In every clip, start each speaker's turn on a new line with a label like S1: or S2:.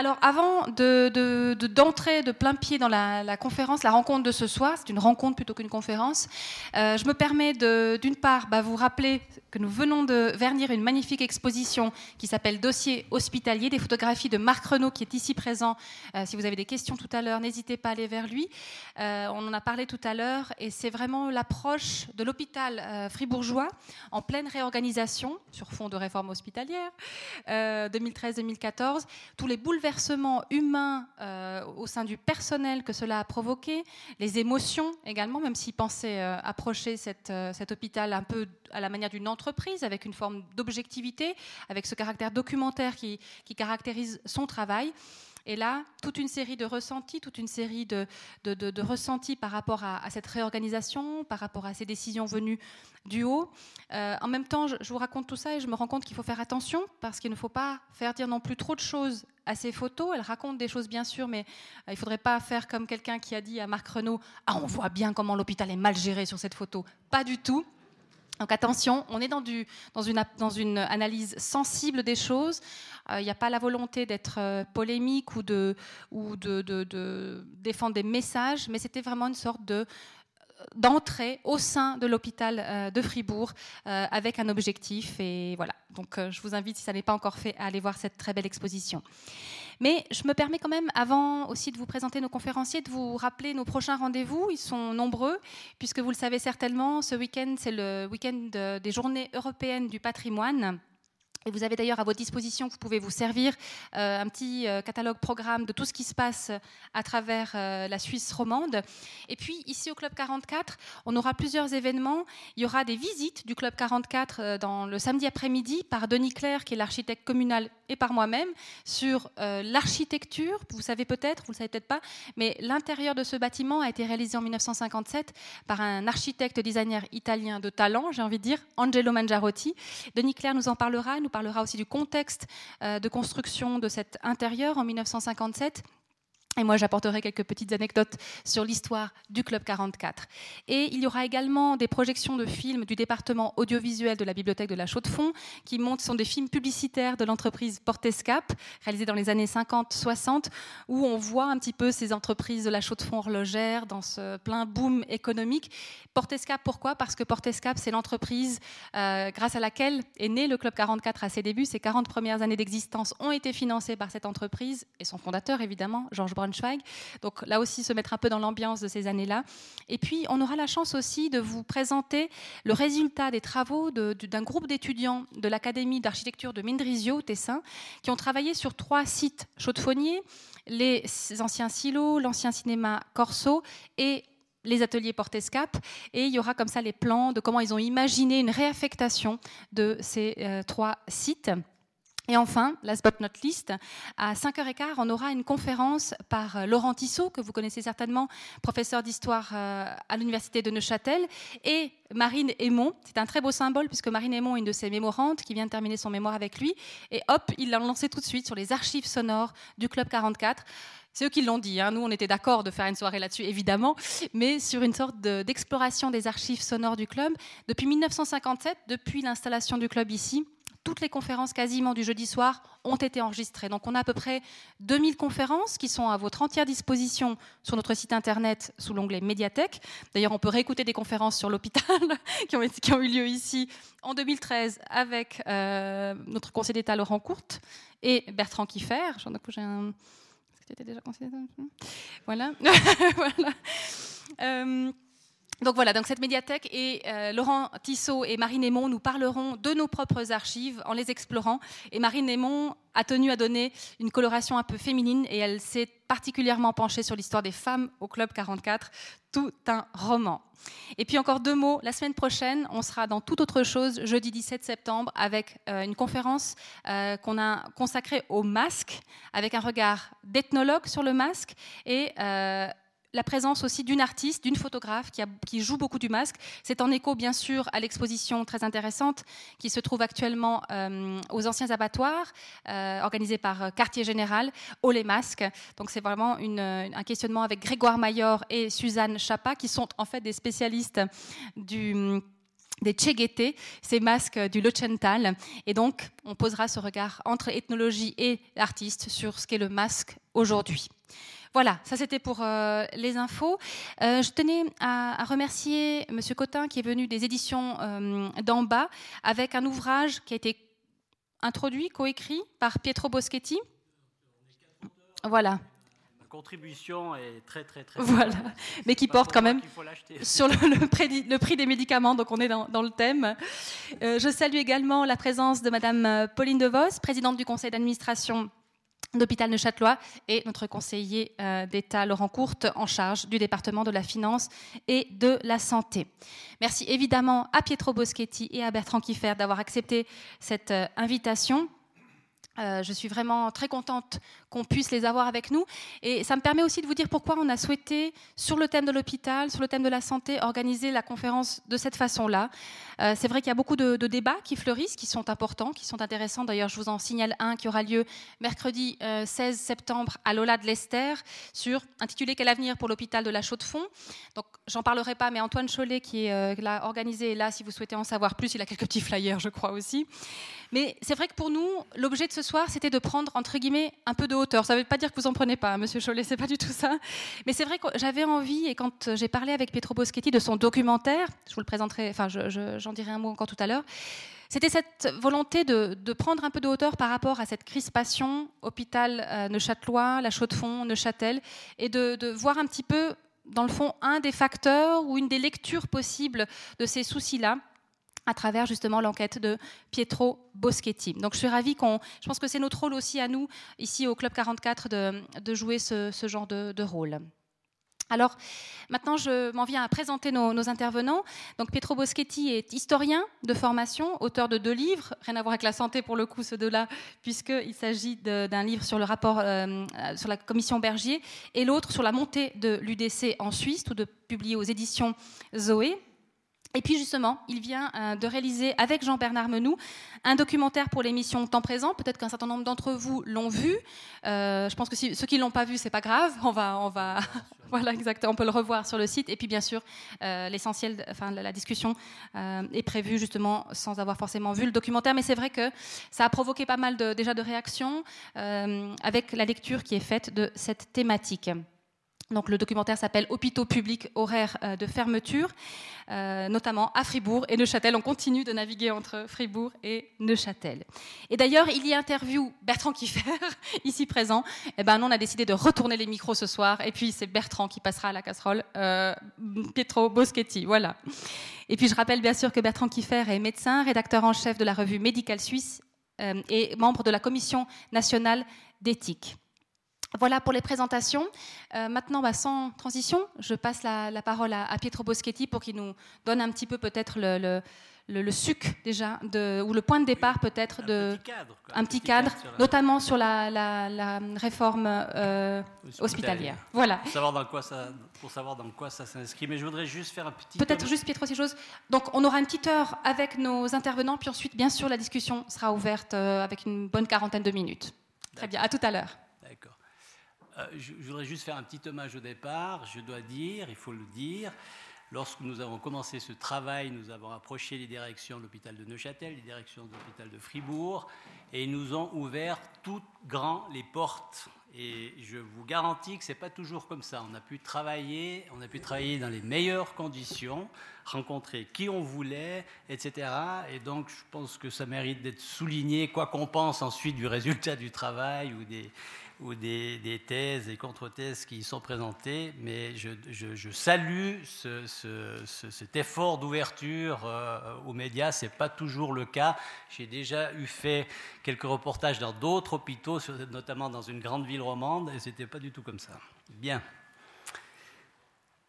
S1: Alors, avant d'entrer de, plein pied dans la, conférence, la rencontre de ce soir, c'est une rencontre plutôt qu'une conférence, euh, je me permets d'une part bah, vous rappeler que nous venons de vernir une magnifique exposition qui s'appelle Dossier hospitalier, des photographies de Marc Renaud qui est ici présent. Euh, si vous avez des questions tout à l'heure, n'hésitez pas à aller vers lui. Euh, on en a parlé tout à l'heure et c'est vraiment l'approche de l'hôpital fribourgeois en pleine réorganisation sur fond de réforme hospitalière 2013-2014. Tous les bouleversements humain euh, au sein du personnel que cela a provoqué, les émotions également, même s'il pensait euh, approcher euh, cet hôpital un peu à la manière d'une entreprise, avec une forme d'objectivité, avec ce caractère documentaire qui caractérise son travail. Et là, toute une série de ressentis, toute une série de, de, ressentis par rapport à, cette réorganisation, par rapport à ces décisions venues du haut. en même temps, je, je, vous raconte tout ça et je me rends compte qu'il faut faire attention parce qu'il ne faut pas faire dire non plus trop de choses à ces photos. Elle raconte des choses, bien sûr, mais euh, il ne faudrait pas faire comme quelqu'un qui a dit à Marc Renault Ah, on voit bien comment l'hôpital est mal géré sur cette photo. Pas du tout. Donc attention, on est dans, dans, une, analyse sensible des choses. Euh, il n'y a pas la volonté d'être euh, polémique ou, de, défendre des messages, mais c'était vraiment une sorte de d'entrée au sein de l'hôpital de Fribourg avec un objectif. Et voilà. Donc je vous invite, si ça n'est pas encore fait, à aller voir cette très belle exposition. Mais je me permets quand même, avant aussi de vous présenter nos conférenciers, de vous rappeler nos prochains rendez-vous. Ils sont nombreux, puisque vous le savez certainement, ce week-end, c'est le week-end des journées européennes du patrimoine. Et vous avez d'ailleurs à votre disposition, vous pouvez vous servir euh, un petit euh, catalogue programme de tout ce qui se passe à travers euh, la Suisse romande. Et puis ici au Club 44, on aura plusieurs événements. Il y aura des visites du Club 44 dans le samedi après-midi par Denis Claire, qui est l'architecte communal, et par moi-même, sur l'architecture. Vous savez peut-être, vous ne le savez peut-être pas, mais l'intérieur de ce bâtiment a été réalisé en 1957 par un architecte designer italien de talent, j'ai envie de dire, Angelo Mangiarotti. Denis Claire nous en parlera. Nous parlera aussi du contexte euh, de construction de cet intérieur en 1957 et moi, j'apporterai quelques petites anecdotes sur l'histoire du Club 44. Et il y aura également des projections de films du département audiovisuel de la Bibliothèque de la Chaux-de-Fonds, qui montrent, sont des films publicitaires de l'entreprise Portescap, réalisés dans les années 50-60, où on voit un petit peu ces entreprises de la Chaux-de-Fonds horlogère dans ce plein boom économique. Portescap, pourquoi? Parce que Portescap, c'est l'entreprise euh, grâce à laquelle est né le Club 44 à ses débuts. Ses 40 premières années d'existence ont été financées par cette entreprise et son fondateur, évidemment, Georges Donc là aussi, se mettre un peu dans l'ambiance de ces années-là. Et puis, on aura la chance aussi de vous présenter le résultat des travaux d'un groupe d'étudiants de l'Académie d'architecture de Mindrisio, Tessin, qui ont travaillé sur trois sites chaux les anciens silos, l'ancien cinéma Corso et les ateliers Portescap et il y aura comme ça les plans de comment ils ont imaginé une réaffectation de ces euh, trois sites. Et enfin, last but not least, à 5h15, on aura une conférence par euh, Laurent Tissot, que vous connaissez certainement, professeur d'histoire euh, à l'Université de Neuchâtel, et Marine Aymon. C'est un très beau symbole, puisque Marine Aymon est une de ses mémorantes qui vient de terminer son mémoire avec lui. Et hop, il l'a lancé tout de suite sur les archives sonores du Club 44. C'est eux qui l'ont dit. Hein. Nous, on était d'accord de faire une soirée là-dessus, évidemment, mais sur une sorte d'exploration des archives sonores du club. Depuis 1957, depuis l'installation du club ici, toutes les conférences quasiment du jeudi soir ont été enregistrées. Donc on a à peu près 2000 conférences qui sont à votre entière disposition sur notre site internet sous l'onglet médiathèque. D'ailleurs, on peut réécouter des conférences sur l'hôpital qui, ont, eu lieu ici en 2013 avec euh, notre conseiller d'État Laurent Courte et Bertrand Kiffer. J'en ai un... déjà conseiller Voilà. voilà. Euh, donc voilà, donc cette médiathèque et euh, Laurent Tissot et Marine Aymon nous parleront de nos propres archives en les explorant. Et Marine Aymon a tenu à donner une coloration un peu féminine et elle s'est particulièrement penchée sur l'histoire des femmes au Club 44, tout un roman. Et puis encore deux mots, la semaine prochaine, on sera dans toute autre chose, jeudi 17 septembre, avec euh, une conférence euh, qu'on a consacrée au masque, avec un regard d'ethnologue sur le masque et la présence aussi d'une artiste, d'une photographe qui, joue beaucoup du masque. C'est en écho, bien sûr, à l'exposition très intéressante qui se trouve actuellement euh, aux anciens abattoirs, euh, organisée par euh, Quartier Général, au les masques. Donc c'est vraiment un questionnement avec Grégoire Mayor et Suzanne Chapa, qui sont en fait des spécialistes des Chegete, ces masques du Lochental. Et donc, on posera ce regard entre ethnologie et l'artiste sur ce qu'est le masque aujourd'hui. Voilà, ça c'était pour euh, les infos. Euh, je tenais à, remercier M. Cotin qui est venu des éditions euh, d'en bas avec un ouvrage qui a été introduit, coécrit par Pietro Boschetti. Voilà,
S2: contribution est très très très.
S1: Voilà, mais qui porte quand même sur le, prix, le, prix, des médicaments, donc on est dans, le thème. Je salue également la présence de Madame Pauline DeVos, présidente du conseil d'administration d'Hôpital Neuchâtelois, et notre conseiller euh, d'État Laurent Courte, en charge du département de la finance et de la santé. Merci évidemment à Pietro Boschetti et à Bertrand Kiffer d'avoir accepté cette invitation. Euh, je suis vraiment très contente qu'on puisse les avoir avec nous. Et ça me permet aussi de vous dire pourquoi on a souhaité, sur le thème de l'hôpital, sur le thème de la santé, organiser la conférence de cette façon-là. Euh, c'est vrai qu'il y a beaucoup de, débats qui fleurissent, qui sont importants, qui sont intéressants. D'ailleurs, je vous en signale un qui aura lieu mercredi 16 euh, septembre à l'Ola de l'Esther, sur intitulé Quel avenir pour l'hôpital de la Chaux-de-Fonds? Donc, j'en parlerai pas, mais Antoine Chollet, qui l'a organisé, est là si vous souhaitez en savoir plus. Il a quelques petits flyers, je crois aussi. Mais c'est vrai que pour nous, l'objet de ce soir, c'était de prendre, entre guillemets, un peu de Ça ne veut pas dire que vous en prenez pas, hein, Monsieur Chollet, c'est pas du tout ça. Mais c'est vrai que j'avais envie, et quand j'ai parlé avec Pietro Boschetti de son documentaire, je vous le présenterai, enfin, j'en dirai un mot encore tout à l'heure, c'était cette volonté de, prendre un peu de hauteur par rapport à cette crispation hôpital euh, Neuchâtelois, la Chaux-de-Fonds, Neuchâtel, et de voir un petit peu, dans le fond, un des facteurs ou une des lectures possibles de ces soucis-là à travers justement l'enquête de Pietro Boschetti. Donc je suis ravie qu'on... Je pense que c'est notre rôle aussi à nous, ici au Club 44, de, jouer ce, genre de, rôle. Alors maintenant, je m'en viens à présenter nos, intervenants. Donc Pietro Boschetti est historien de formation, auteur de deux livres, rien à voir avec la santé pour le coup, ceux deux-là, puisqu'il s'agit d'un livre sur le rapport euh, sur la commission Bergier et l'autre sur la montée de l'UDC en Suisse, tout de publié aux éditions Zoé. Et puis justement, il vient euh, de réaliser avec Jean-Bernard Menou un documentaire pour l'émission Temps présent. Peut-être qu'un certain nombre d'entre vous l'ont vu. Euh, je pense que si, ceux qui ne l'ont pas vu, c'est pas grave. On va, on va, voilà, exactement. On peut le revoir sur le site. Et puis bien sûr, euh, l'essentiel, enfin la, discussion est prévue justement sans avoir forcément vu le documentaire. Mais c'est vrai que ça a provoqué pas mal de, déjà de réactions avec la lecture qui est faite de cette thématique. Donc, le documentaire s'appelle Hôpitaux publics horaires euh, de fermeture, euh, notamment à Fribourg et Neuchâtel. On continue de naviguer entre Fribourg et Neuchâtel. Et d'ailleurs, il y interview Bertrand Kiffer, ici présent. Eh ben, on a décidé de retourner les micros ce soir. Et puis, c'est Bertrand qui passera à la casserole. Euh, Pietro Boschetti, voilà. Et puis, je rappelle bien sûr que Bertrand Kiffer est médecin, rédacteur en chef de la revue Médicale Suisse et membre de la Commission nationale d'éthique. Voilà pour les présentations. Euh, maintenant, bah, sans transition, je passe la, parole à, Pietro Boschetti pour qu'il nous donne un petit peu peut-être le, le, suc déjà, de, ou le point de départ peut-être de un petit cadre, notamment sur la, réforme euh, hospitalière. Voilà.
S2: Pour savoir dans quoi ça, pour savoir dans quoi ça s'inscrit, mais je voudrais juste faire un petit.
S1: Peut-être juste Pietro ces choses. Donc, on aura une petite heure avec nos intervenants, puis ensuite, bien sûr, la discussion sera ouverte euh, avec une bonne quarantaine de minutes. Très bien. À tout à l'heure.
S2: Euh, je, voudrais juste faire un petit hommage au départ. Je dois dire, il faut le dire, lorsque nous avons commencé ce travail, nous avons approché les directions de l'hôpital de Neuchâtel, les directions de l'hôpital de Fribourg, et ils nous ont ouvert toutes grand les portes. Et je vous garantis que ce n'est pas toujours comme ça. On a pu travailler, on a pu travailler dans les meilleures conditions, rencontrer qui on voulait, etc. Et donc, je pense que ça mérite d'être souligné, quoi qu'on pense ensuite du résultat du travail ou des, ou des, thèses et contre-thèses qui y sont présentées, mais je, salue cet effort d'ouverture euh, aux médias. Ce n'est pas toujours le cas. J'ai déjà eu fait quelques reportages dans d'autres hôpitaux, notamment dans une grande ville romande, et ce n'était pas du tout comme ça. Bien.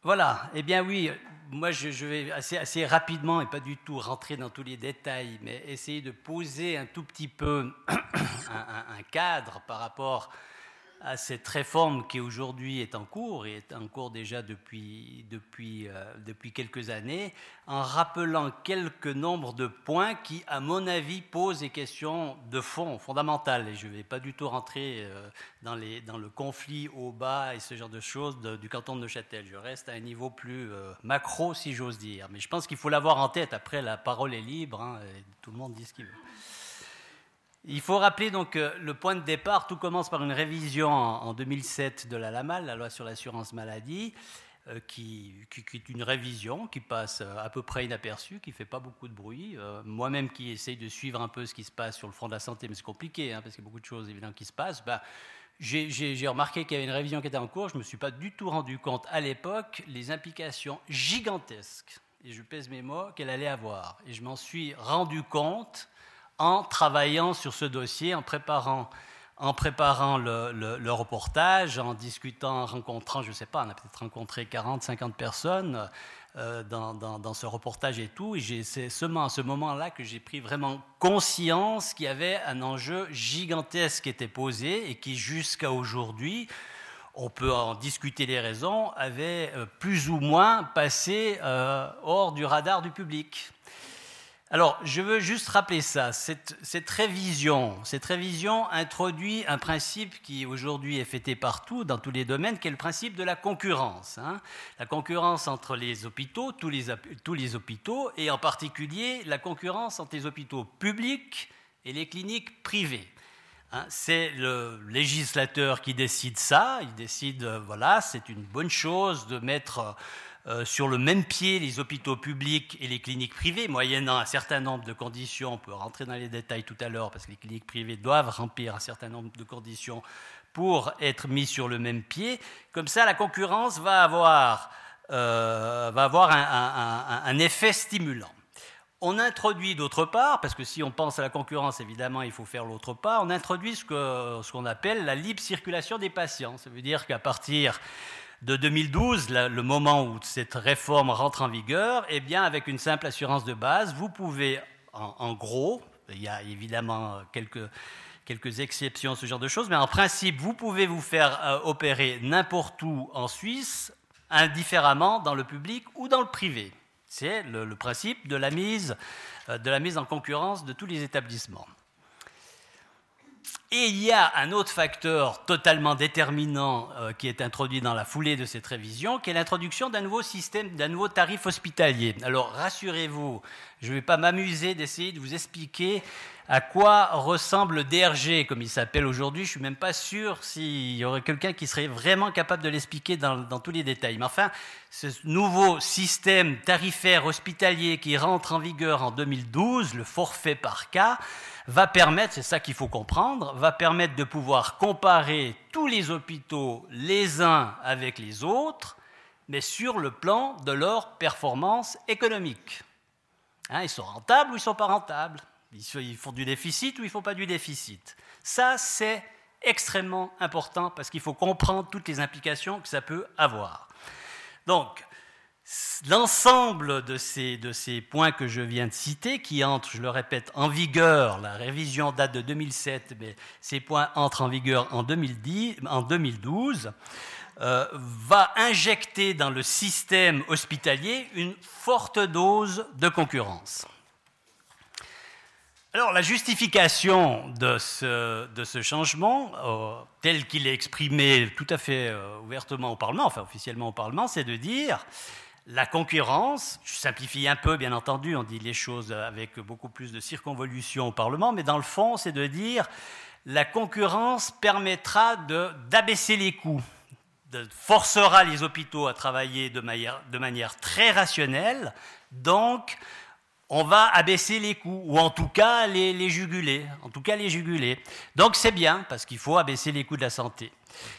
S2: Voilà, eh bien oui, moi je, vais assez, assez, rapidement et pas du tout rentrer dans tous les détails, mais essayer de poser un tout petit peu un cadre par rapport à cette réforme qui aujourd'hui est en cours et est en cours déjà depuis, depuis, euh, depuis quelques années, en rappelant quelques nombres de points qui, à mon avis, posent des questions de fond fondamentales. Et je ne vais pas du tout rentrer euh, dans, les, dans le conflit au bas et ce genre de choses du canton de Neuchâtel. Je reste à un niveau plus euh, macro, si j'ose dire. Mais je pense qu'il faut l'avoir en tête. Après, la parole est libre, hein, et tout le monde dit ce qu'il veut. Il faut rappeler donc le point de départ, tout commence par une révision en 2007 de la LAMAL, la loi sur l'assurance maladie, euh, qui, est une révision qui passe euh, à peu près inaperçue, qui ne fait pas beaucoup de bruit. Euh, moi-même qui essaye de suivre un peu ce qui se passe sur le front de la santé, mais c'est compliqué, hein, parce qu'il y a beaucoup de choses évidemment qui se passent, bah, j'ai remarqué qu'il y avait une révision qui était en cours, je ne me suis pas du tout rendu compte à l'époque les implications gigantesques, et je pèse mes mots, qu'elle allait avoir. Et je m'en suis rendu compte en travaillant sur ce dossier, en préparant, le, reportage, en discutant, en rencontrant, je ne sais pas, on a peut-être rencontré 40, 50 personnes euh, dans, ce reportage et tout. Et c'est seulement à ce moment-là que j'ai pris vraiment conscience qu'il y avait un enjeu gigantesque qui était posé et qui, jusqu'à aujourd'hui, on peut en discuter les raisons, avait euh, plus ou moins passé euh, hors du radar du public. Alors, je veux juste rappeler ça. Cette, révision, cette révision introduit un principe qui aujourd'hui est fêté partout, dans tous les domaines, qui est le principe de la concurrence. Hein. La concurrence entre les hôpitaux, tous les, hôpitaux, et en particulier la concurrence entre les hôpitaux publics et les cliniques privées. Hein. c'est le législateur qui décide ça. Il décide, euh, voilà, c'est une bonne chose de mettre euh, sur le même pied les hôpitaux publics et les cliniques privées, moyennant un certain nombre de conditions. On peut rentrer dans les détails tout à l'heure, parce que les cliniques privées doivent remplir un certain nombre de conditions pour être mis sur le même pied. Comme ça, la concurrence va avoir, euh, va avoir un, effet stimulant. On introduit d'autre part, parce que si on pense à la concurrence, évidemment, il faut faire l'autre part, on introduit ce qu'on ce qu'on appelle la libre circulation des patients. Ça veut dire qu'à partir de 2012, le moment où cette réforme rentre en vigueur, eh bien, avec une simple assurance de base, vous pouvez, en, gros, il y a évidemment quelques, quelques exceptions, ce genre de choses, mais en principe, vous pouvez vous faire euh, opérer n'importe où en Suisse, indifféremment dans le public ou dans le privé. C'est le, principe euh, de la mise en concurrence de tous les établissements. Et il y a un autre facteur totalement déterminant euh, qui est introduit dans la foulée de cette révision, qui est l'introduction d'un nouveau système, d'un nouveau tarif hospitalier. Alors rassurez-vous, je ne vais pas m'amuser d'essayer de vous expliquer à quoi ressemble le DRG, comme il s'appelle aujourd'hui. Je ne suis même pas sûr s'il y aurait quelqu'un qui serait vraiment capable de l'expliquer dans, dans, tous les détails. Mais enfin, ce nouveau système tarifaire hospitalier qui rentre en vigueur en 2012, le forfait par cas, va permettre, c'est ça qu'il faut comprendre, va permettre de pouvoir comparer tous les hôpitaux les uns avec les autres, mais sur le plan de leur performance économique. Hein, ils sont rentables ou ils ne sont pas rentables? Ils font du déficit ou ils ne font pas du déficit? Ça, c'est extrêmement important parce qu'il faut comprendre toutes les implications que ça peut avoir. Donc, L'ensemble de ces, points que je viens de citer, qui entrent, je le répète, en vigueur, la révision date de 2007, mais ces points entrent en vigueur en, 2010, en 2012, euh, va injecter dans le système hospitalier une forte dose de concurrence. Alors la justification de ce, de ce changement, euh, tel qu'il est exprimé tout à fait euh, ouvertement au Parlement, enfin officiellement au Parlement, c'est de dire la concurrence, je simplifie un peu, bien entendu, on dit les choses avec beaucoup plus de circonvolution au Parlement, mais dans le fond, c'est de dire la concurrence permettra d'abaisser les coûts, forcera les hôpitaux à travailler de manière, très rationnelle, donc on va abaisser les coûts, ou en tout cas les juguler. En tout cas les juguler. Donc c'est bien, parce qu'il faut abaisser les coûts de la santé.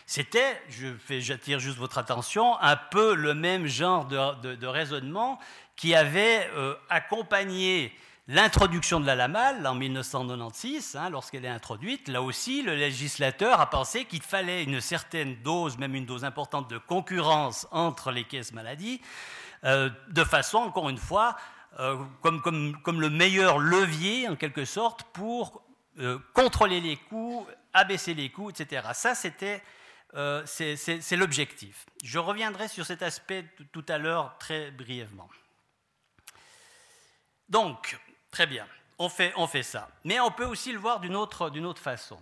S2: C'était, j'attire juste votre attention, un peu le même genre de, raisonnement qui avait euh, accompagné l'introduction de la LAMAL en 1996, hein, lorsqu'elle est introduite. Là aussi, le législateur a pensé qu'il fallait une certaine dose, même une dose importante de concurrence entre les caisses maladies, euh, de façon, encore une fois, euh, comme, le meilleur levier, en quelque sorte, pour contrôler les coûts abaisser les coûts, etc. Ça, c'était euh, c'est l'objectif. Je reviendrai sur cet aspect tout à l'heure très brièvement. Donc, très bien, on fait, on fait ça. Mais on peut aussi le voir d'une autre, autre façon.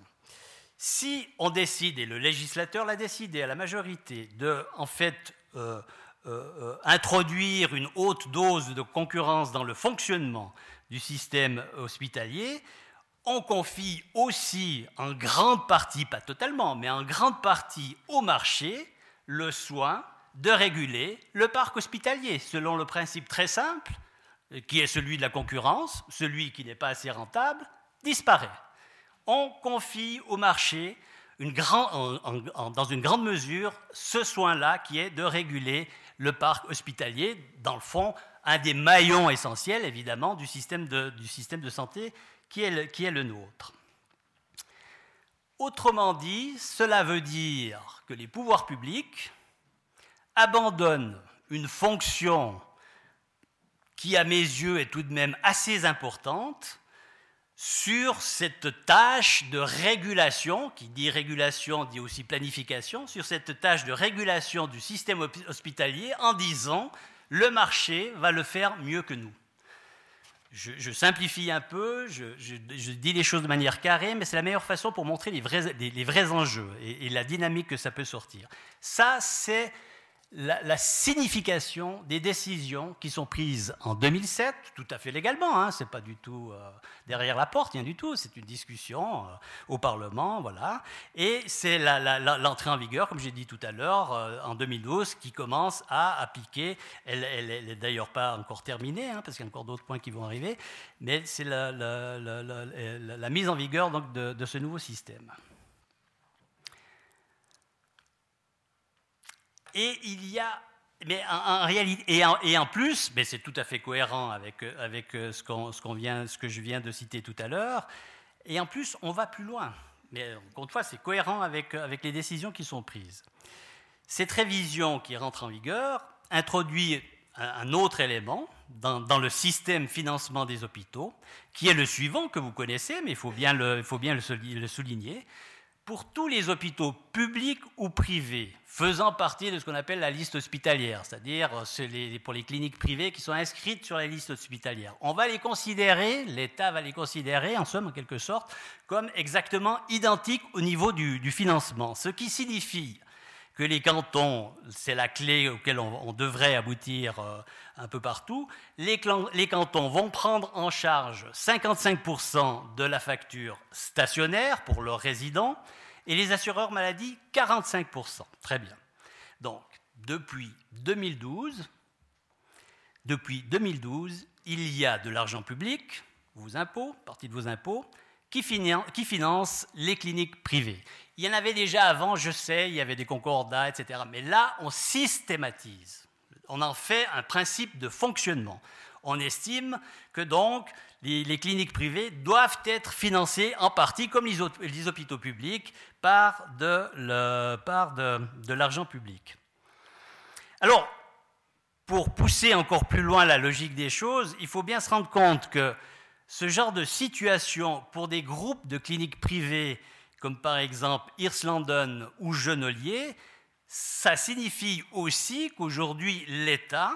S2: Si on décide, et le législateur l'a décidé à la majorité, de en fait euh, euh, introduire une haute dose de concurrence dans le fonctionnement du système hospitalier, on confie aussi en grande partie, pas totalement, mais en grande partie au marché, le soin de réguler le parc hospitalier, selon le principe très simple, qui est celui de la concurrence, celui qui n'est pas assez rentable, disparaît. On confie au marché dans une grande mesure ce soin-là qui est de réguler le parc hospitalier, dans le fond, un des maillons essentiels, évidemment, du système de, du système de santé qui est, le, nôtre. Autrement dit, cela veut dire que les pouvoirs publics abandonnent une fonction qui, à mes yeux, est tout de même assez importante, sur cette tâche de régulation, qui dit régulation dit aussi planification, sur cette tâche de régulation du système hospitalier en disant le marché va le faire mieux que nous. Je, simplifie un peu, je, dis les choses de manière carrée, mais c'est la meilleure façon pour montrer les vrais, les, vrais enjeux et, et, la dynamique que ça peut sortir. Ça, c'est la, signification des décisions qui sont prises en 2007, tout à fait légalement, hein, c'est pas du tout euh, derrière la porte, rien du tout, c'est une discussion euh, au Parlement, voilà, et c'est l'entrée en vigueur, comme j'ai dit tout à l'heure, euh, en 2012, qui commence à appliquer, elle n'est d'ailleurs pas encore terminée, hein, parce qu'il y a encore d'autres points qui vont arriver, mais c'est la, mise en vigueur donc, de ce nouveau système. Et il y a mais en, réalité, et en, plus, mais c'est tout à fait cohérent avec, avec euh, ce, qu'on, vient, ce que je viens de citer tout à l'heure, et en plus, on va plus loin. Mais encore une fois, c'est cohérent avec, avec les décisions qui sont prises. Cette révision qui rentre en vigueur introduit un, autre élément dans, dans, le système financement des hôpitaux, qui est le suivant que vous connaissez, mais il faut bien le, il faut bien le souligner pour tous les hôpitaux publics ou privés faisant partie de ce qu'on appelle la liste hospitalière, c'est-à-dire euh, pour les cliniques privées qui sont inscrites sur la liste hospitalière. On va les considérer, l'État va les considérer, en somme, en quelque sorte, comme exactement identiques au niveau du, financement, ce qui signifie que les cantons, c'est la clé auquel on, devrait aboutir euh, un peu partout, les, cantons vont prendre en charge 55% de la facture stationnaire pour leurs résidents et les assureurs maladie 45%. Très bien. Donc, depuis 2012, depuis 2012, il y a de l'argent public, vos impôts, partie de vos impôts, qui finance les cliniques privées. Il y en avait déjà avant, je sais, il y avait des concordats, etc. Mais là, on systématise. On en fait un principe de fonctionnement. On estime que donc les, cliniques privées doivent être financées en partie, comme les, hôpitaux publics, par de, l'argent public. Alors, pour pousser encore plus loin la logique des choses, il faut bien se rendre compte que ce genre de situation pour des groupes de cliniques privées, comme par exemple London ou Genolier, ça signifie aussi qu'aujourd'hui l'État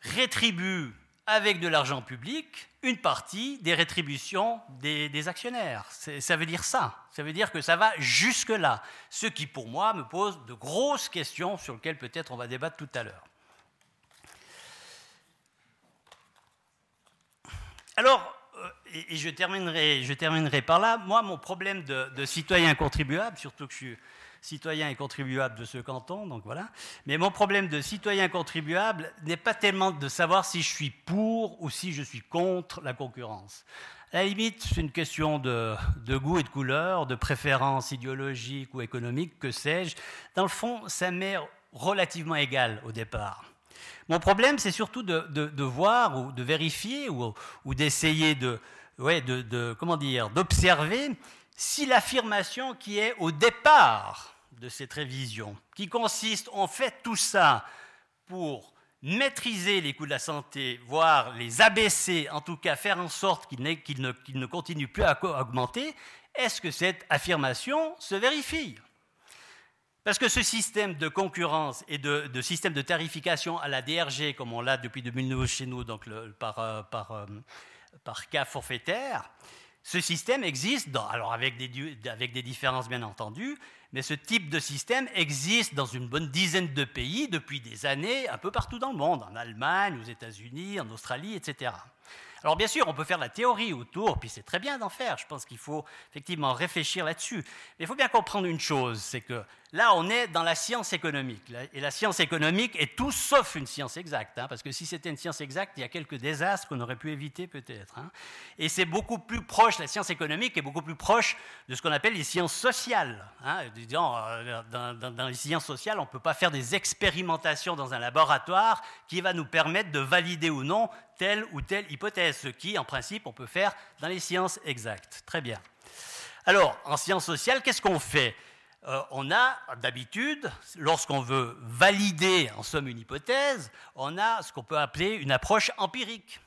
S2: rétribue avec de l'argent public une partie des rétributions des, actionnaires. Ça veut dire ça. Ça veut dire que ça va jusque-là. Ce qui, pour moi, me pose de grosses questions sur lesquelles peut-être on va débattre tout à l'heure. Alors, et, je, terminerai, je terminerai par là, moi, mon problème de, citoyen contribuable, surtout que je suis citoyen et contribuable de ce canton, donc voilà. Mais mon problème de citoyen contribuable n'est pas tellement de savoir si je suis pour ou si je suis contre la concurrence. À la limite, c'est une question de, goût et de couleur, de préférence idéologique ou économique, que sais-je. Dans le fond, ça m'est relativement égal au départ. Mon problème, c'est surtout de, voir ou de vérifier ou d'essayer de, ouais, de, comment dire, d'observer si l'affirmation qui est au départ de cette révision, qui consiste, en fait tout ça pour maîtriser les coûts de la santé, voire les abaisser, en tout cas faire en sorte qu'ils ne, continuent plus à augmenter, est-ce que cette affirmation se vérifie? Parce que ce système de concurrence et de, système de tarification à la DRG, comme on l'a depuis 2009 chez nous, donc par, euh, par, euh, par cas forfaitaire, ce système existe, alors avec des, avec des différences bien entendu, mais ce type de système existe dans une bonne dizaine de pays depuis des années, un peu partout dans le monde, en Allemagne, aux États-Unis, en Australie, etc. Alors bien sûr, on peut faire la théorie autour, puis c'est très bien d'en faire, je pense qu'il faut effectivement réfléchir là-dessus. Mais il faut bien comprendre une chose, c'est que là, on est dans la science économique. Et la science économique est tout sauf une science exacte, hein, parce que si c'était une science exacte, il y a quelques désastres qu'on aurait pu éviter peut-être. Hein. Et c'est beaucoup plus proche, la science économique est beaucoup plus proche de ce qu'on appelle les sciences sociales. Hein. Euh, dans, dans les sciences sociales, on ne peut pas faire des expérimentations dans un laboratoire qui va nous permettre de valider ou non telle ou telle hypothèse, ce qui, en principe, on peut faire dans les sciences exactes. Très bien. Alors, en sciences sociales, qu'est-ce qu'on fait? Euh, On a d'habitude, lorsqu'on veut valider en somme une hypothèse, on a ce qu'on peut appeler une approche empirique.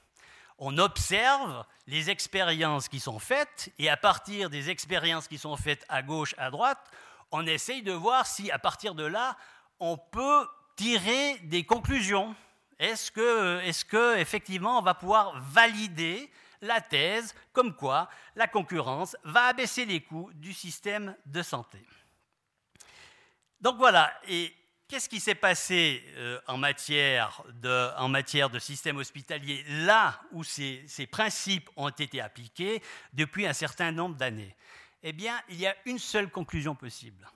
S2: On observe les expériences qui sont faites et à partir des expériences qui sont faites à gauche, à droite, on essaye de voir si à partir de là, on peut tirer des conclusions. Est-ce que, que, effectivement, on va pouvoir valider la thèse comme quoi la concurrence va abaisser les coûts du système de santé? Donc voilà, et qu'est-ce qui s'est passé euh, en, matière de, système hospitalier là où ces principes ont été appliqués depuis un certain nombre d'années? Eh bien, il y a une seule conclusion possible.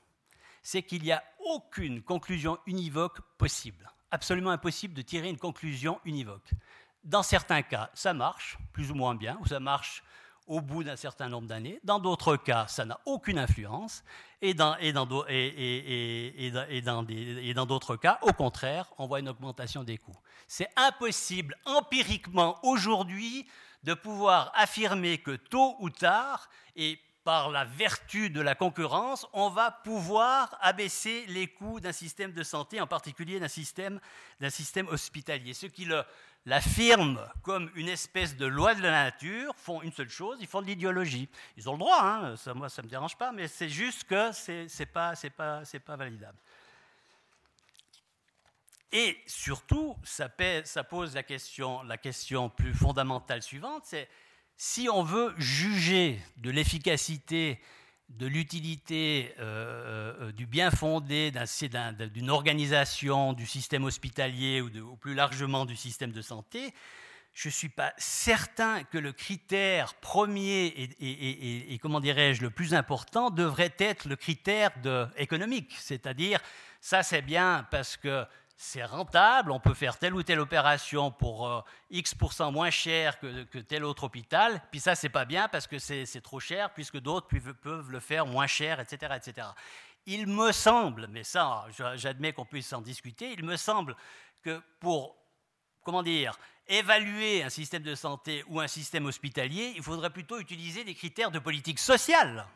S2: C'est qu'il n'y a aucune conclusion univoque possible absolument impossible de tirer une conclusion univoque. Dans certains cas, ça marche, plus ou moins bien, ou ça marche au bout d'un certain nombre d'années. Dans d'autres cas, ça n'a aucune influence. Et dans, et dans, et, et, d'autres cas, au contraire, on voit une augmentation des coûts. C'est impossible empiriquement aujourd'hui de pouvoir affirmer que tôt ou tard, et par la vertu de la concurrence, on va pouvoir abaisser les coûts d'un système de santé, en particulier d'un système, système hospitalier. Ceux qui l'affirment comme une espèce de loi de la nature font une seule chose, ils font de l'idéologie. Ils ont le droit, hein, ça, moi ça ne me dérange pas, mais c'est juste que ce n'est pas, pas, pas validable. Et surtout, ça, ça pose la question, la question plus fondamentale suivante, c'est si on veut juger de l'efficacité, de l'utilité, euh, euh, du bien fondé d'une organisation, du système hospitalier ou, plus largement du système de santé, je ne suis pas certain que le critère premier et, comment dirais-je, le plus important devrait être le critère économique. C'est-à-dire, ça c'est bien parce que c'est rentable, on peut faire telle ou telle opération pour euh, X% moins cher que, tel autre hôpital, puis ça, c'est pas bien parce que c'est trop cher, puisque d'autres peuvent le faire moins cher, etc., etc. Il me semble, mais ça, j'admets qu'on puisse en discuter, il me semble que pour, comment dire, évaluer un système de santé ou un système hospitalier, il faudrait plutôt utiliser des critères de politique sociale,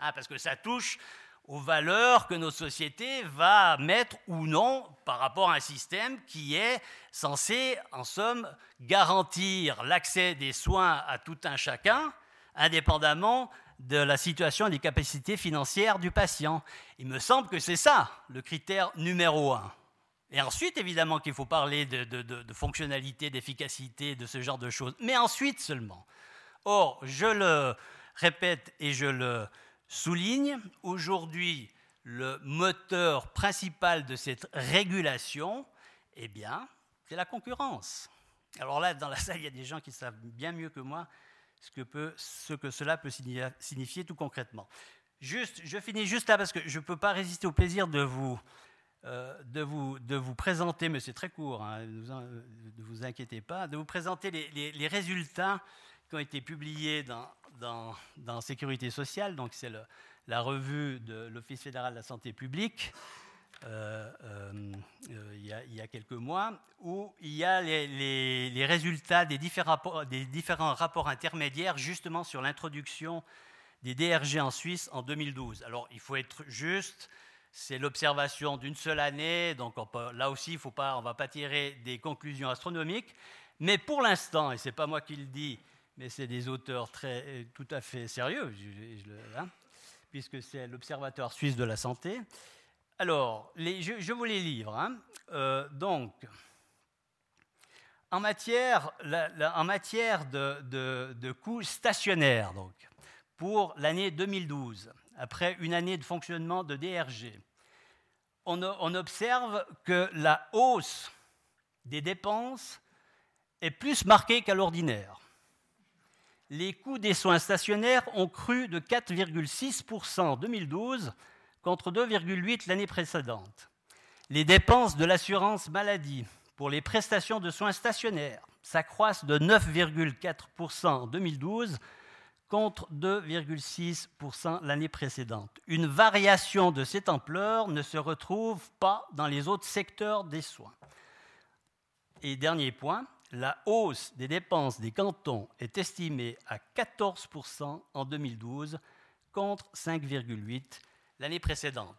S2: hein, parce que ça touche aux valeurs que notre société va mettre ou non par rapport à un système qui est censé, en somme, garantir l'accès des soins à tout un chacun, indépendamment de la situation et des capacités financières du patient. Il me semble que c'est ça le critère numéro un. Et ensuite, évidemment, qu'il faut parler de, de fonctionnalité, d'efficacité, de ce genre de choses, mais ensuite seulement. Or, je le répète et je le souligne aujourd'hui le moteur principal de cette régulation, eh bien, c'est la concurrence. Alors là, dans la salle, il y a des gens qui savent bien mieux que moi ce que, cela peut signifier tout concrètement. Juste, je finis juste là parce que je ne peux pas résister au plaisir de vous, euh, présenter, mais c'est très court, hein, ne vous inquiétez pas, de vous présenter les résultats qui ont été publiés dans, Sécurité sociale, donc c'est la revue de l'Office fédéral de la santé publique, euh, euh, euh, il, y a, quelques mois, où il y a les, résultats des différents, des différents, rapports intermédiaires justement sur l'introduction des DRG en Suisse en 2012. Alors il faut être juste, c'est l'observation d'une seule année, donc là aussi faut pas, on ne va pas tirer des conclusions astronomiques, mais pour l'instant, et ce n'est pas moi qui le dis, mais c'est des auteurs très, tout à fait sérieux, hein, puisque c'est l'Observatoire suisse de la santé. Alors, je, vous les livre. Hein. Euh, donc, en matière, de, coûts stationnaires, donc, pour l'année 2012, après une année de fonctionnement de DRG, on observe que la hausse des dépenses est plus marquée qu'à l'ordinaire. Les coûts des soins stationnaires ont cru de 4,6% en 2012 contre 2,8% l'année précédente. Les dépenses de l'assurance maladie pour les prestations de soins stationnaires s'accroissent de 9,4% en 2012 contre 2,6% l'année précédente. Une variation de cette ampleur ne se retrouve pas dans les autres secteurs des soins. Et dernier point, la hausse des dépenses des cantons est estimée à 14% en 2012 contre 5,8% l'année précédente.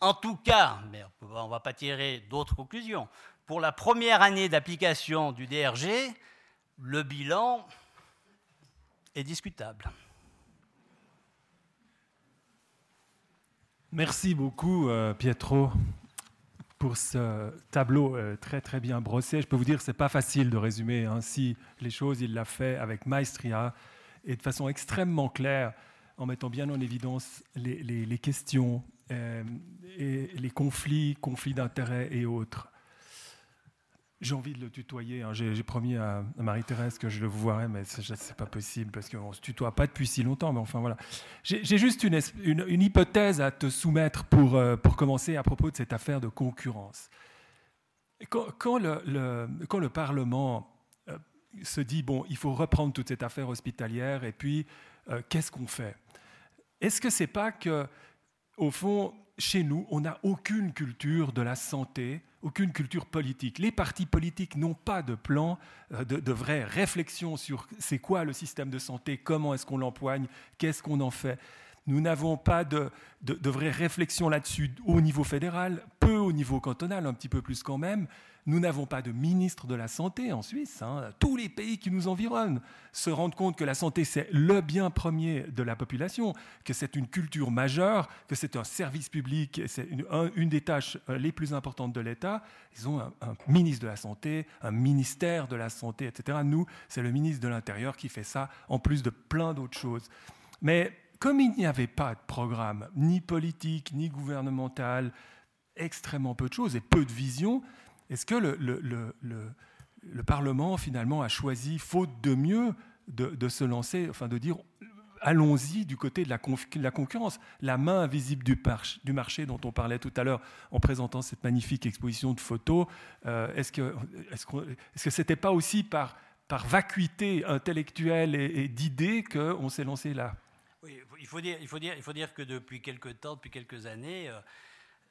S2: En tout cas, mais on ne va pas tirer d'autres conclusions, pour la première année d'application du DRG, le bilan est discutable.
S3: Merci beaucoup, euh, Pietro pour ce tableau euh, très très bien brossé. Je peux vous dire que ce n'est pas facile de résumer ainsi les choses. Il l'a fait avec maestria et de façon extrêmement claire, en mettant bien en évidence les, questions euh, et les conflits, conflits d'intérêts et autres. J'ai envie de le tutoyer. Hein. J'ai promis à, Marie-Thérèse que je le voirais, mais ce n'est pas possible parce qu'on se tutoie pas depuis si longtemps. Mais enfin voilà. J'ai juste une, hypothèse à te soumettre pour, euh, pour commencer à propos de cette affaire de concurrence. Quand, quand, le, quand le, Parlement euh, se dit bon, il faut reprendre toute cette affaire hospitalière et puis euh, qu'est-ce qu'on fait? Est-ce que c'est pas que, au fond, chez nous, on n'a aucune culture de la santé aucune culture politique. Les partis politiques n'ont pas de plan, euh, de, vraie réflexion sur c'est quoi le système de santé, comment est-ce qu'on l'empoigne, qu'est-ce qu'on en fait. Nous n'avons pas de, de, vraie réflexion là-dessus au niveau fédéral, peu au niveau cantonal, un petit peu plus quand même. Nous n'avons pas de ministre de la Santé en Suisse. Hein. Tous les pays qui nous environnent se rendent compte que la santé, c'est le bien premier de la population, que c'est une culture majeure, que c'est un service public, c'est une, des tâches euh, les plus importantes de l'État. Ils ont un, un, ministre de la Santé, un ministère de la Santé, etc. Nous, c'est le ministre de l'Intérieur qui fait ça, en plus de plein d'autres choses. Mais comme il n'y avait pas de programme, ni politique, ni gouvernemental, extrêmement peu de choses et peu de vision, est-ce que le, le, Parlement, finalement, a choisi, faute de mieux, de, se lancer, enfin de dire allons-y du côté de la, concurrence, la main invisible du, marché dont on parlait tout à l'heure en présentant cette magnifique exposition de photos. Euh, est-ce que est-ce que c'était pas aussi par, par vacuité intellectuelle et, d'idées qu'on s'est lancé là?
S2: Oui, il faut, dire, il, faut dire, il faut dire que depuis quelques temps, depuis quelques années, euh,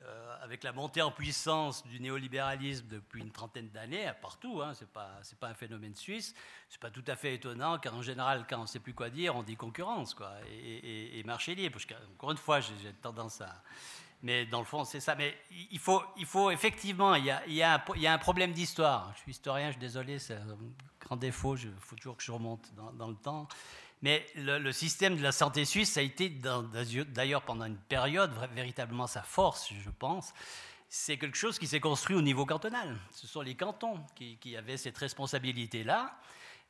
S2: euh, avec la montée en puissance du néolibéralisme depuis une trentaine d'années, partout, hein, ce n'est pas, un phénomène suisse, ce n'est pas tout à fait étonnant, car en général, quand on ne sait plus quoi dire, on dit concurrence quoi, et, marché libre. Encore une fois, j'ai tendance à... Mais dans le fond, c'est ça. Mais il faut, il faut effectivement, il y a, il y a, un, problème d'histoire. Je suis historien, je suis désolé, c'est un grand défaut, il faut toujours que je remonte dans le temps. Mais le, système de la santé suisse a été, d'ailleurs pendant une période, véritablement sa force, je pense. C'est quelque chose qui s'est construit au niveau cantonal. Ce sont les cantons qui, avaient cette responsabilité-là.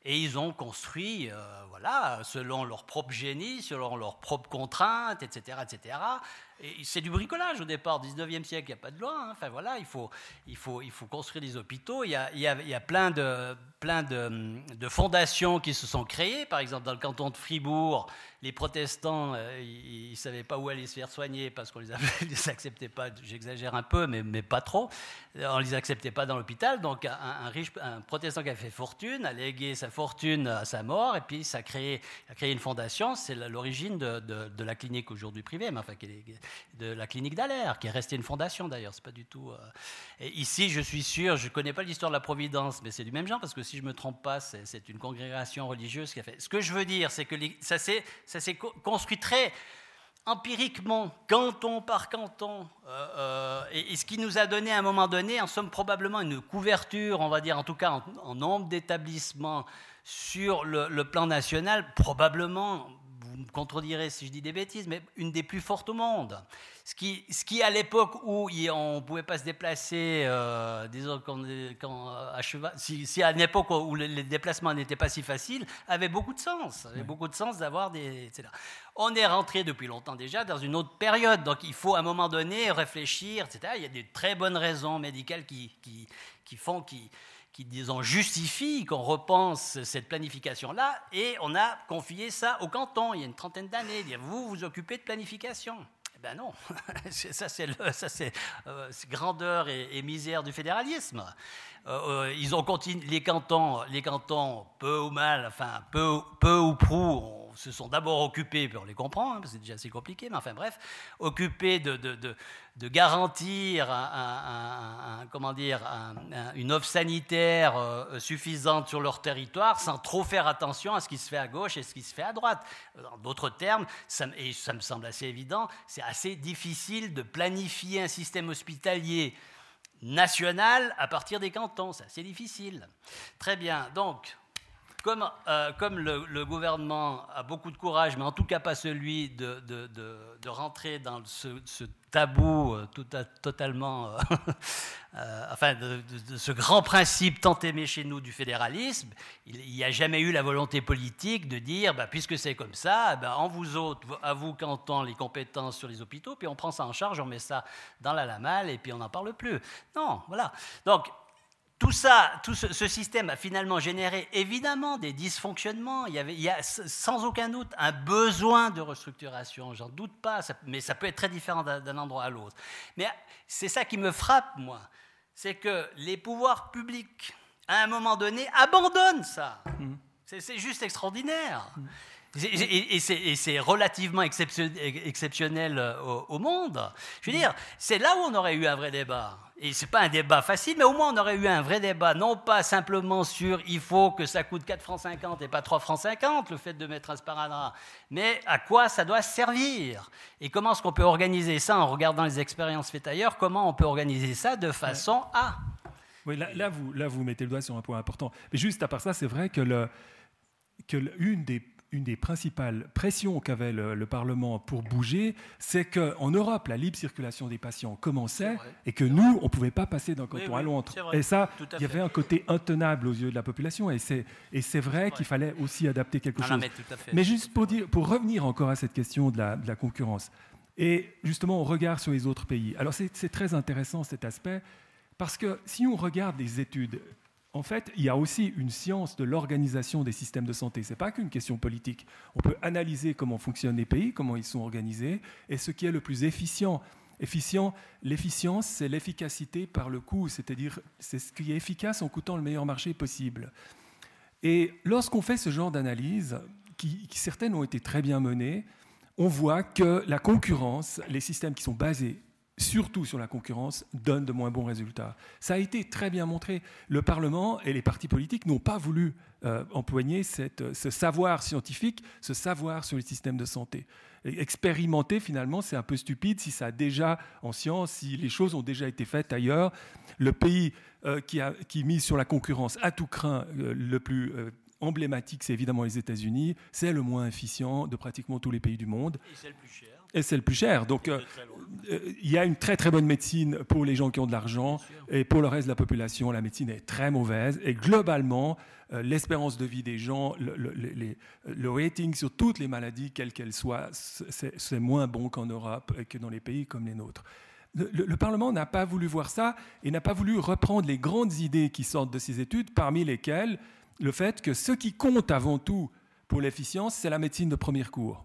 S2: Et ils ont construit, euh, voilà, selon leur propre génie, selon leurs propres contraintes, etc., etc. C'est du bricolage au départ, 19e siècle, il n'y a pas de loi. Hein. Enfin voilà, il faut, construire des hôpitaux. Il y a, plein, de, fondations qui se sont créées. Par exemple, dans le canton de Fribourg, les protestants, euh, ils ne savaient pas où aller se faire soigner parce qu'on ne les, acceptait pas, j'exagère un peu, mais, pas trop. On ne les acceptait pas dans l'hôpital. Donc un, riche, protestant qui a fait fortune a légué sa fortune à sa mort et puis ça a créé, une fondation. C'est l'origine de, la clinique aujourd'hui privée, enfin, de la clinique d'Alaire, qui est restée une fondation d'ailleurs. C'est pas du tout. Euh, ici, je suis sûr, je connais pas l'histoire de la Providence, mais c'est du même genre parce que si je me trompe pas, c'est une congrégation religieuse qui a fait. Ce que je veux dire, c'est que ça s'est ça s'est construit très empiriquement, canton par canton, euh, euh, et, ce qui nous a donné à un moment donné, en somme, probablement une couverture, on va dire en tout cas en, nombre d'établissements sur le, plan national, probablement, vous me contredirez si je dis des bêtises, mais une des plus fortes au monde. Ce qui, ce qui à l'époque où on ne pouvait pas se déplacer, euh, disons, quand, euh, à cheval, si, à une époque où les déplacements n'étaient pas si faciles, avait beaucoup de sens. Avait beaucoup de sens d'avoir des. Etc. On est rentré depuis longtemps déjà dans une autre période, donc il faut à un moment donné réfléchir, etc. Il y a des très bonnes raisons médicales qui, qui, qui font, qui, qui, disons, justifient qu'on repense cette planification-là, et on a confié ça au canton il y a une trentaine d'années. Vous vous occupez de planification. Eh ben non, ça c'est euh, grandeur et, misère du fédéralisme. Euh, euh, ils ont continué, les cantons, les cantons, peu ou mal, enfin peu, peu ou prou, se sont d'abord occupés, on les comprend, hein, c'est déjà assez compliqué, mais enfin bref, occupés de, de, de, garantir un, comment dire, une offre sanitaire euh, suffisante sur leur territoire sans trop faire attention à ce qui se fait à gauche et ce qui se fait à droite. En d'autres termes, ça, et ça me semble assez évident, c'est assez difficile de planifier un système hospitalier national à partir des cantons. C'est assez difficile. Très bien. Donc, comme, euh, le, gouvernement a beaucoup de courage, mais en tout cas pas celui de, rentrer dans ce, tabou euh, totalement, euh, enfin, de, ce grand principe tant aimé chez nous du fédéralisme, il n'y a jamais eu la volonté politique de dire, bah, puisque c'est comme ça, bah, on vous ôte, à vous qu'entend les compétences sur les hôpitaux, puis on prend ça en charge, on met ça dans la lamale, et puis on n'en parle plus. Non, voilà. Donc, tout ça, tout ce, système a finalement généré évidemment des dysfonctionnements. Il y, avait, il y a sans aucun doute un besoin de restructuration, j'en doute pas, mais ça peut être très différent d'un endroit à l'autre. Mais c'est ça qui me frappe, moi, c'est que les pouvoirs publics, à un moment donné, abandonnent ça. Mmh. C'est juste extraordinaire. Mmh. Et c'est relativement exceptionnel euh, au, monde. Je veux dire, c'est là où on aurait eu un vrai débat. Et ce n'est pas un débat facile, mais au moins on aurait eu un vrai débat, non pas simplement sur il faut que ça coûte 4 francs 50 et pas 3 francs 50, le fait de mettre un sparadrap, mais à quoi ça doit servir? Et comment est-ce qu'on peut organiser ça en regardant les expériences faites ailleurs Comment on peut organiser ça de façon à...
S3: Oui, là, là, vous, là vous mettez le doigt sur un point important. Mais juste à part ça, c'est vrai que, le, que une des une des principales pressions qu'avait le, Parlement pour bouger, c'est qu'en Europe, la libre circulation des patients commençait et que nous, on ne pouvait pas passer d'un canton à l'autre. Et ça, il y avait un côté intenable aux yeux de la population. Et c'est, et c'est vrai qu'il fallait aussi adapter quelque chose. mais, juste pour, dire, pour revenir encore à cette question de la, de la concurrence, et justement, on regarde sur les autres pays. Alors c'est, c'est très intéressant cet aspect, parce que si on regarde les études en fait, il y a aussi une science de l'organisation des systèmes de santé. Ce n'est pas qu'une question politique. On peut analyser comment fonctionnent les pays, comment ils sont organisés, et ce qui est le plus efficient. L'efficience, c'est l'efficacité par le coût, c'est-à-dire c'est ce qui est efficace en coûtant le meilleur marché possible. Et lorsqu'on fait ce genre d'analyse, qui certaines ont été très bien menées, on voit que la concurrence, les systèmes qui sont basés surtout sur la concurrence, donne de moins bons résultats. Ça a été très bien montré. Le Parlement et les partis politiques n'ont pas voulu euh, ce savoir scientifique, ce savoir sur les systèmes de santé. expérimenter, finalement, c'est un peu stupide si ça a déjà, en science, si les choses ont déjà été faites ailleurs. Le pays euh, qui, a, mise sur la concurrence à tout craint, euh, le plus emblématique, c'est évidemment les États-Unis. C'est le moins efficient de pratiquement tous les pays du monde.
S2: Et c'est le plus cher
S3: et c'est le plus cher. Donc, euh, euh, il y a une très très bonne médecine pour les gens qui ont de l'argent, et pour le reste de la population, la médecine est très mauvaise. Et globalement, euh, l'espérance de vie des gens, le, rating sur toutes les maladies, quelles qu'elles soient, c'est moins bon qu'en Europe et que dans les pays comme les nôtres. Le, Parlement n'a pas voulu voir ça et n'a pas voulu reprendre les grandes idées qui sortent de ces études, parmi lesquelles le fait que ce qui compte avant tout pour l'efficience, c'est la médecine de premier cours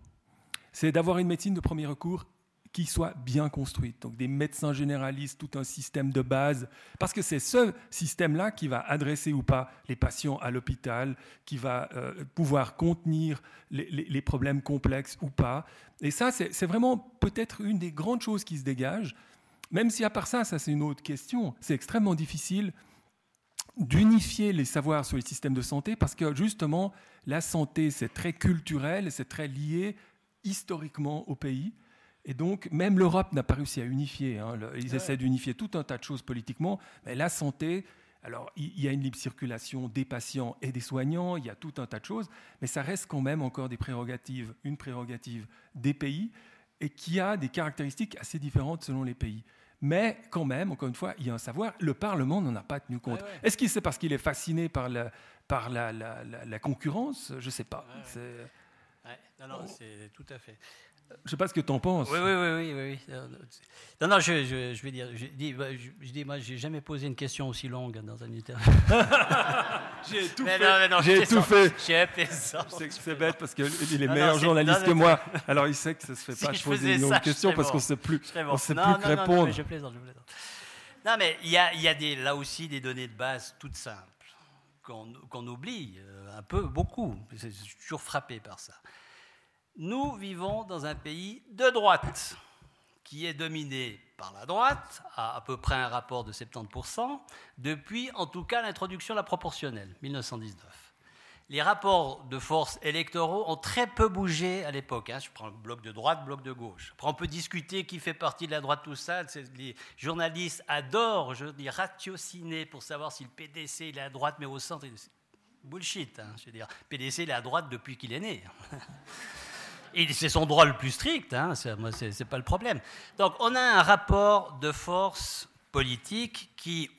S3: c'est d'avoir une médecine de premier recours qui soit bien construite. Donc des médecins généralistes, tout un système de base, parce que c'est ce système-là qui va adresser ou pas les patients à l'hôpital, qui va euh, pouvoir contenir les, problèmes complexes ou pas. Et ça, c'est vraiment peut-être une des grandes choses qui se dégagent, même si à part ça, ça c'est une autre question, c'est extrêmement difficile d'unifier les savoirs sur les systèmes de santé, parce que justement, la santé, c'est très culturel, c'est très lié historiquement au pays. Et donc, même l'Europe n'a pas réussi à unifier. Hein. ils essaient d'unifier tout un tas de choses politiquement, mais la santé, alors, il y a une libre circulation des patients et des soignants, il y a tout un tas de choses, mais ça reste quand même encore des prérogatives, une prérogative des pays, et qui a des caractéristiques assez différentes selon les pays. Mais quand même, encore une fois, il y a un savoir, le Parlement n'en a pas tenu compte. Est-ce qu'il c'est parce qu'il est fasciné par la, par la, concurrence? Je ne sais pas.
S2: Non, non, c'est tout à fait.
S3: Je ne sais pas ce que tu en penses.
S2: Oui, oui, oui, oui, oui. Non, non, je, je, je vais dire, je dis, bah, je, je dis moi, j'ai jamais posé une question aussi longue dans un interview.
S3: j'ai tout fait. J'ai tout fait. C'est bête parce qu'il est meilleur journaliste que moi. Alors il sait que ça ne se fait pas de poser une longue question parce qu'on ne sait plus, on sait plus que répondre.
S2: je plaisante, je plaisante. Non, mais il y a, y a des, là aussi des données de base toutes simples qu'on oublie euh, un peu, beaucoup. Je suis toujours frappé par ça. Nous vivons dans un pays de droite, qui est dominé par la droite, à à peu près un rapport de 70%, depuis en tout cas l'introduction de la proportionnelle, 1919. Les rapports de force électoraux ont très peu bougé à l'époque. Hein. Je prends le bloc de droite, bloc de gauche. Après, on peut discuter qui fait partie de la droite, tout ça. Les journalistes adorent, je dis, ratiociner pour savoir si le PDC est à droite, mais au centre. Bullshit, hein, je veux dire. PDC est à droite depuis qu'il est né. Et c'est son droit le plus strict, hein, ce n'est pas le problème. Donc on a un rapport de force politique qui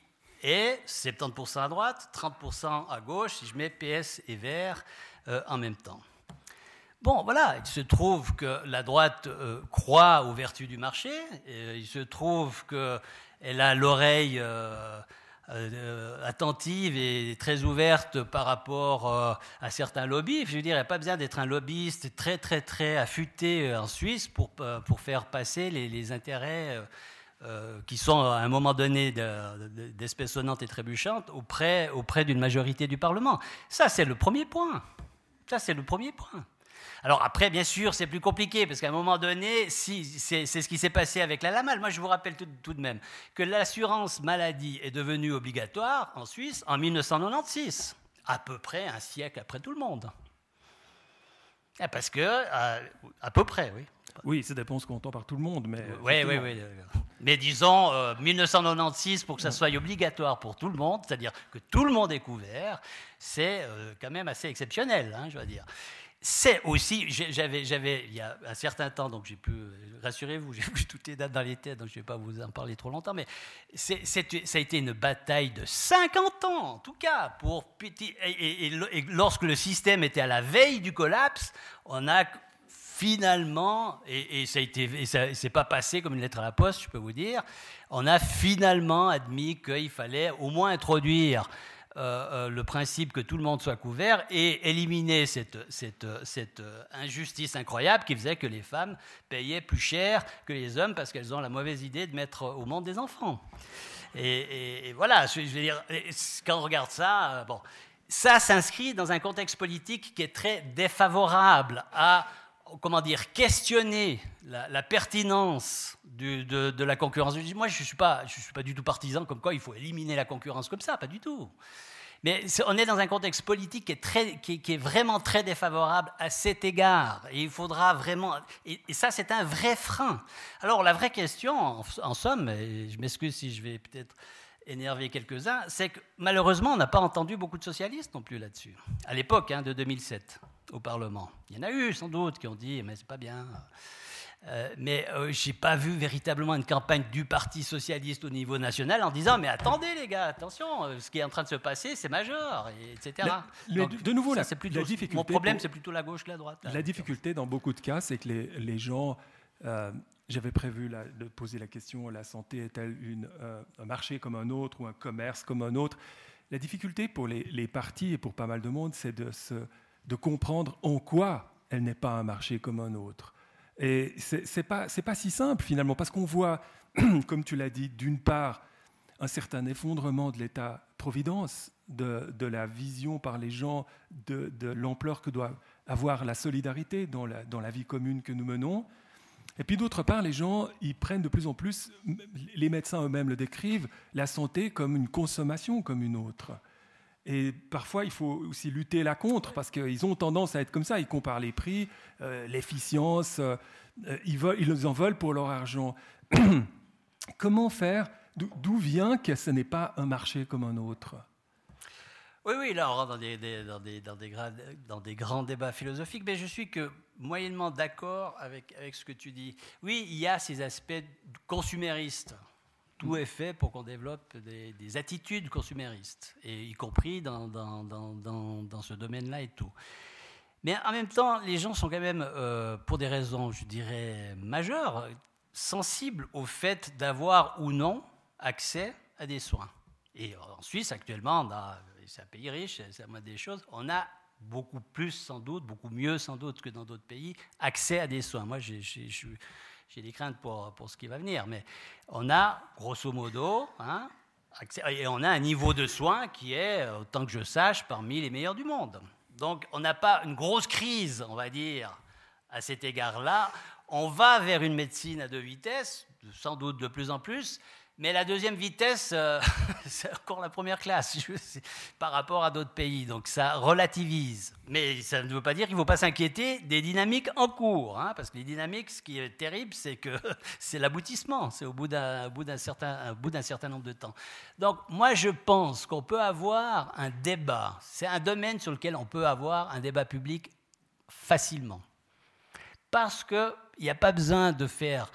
S2: est 70% à droite, 30% à gauche, si je mets PS et Vert euh, en même temps. Bon, voilà, il se trouve que la droite euh, croit aux vertus du marché, il se trouve qu'elle a l'oreille... Euh, euh, attentive et très ouverte par rapport euh, à certains lobbies. Je veux dire, il n'y a pas besoin d'être un lobbyiste très, très, très affûté euh, en Suisse pour, pour faire passer les, intérêts qui sont à un moment donné d'espèces sonnantes et trébuchantes auprès, auprès d'une majorité du Parlement. Ça, c'est le premier point. Ça, c'est le premier point. Alors après, bien sûr, c'est plus compliqué, parce qu'à un moment donné, si, c'est ce qui s'est passé avec la LAMAL. Moi, je vous rappelle tout, de même que l'assurance maladie est devenue obligatoire en Suisse en 1996, à peu près un siècle après tout le monde. Ah, parce que, euh, à, peu près, oui.
S3: Oui, ça dépend ce qu'on entend par tout le monde, mais...
S2: Oui, oui, oui. Mais disons, 1996, euh, pour que ça soit obligatoire pour tout le monde, c'est-à-dire que tout le monde est couvert, c'est euh, quand même assez exceptionnel, hein, je dois dire c'est aussi, j'avais, j'avais, il y a un certain temps, donc j'ai pu, rassurez-vous, j'ai plus toutes les dates dans les têtes, donc je ne vais pas vous en parler trop longtemps, mais c'est, ça a été une bataille de 50 ans, en tout cas, pour petit, et, lorsque le système était à la veille du collapse, on a finalement, et, ça a pas passé comme une lettre à la poste, je peux vous dire, on a finalement admis qu'il fallait au moins introduire euh, euh, le principe que tout le monde soit couvert et éliminer cette, cette, cette, injustice incroyable qui faisait que les femmes payaient plus cher que les hommes parce qu'elles ont la mauvaise idée de mettre au monde des enfants. Et, voilà, je veux dire, quand on regarde ça, euh, bon, ça s'inscrit dans un contexte politique qui est très défavorable à comment dire, questionner la, pertinence de, la concurrence. Moi, je ne suis, pas, du tout partisan comme quoi il faut éliminer la concurrence comme ça, pas du tout. Mais on est dans un contexte politique qui est, très, qui, est, vraiment très défavorable à cet égard. Et il faudra vraiment. Et, ça, c'est un vrai frein. Alors, la vraie question, en, somme, et je m'excuse si je vais peut-être énerver quelques-uns, c'est que malheureusement, on n'a pas entendu beaucoup de socialistes non plus là-dessus. À l'époque hein, de 2007, au Parlement. Il y en a eu sans doute qui ont dit, mais c'est pas bien. Euh, mais euh, je n'ai pas vu véritablement une campagne du Parti socialiste au niveau national en disant mais attendez les gars, attention, euh, ce qui est en train de se passer, c'est majeur, etc.
S3: de nouveau, ça, c'est plutôt, la
S2: mon problème, c'est plutôt la gauche que la droite.
S3: la difficulté dans beaucoup de cas, c'est que les, les gens... J'avais prévu de poser la question la santé est-elle un marché comme un autre ou un commerce comme un autre? La difficulté pour les, les partis et pour pas mal de monde, c'est de, de comprendre en quoi elle n'est pas un marché comme un autre. Et ce n'est pas, pas si simple finalement, parce qu'on voit, comme tu l'as dit, d'une part, un certain effondrement de l'État-providence, de, de, la vision par les gens de, l'ampleur que doit avoir la solidarité dans la vie commune que nous menons. Et puis d'autre part, les gens, ils prennent de plus en plus, les médecins eux-mêmes le décrivent, la santé comme une consommation comme une autre. Et parfois, il faut aussi lutter là contre, parce qu'ils ont tendance à être comme ça. Ils comparent les prix, euh, l'efficience, euh, ils, veulent, en veulent pour leur argent. Comment faire? D'où vient que ce n'est pas un marché comme un autre?
S2: Oui, oui, là on rentre dans des, dans, des, dans, des, dans des, grands débats philosophiques, mais je suis que moyennement d'accord avec, avec ce que tu dis. Oui, il y a ces aspects consuméristes. Tout est fait pour qu'on développe des, attitudes consuméristes, y compris dans, ce domaine-là et tout. Mais en même temps, les gens sont quand même, euh, pour des raisons, je dirais, majeures, sensibles au fait d'avoir ou non accès à des soins. Et en Suisse, actuellement, c'est un pays riche, c'est la des choses. On a beaucoup plus, sans doute, beaucoup mieux, sans doute, que dans d'autres pays, accès à des soins. Moi, j'ai des craintes pour, pour ce qui va venir, mais on a, grosso modo, hein, et on a un niveau de soins qui est, autant que je sache, parmi les meilleurs du monde. Donc, on n'a pas une grosse crise, on va dire, à cet égard-là. On va vers une médecine à deux vitesses, sans doute de plus en plus, mais la deuxième vitesse, euh, c'est encore la première classe par rapport à d'autres pays. Donc ça relativise. Mais ça ne veut pas dire qu'il ne faut pas s'inquiéter des dynamiques en cours. Hein, parce que les dynamiques, ce qui est terrible, c'est que c'est l'aboutissement. C'est au bout d'un certain, nombre de temps. Donc moi, je pense qu'on peut avoir un débat. C'est un domaine sur lequel on peut avoir un débat public facilement. Parce qu'il n'y a pas besoin de faire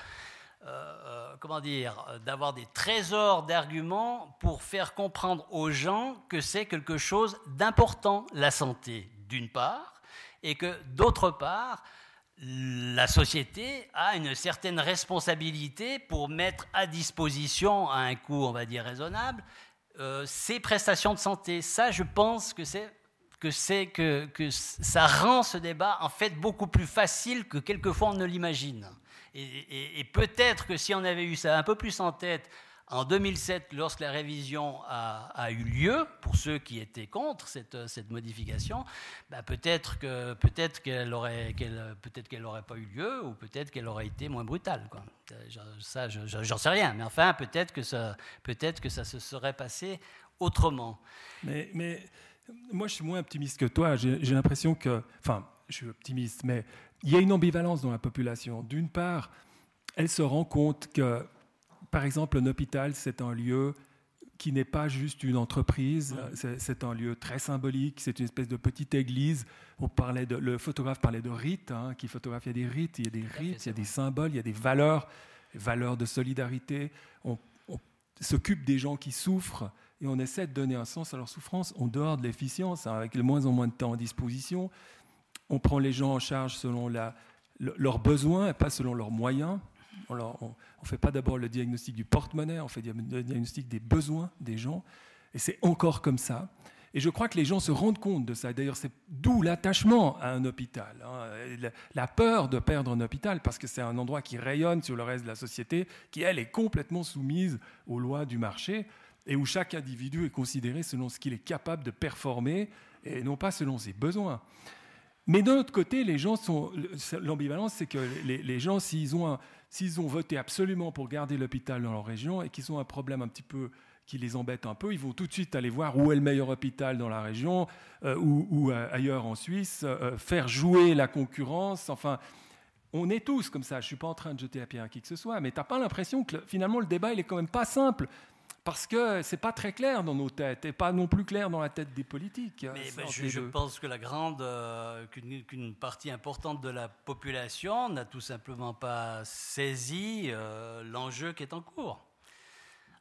S2: euh, euh, comment dire, euh, d'avoir des trésors d'arguments pour faire comprendre aux gens que c'est quelque chose d'important, la santé, d'une part, et que d'autre part, la société a une certaine responsabilité pour mettre à disposition, à un coût, on va dire, raisonnable, ces prestations de santé. Ça, je pense que c'est que, c'est que, que ça rend ce débat en fait beaucoup plus facile que quelquefois on ne l'imagine. Et, peut-être que si on avait eu ça un peu plus en tête en 2007, lorsque la révision a, eu lieu, pour ceux qui étaient contre cette, modification, bah peut-être que peut-être qu'elle aurait peut-être qu'elle n'aurait pas eu lieu, ou peut-être qu'elle aurait été moins brutale. Ça, j'en sais rien, mais enfin, peut-être que ça, peut-être que ça se serait passé autrement.
S3: Mais moi, je suis moins optimiste que toi. J'ai l'impression que, enfin, je suis optimiste, mais il y a une ambivalence dans la population. D'une part, elle se rend compte que, par exemple, un hôpital, c'est un lieu qui n'est pas juste une entreprise, c'est un lieu très symbolique, c'est une espèce de petite église. On parlait de, le photographe parlait de rites, hein, qui photographiait des rites, il y a des rites, il y a des symboles, il y a des valeurs, valeurs de solidarité. On, on s'occupe des gens qui souffrent et on essaie de donner un sens à leur souffrance en dehors de l'efficience, hein, avec le moins en moins de temps à disposition on prend les gens en charge selon leurs besoins et pas selon leurs moyens. On ne fait pas d'abord le diagnostic du porte-monnaie, on fait le diagnostic des besoins des gens. Et c'est encore comme ça. Et je crois que les gens se rendent compte de ça. D'ailleurs, c'est d'où l'attachement à un hôpital, hein. la peur de perdre un hôpital, parce que c'est un endroit qui rayonne sur le reste de la société, qui, elle, est complètement soumise aux lois du marché, et où chaque individu est considéré selon ce qu'il est capable de performer, et non pas selon ses besoins. Mais d'un autre côté, les gens sont. L'ambivalence, c'est que les, gens, s'ils ont, ont voté absolument pour garder l'hôpital dans leur région et qu'ils ont un problème un petit peu qui les embête un peu, ils vont tout de suite aller voir où est le meilleur hôpital dans la région euh, ou, euh, ailleurs en Suisse, euh, faire jouer la concurrence. Enfin, on est tous comme ça. Je ne suis pas en train de jeter la pierre à qui que ce soit, mais tu n'as pas l'impression que finalement le débat, il est quand même pas simple parce que c'est pas très clair dans nos têtes et pas non plus clair dans la tête des politiques.
S2: Hein, Mais ben, je, pense que la grande, euh, qu'une partie importante de la population n'a tout simplement pas saisi euh, l'enjeu qui est en cours.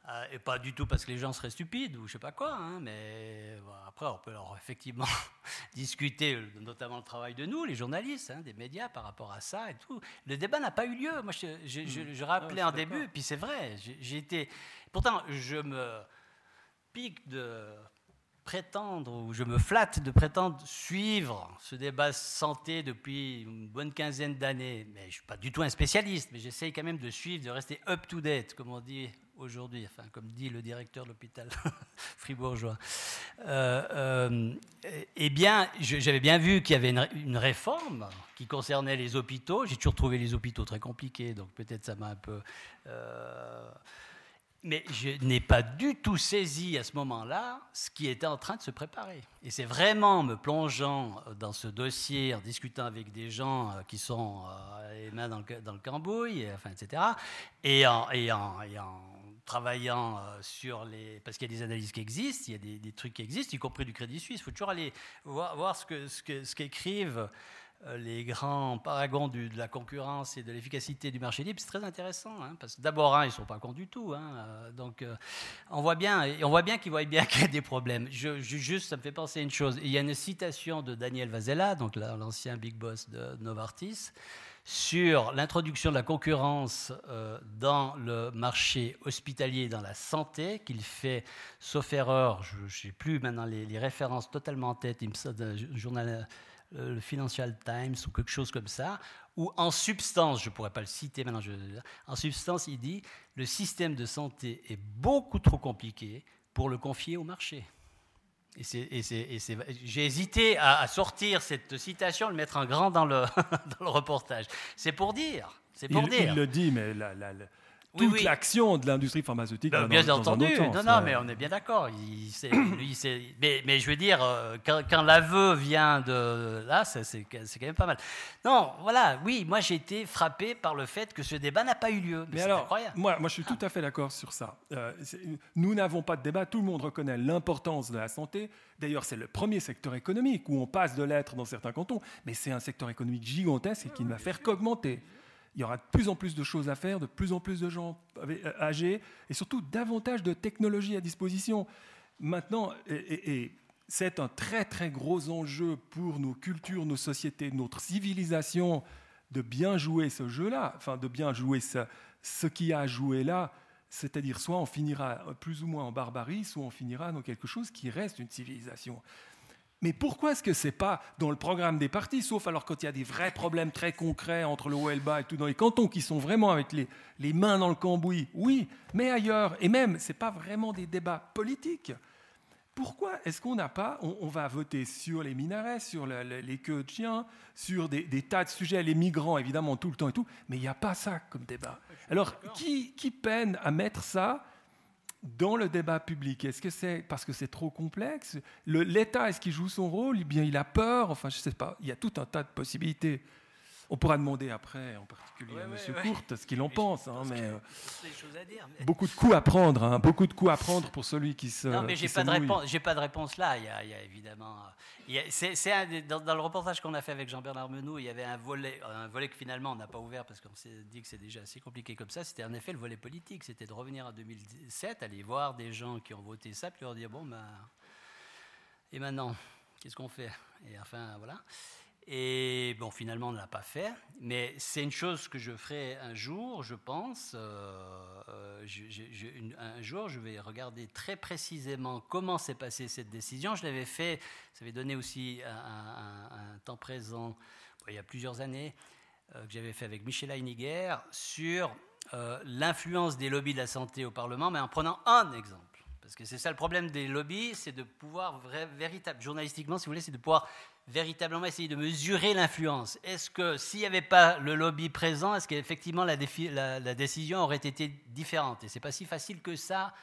S2: Euh, et pas du tout parce que les gens seraient stupides ou je sais pas quoi, hein, mais après on peut alors effectivement discuter, notamment le travail de nous, les journalistes, hein, des médias par rapport à ça et tout. Le débat n'a pas eu lieu. Moi, je, je, je, hmm. rappelais en début, puis c'est vrai, j'ai été Pourtant, je me pique de prétendre, ou je me flatte de prétendre suivre ce débat santé depuis une bonne quinzaine d'années. Mais je ne suis pas du tout un spécialiste, mais j'essaye quand même de suivre, de rester up-to-date, comme on dit aujourd'hui, enfin, comme dit le directeur de l'hôpital fribourgeois. Euh, euh, eh bien, j'avais bien vu qu'il y avait une, réforme qui concernait les hôpitaux. J'ai toujours trouvé les hôpitaux très compliqués, donc peut-être ça m'a un peu... Euh, mais je n'ai pas du tout saisi à ce moment-là ce qui était en train de se préparer. Et c'est vraiment en me plongeant dans ce dossier, en discutant avec des gens qui sont les mains dans le, dans cambouis, enfin, etc., et en, et et en travaillant euh, sur les... Parce qu'il y a des analyses qui existent, il y a des, trucs qui existent, y compris du Crédit Suisse. Il faut toujours aller voir, ce qu'écrivent... Euh, les grands paragons de la concurrence et de l'efficacité du marché libre, c'est très intéressant. Hein, parce que d'abord, hein, ils ne sont pas cons du tout. Hein, euh, donc, on voit bien, qu'ils voient bien qu'il y a des problèmes. Je, juste, ça me fait penser à une chose. Il y a une citation de Daniel Vazella, l'ancien big boss de Novartis, sur l'introduction de la concurrence dans le marché hospitalier, dans la santé, qu'il fait, sauf erreur, je n'ai plus maintenant les, références totalement en tête, il me journal le Financial Times ou quelque chose comme ça, où en substance, je ne pourrais pas le citer maintenant, je, en substance, il dit le système de santé est beaucoup trop compliqué pour le confier au marché. Et j'ai hésité à, sortir cette citation, le mettre en grand dans le, dans le reportage. C'est pour dire. C'est pour
S3: il,
S2: dire.
S3: Il le dit, mais la, la, toute oui, l'action de l'industrie pharmaceutique.
S2: Ben, bien dans, entendu, dans non, non, mais on est bien d'accord. mais, mais, je veux dire, euh, quand, quand l'aveu vient de là, c'est quand même pas mal. Non, voilà, oui, moi j'ai été frappé par le fait que ce débat n'a pas eu lieu.
S3: Mais, mais alors, incroyable. Moi, moi, je suis tout à fait d'accord sur ça. Euh, nous n'avons pas de débat. Tout le monde reconnaît l'importance de la santé. D'ailleurs, c'est le premier secteur économique où on passe de l'être dans certains cantons, mais c'est un secteur économique gigantesque et qui ne va faire qu'augmenter il y aura de plus en plus de choses à faire, de plus en plus de gens euh, âgés, et surtout davantage de technologies à disposition. Maintenant, et, c'est un très très gros enjeu pour nos cultures, nos sociétés, notre civilisation, de bien jouer ce jeu-là, enfin de bien jouer ce, ce qui a joué là, c'est-à-dire soit on finira plus ou moins en barbarie, soit on finira dans quelque chose qui reste une civilisation. Mais pourquoi est-ce que ce n'est pas dans le programme des partis, sauf alors quand il y a des vrais problèmes très concrets entre le haut et le bas et tout, dans les cantons qui sont vraiment avec les, les mains dans le cambouis? Oui, mais ailleurs, et même, ce n'est pas vraiment des débats politiques. Pourquoi est-ce qu'on n'a pas, on, va voter sur les minarets, sur les queues de chiens, sur des, des, tas de sujets, les migrants évidemment tout le temps et tout, mais il n'y a pas ça comme débat. Alors qui, qui peine à mettre ça dans le débat public Est-ce que c'est parce que c'est trop complexe? L'État, est-ce qu'il joue son rôle? Eh bien, il a peur Enfin, je ne sais pas. Il y a tout un tas de possibilités. On pourra demander après, en particulier à M. Courte, ce qu'il en pense. Hein, mais, euh, Beaucoup de coups à prendre, hein, beaucoup de coups à prendre pour celui qui se.
S2: Non, mais j'ai pas, de réponse, j'ai pas de réponse là. Il y a, il y a évidemment. c'est, dans, dans, le reportage qu'on a fait avec Jean-Bernard Menou, il y avait un volet, un volet que finalement on n'a pas ouvert parce qu'on s'est dit que c'est déjà assez compliqué comme ça. C'était en effet le volet politique. C'était de revenir en 2007, aller voir des gens qui ont voté ça, puis leur dire bon, ben. Et maintenant, qu'est-ce qu'on fait? Et enfin, voilà. Et bon, finalement, on ne l'a pas fait, mais c'est une chose que je ferai un jour, je pense. Euh, euh un jour, je vais regarder très précisément comment s'est passée cette décision. Je l'avais fait, ça avait donné aussi un, temps présent, il y a plusieurs années, euh, que j'avais fait avec Michel Heiniger sur l'influence des lobbies de la santé au Parlement, mais en prenant un exemple. Parce que c'est ça le problème des lobbies, c'est de pouvoir, vrai, véritable, journalistiquement, si vous voulez, c'est de pouvoir véritablement essayer de mesurer l'influence. Est-ce que s'il n'y avait pas le lobby présent, est-ce qu'effectivement la, décision aurait été différente? Et c'est pas si facile que ça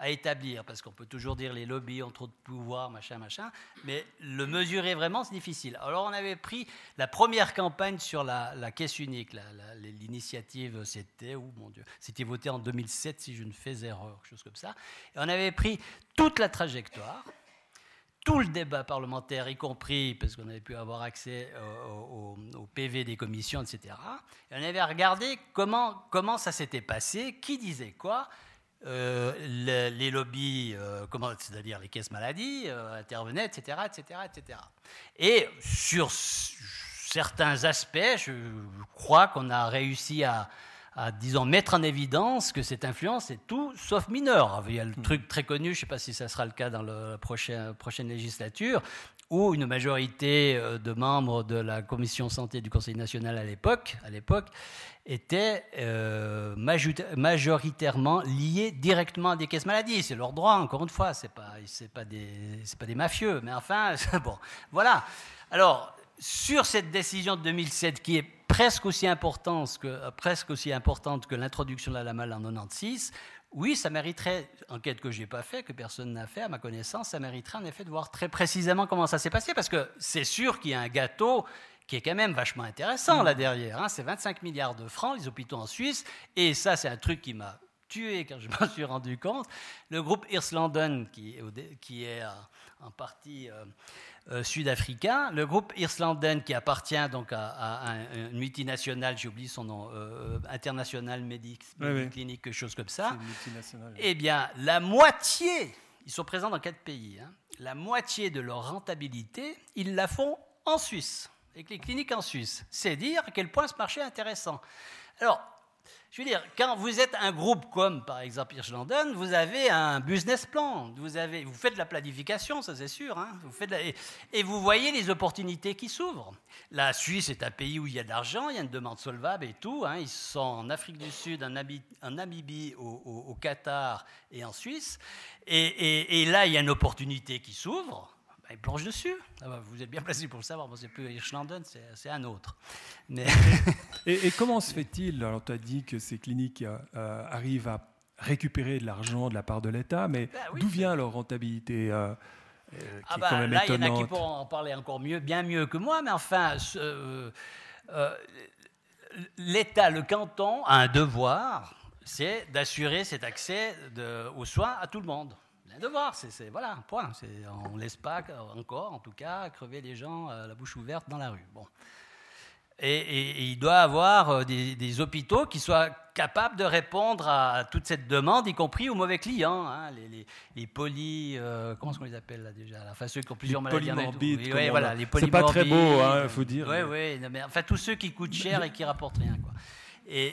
S2: à établir, parce qu'on peut toujours dire les lobbies ont trop de pouvoir, machin, machin, mais le mesurer vraiment, c'est difficile. Alors on avait pris la première campagne sur la, la caisse unique, l'initiative, c'était, oh mon Dieu, c'était voté en 2007 si je ne fais erreur, quelque chose comme ça, et on avait pris toute la trajectoire, tout le débat parlementaire, y compris parce qu'on avait pu avoir accès au, PV des commissions, etc. Et on avait regardé comment, comment ça s'était passé, qui disait quoi. Euh, les, lobbies, euh, c'est-à-dire les caisses maladies, euh, intervenaient, etc., etc., etc. Et sur certains aspects, je crois qu'on a réussi à, à, disons, mettre en évidence que cette influence est tout sauf mineure. Il y a le hmm. truc très connu, je ne sais pas si ça sera le cas dans la prochaine, prochaine législature, où une majorité euh, de membres de la commission santé du Conseil national à l'époque, à l'époque, étaient euh, majoritairement liés directement à des caisses maladies. C'est leur droit, encore une fois. C'est pas, c'est pas des, pas des mafieux. Mais enfin, bon, voilà. Alors, sur cette décision de 2007 qui est presque aussi importante que, presque aussi importante que l'introduction de la LAMAL en 96, oui, ça mériterait, enquête que je n'ai pas fait, que personne n'a fait à ma connaissance, ça mériterait en effet de voir très précisément comment ça s'est passé, parce que c'est sûr qu'il y a un gâteau qui est quand même vachement intéressant là derrière. Hein. C'est 25 milliards de francs, les hôpitaux en Suisse, et ça c'est un truc qui m'a tué quand je m'en suis rendu compte. Le groupe Irslanden, qui, qui est en partie euh, euh, sud-africain, le groupe Irslanden, qui appartient donc à, une multinationale, j'ai oublié son nom, euh, International Medic, Clinique, quelque chose comme ça. Eh bien, la moitié, ils sont présents dans quatre pays, hein, la moitié de leur rentabilité, ils la font en Suisse, avec les cliniques en Suisse. C'est dire à quel point ce marché est intéressant. Alors, je veux dire, quand vous êtes un groupe comme par exemple Hirschlanden, vous avez un business plan, vous, avez, vous faites de la planification, ça c'est sûr, hein. vous faites et, vous voyez les opportunités qui s'ouvrent. La Suisse est un pays où il y a de l'argent, il y a une demande solvable et tout. Hein. Ils sont en Afrique du Sud, en, Namibie, au, Qatar et en Suisse. et là, il y a une opportunité qui s'ouvre il plonge dessus. Ah bah, vous êtes bien placé pour le savoir. c'est plus Hirschlanden, c'est un autre.
S3: Mais et, comment se fait-il Alors, tu as dit que ces cliniques euh, arrivent à récupérer de l'argent de la part de l'État, mais bah d'où vient leur rentabilité euh,
S2: euh, ah bah, Là, il y en a qui pourront en parler encore mieux, bien mieux que moi, mais enfin, l'État, le canton, a un devoir, c'est d'assurer cet accès de, aux soins à tout le monde de voir, c'est voilà, point. On ne laisse pas encore, en tout cas, crever les gens euh, la bouche ouverte dans la rue. Bon. Et, il doit avoir euh, des, hôpitaux qui soient capables de répondre à toute cette demande, y compris aux mauvais clients, hein, les, les, les, polis, euh, comment est-ce qu'on les appelle là déjà Enfin ceux qui ont plusieurs maladies.
S3: Oui, voilà, les C'est pas très beau, il hein, faut dire.
S2: Oui, oui, mais enfin tous ceux qui coûtent cher et qui rapportent rien, quoi. Et,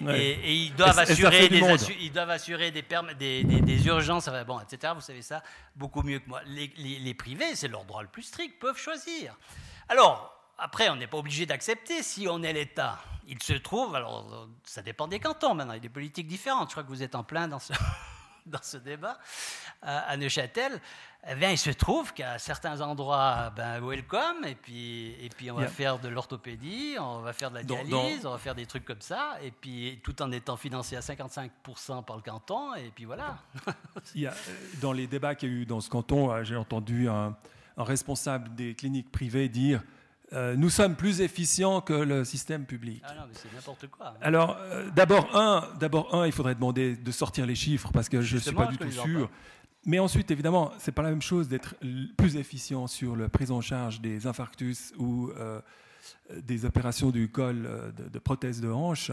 S2: ils, doivent assurer des ils doivent assurer des, des, des, urgences, bon, etc. Vous savez ça beaucoup mieux que moi. Les, privés, c'est leur droit le plus strict, peuvent choisir. Alors, après, on n'est pas obligé d'accepter si on est l'État. Il se trouve, alors ça dépend des cantons maintenant, il y a des politiques différentes. Je crois que vous êtes en plein dans ce, dans ce débat à Neuchâtel eh bien, il se trouve qu'à certains endroits, ben, welcome, et puis, et puis on va faire de l'orthopédie, on va faire de la dialyse, on va faire des trucs comme ça, et puis tout en étant financé à 55% par le canton, et puis voilà.
S3: Il y a, dans les débats qu'il y a eu dans ce canton, euh, j'ai entendu un, responsable des cliniques privées dire euh, nous sommes plus efficients que le système public.
S2: Ah non, mais c'est n'importe quoi. Hein.
S3: Alors, euh, d'abord, un, d'abord, un, il faudrait demander de sortir les chiffres parce que je ne suis pas du tout sûr. Mais ensuite, évidemment, ce n'est pas la même chose d'être plus efficient sur la prise en charge des infarctus ou euh, des opérations du col euh, de, prothèse de hanche,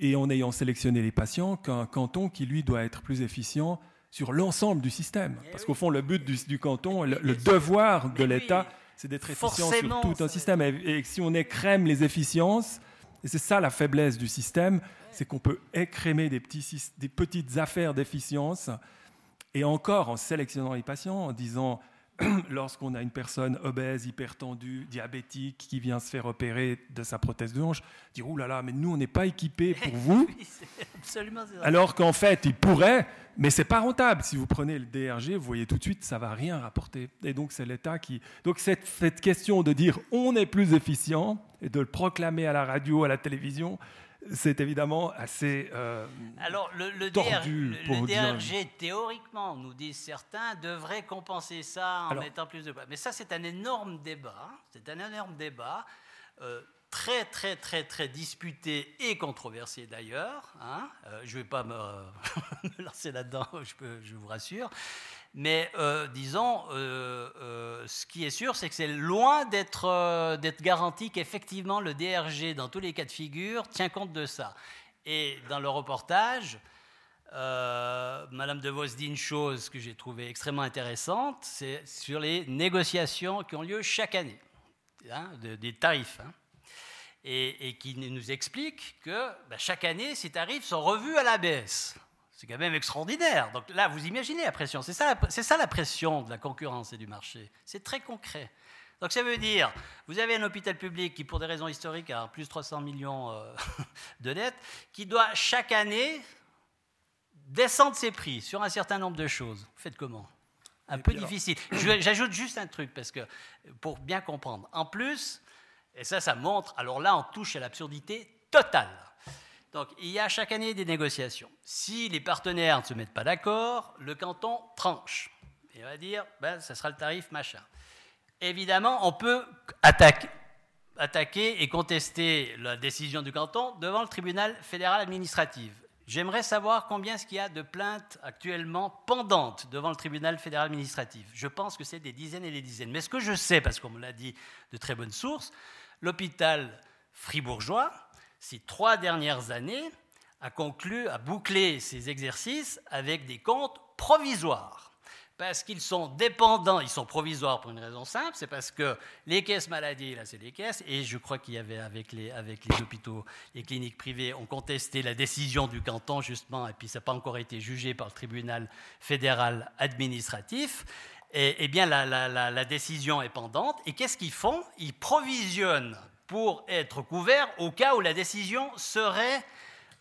S3: et en ayant sélectionné les patients, qu'un canton qui, lui, doit être plus efficient sur l'ensemble du système. Eh Parce qu'au fond, le but du, canton, le, devoir de l'État, c'est d'être efficient sur tout un système. Et, si on écrème les efficiences, et c'est ça la faiblesse du système, c'est qu'on peut écrémer des, petits, des petites affaires d'efficience et encore en sélectionnant les patients, en disant, lorsqu'on a une personne obèse, hypertendue, diabétique, qui vient se faire opérer de sa prothèse de hanche, dire, ouh là là, mais nous, on n'est pas équipés pour vous. Alors qu'en fait, il pourrait, mais c'est pas rentable. Si vous prenez le DRG, vous voyez tout de suite, ça va rien rapporter. Et donc, c'est l'État qui... Donc, cette, cette question de dire, on est plus efficient, et de le proclamer à la radio, à la télévision, c'est évidemment assez euh,
S2: Alors, le, le, DRG, théoriquement, nous disent certains, devrait compenser ça en mettant plus de. Mais ça, c'est un énorme débat. C'est un énorme débat. Euh, très, très, très, très disputé et controversé d'ailleurs. Hein. Euh, je ne vais pas me, me lancer là-dedans, je, je, vous rassure. Mais euh, disons, euh, euh, ce qui est sûr, c'est que c'est loin d'être garanti qu'effectivement le DRG, dans tous les cas de figure, tient compte de ça. Et dans le reportage, Madame De Vos dit une chose que j'ai trouvée extrêmement intéressante, c'est sur les négociations qui ont lieu chaque année, hein, des tarifs. Hein. et, qui nous explique que bah, chaque année, ces tarifs sont revus à la baisse. C'est quand même extraordinaire. Donc là, vous imaginez la pression. C'est ça, ça, la pression de la concurrence et du marché. C'est très concret. Donc ça veut dire, vous avez un hôpital public qui, pour des raisons historiques, a plus de 300 millions euh, de dettes, qui doit chaque année descendre ses prix sur un certain nombre de choses. Vous faites comment? Un peu difficile. J'ajoute juste un truc, parce que pour bien comprendre. En plus, et ça, ça montre, alors là, on touche à l'absurdité totale. Donc, il y a chaque année des négociations. Si les partenaires ne se mettent pas d'accord, le canton tranche. Et va dire, ben, ça sera le tarif machin. Évidemment, on peut attaquer, et contester la décision du canton devant le tribunal fédéral administratif. J'aimerais savoir combien est-ce qu'il y a de plaintes actuellement pendantes devant le tribunal fédéral administratif. Je pense que c'est des dizaines et des dizaines. Mais ce que je sais, parce qu'on me l'a dit de très bonnes sources, l'hôpital fribourgeois, ces trois dernières années, a conclu, a bouclé ses exercices avec des comptes provisoires parce qu'ils sont dépendants, ils sont provisoires pour une raison simple, c'est parce que les caisses maladies, là c'est les caisses, et je crois qu'il y avait avec les, hôpitaux, les cliniques privées, ont contesté la décision du canton justement, et puis ça n'a pas encore été jugé par le tribunal fédéral administratif. Et, eh bien la décision est pendante, et qu'est-ce qu'ils font? Ils provisionnent pour être couverts au cas où la décision serait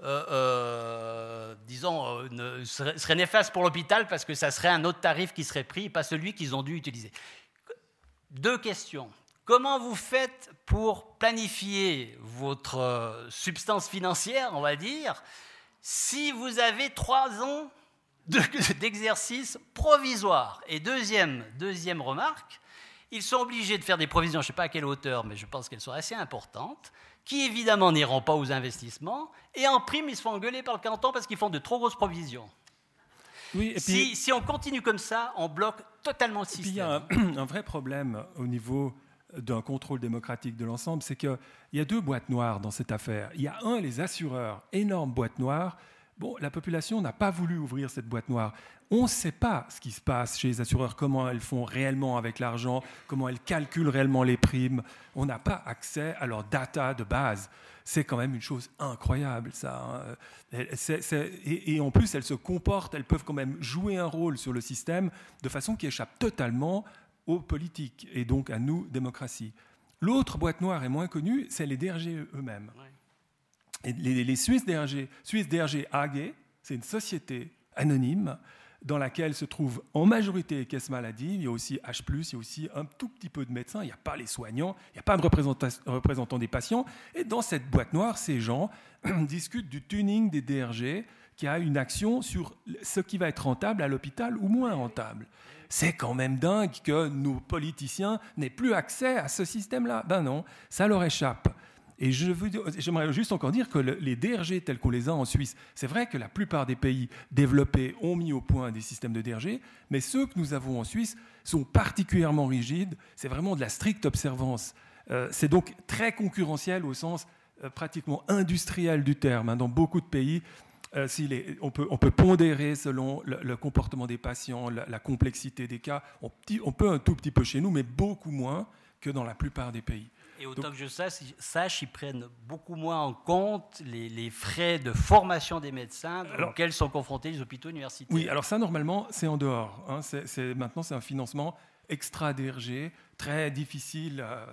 S2: euh, euh, disons, euh, serait, néfaste pour l'hôpital parce que ça serait un autre tarif qui serait pris, pas celui qu'ils ont dû utiliser. Deux questions. Comment vous faites pour planifier votre substance financière, on va dire, si vous avez trois ans d'exercice provisoire? Et deuxième, deuxième remarque, ils sont obligés de faire des provisions, je ne sais pas à quelle hauteur, mais je pense qu'elles sont assez importantes qui évidemment n'iront pas aux investissements, et en prime, ils se font engueuler par le canton parce qu'ils font de trop grosses provisions. Oui, et puis, si, on continue comme ça, on bloque totalement le système.
S3: il y a un, vrai problème au niveau d'un contrôle démocratique de l'ensemble, c'est qu'il y a deux boîtes noires dans cette affaire. Il y a un, les assureurs, énorme boîte noire. Bon, la population n'a pas voulu ouvrir cette boîte noire. On ne sait pas ce qui se passe chez les assureurs, comment elles font réellement avec l'argent, comment elles calculent réellement les primes. On n'a pas accès à leurs data de base. C'est quand même une chose incroyable, ça. Hein. et, en plus, elles se comportent, elles peuvent quand même jouer un rôle sur le système de façon qui échappe totalement aux politiques et donc à nous, démocratie. L'autre boîte noire est moins connue, c'est les DRG eux-mêmes. les, Suisses DRG, Suisse DRG AG, c'est une société anonyme dans laquelle se trouvent en majorité les caisses. Il y a aussi H, il y a aussi un tout petit peu de médecins, il n'y a pas les soignants, il n'y a pas de représentants des patients. Et dans cette boîte noire, ces gens discutent du tuning des DRG qui a une action sur ce qui va être rentable à l'hôpital ou moins rentable. C'est quand même dingue que nos politiciens n'aient plus accès à ce système-là. Ben non, ça leur échappe. Et j'aimerais juste encore dire que les DRG tels qu'on les a en Suisse, c'est vrai que la plupart des pays développés ont mis au point des systèmes de DRG, mais ceux que nous avons en Suisse sont particulièrement rigides. C'est vraiment de la stricte observance. Euh, c'est donc très concurrentiel au sens euh, pratiquement industriel du terme. Hein. Dans beaucoup de pays, euh, on, peut, on, peut, pondérer selon le, comportement des patients, la, complexité des cas. On, peut un tout petit peu chez nous, mais beaucoup moins que dans la plupart des pays.
S2: Et autant que je sache, ils prennent beaucoup moins en compte les, frais de formation des médecins auxquels sont confrontés les hôpitaux universitaires.
S3: Oui, alors ça, normalement, c'est en dehors. Hein. maintenant, c'est un financement extra-DRG, très difficile. Euh,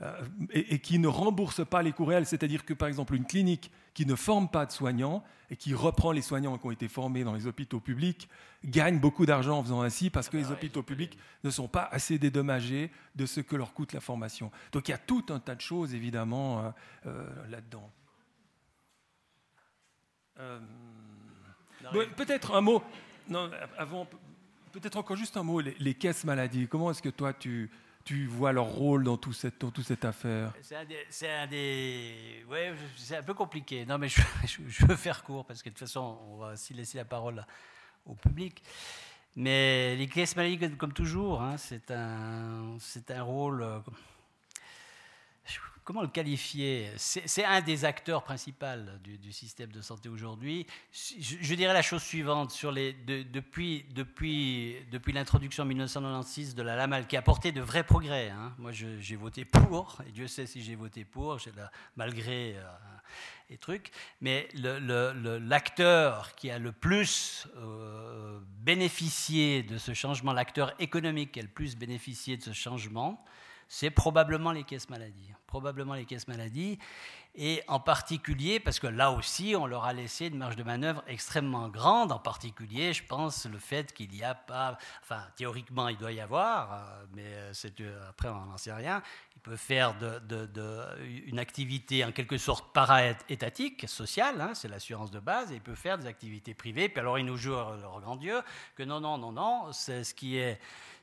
S3: euh, et, qui ne rembourse pas les coûts réels. C'est-à-dire que, par exemple, une clinique qui ne forme pas de soignants et qui reprend les soignants qui ont été formés dans les hôpitaux publics gagne beaucoup d'argent en faisant ainsi parce que les ah hôpitaux publics ne sont pas assez dédommagés de ce que leur coûte la formation. Donc il y a tout un tas de choses, évidemment, euh, euh, là-dedans. peut-être un mot, non, avant, peut-être encore juste un mot, les, les caisses maladies. Comment est-ce que toi tu tu vois leur rôle dans, tout cette, toute cette affaire?
S2: C'est un des. Ouais, c'est un peu compliqué. Non, mais je, veux faire court parce que de toute façon, on va aussi laisser la parole au public. Mais les caisses maladies, comme toujours, hein, c'est un, un rôle. Euh, comment le qualifier? C'est un des acteurs principaux du, système de santé aujourd'hui. Je, dirais la chose suivante sur les, depuis, depuis, depuis l'introduction en 1996 de la LAMAL, qui a apporté de vrais progrès. Hein. Moi, j'ai voté pour, et Dieu sait si j'ai voté pour, malgré euh, les trucs. Mais l'acteur qui a le plus euh, bénéficié de ce changement, l'acteur économique qui a le plus bénéficié de ce changement, c'est probablement les caisses maladies. Probablement les caisses maladies. et en particulier parce que là aussi, on leur a laissé une marge de manœuvre extrêmement grande, en particulier, je pense, le fait qu'il n'y a pas, enfin, théoriquement, il doit y avoir, euh, mais euh, c'est, après, on n'en sait rien, il peut faire une activité en quelque sorte para-étatique, sociale, hein, c'est l'assurance de base, et il peut faire des activités privées, puis alors ils nous jouent leur grand Dieu que non, non, non, non, c'est ce qui est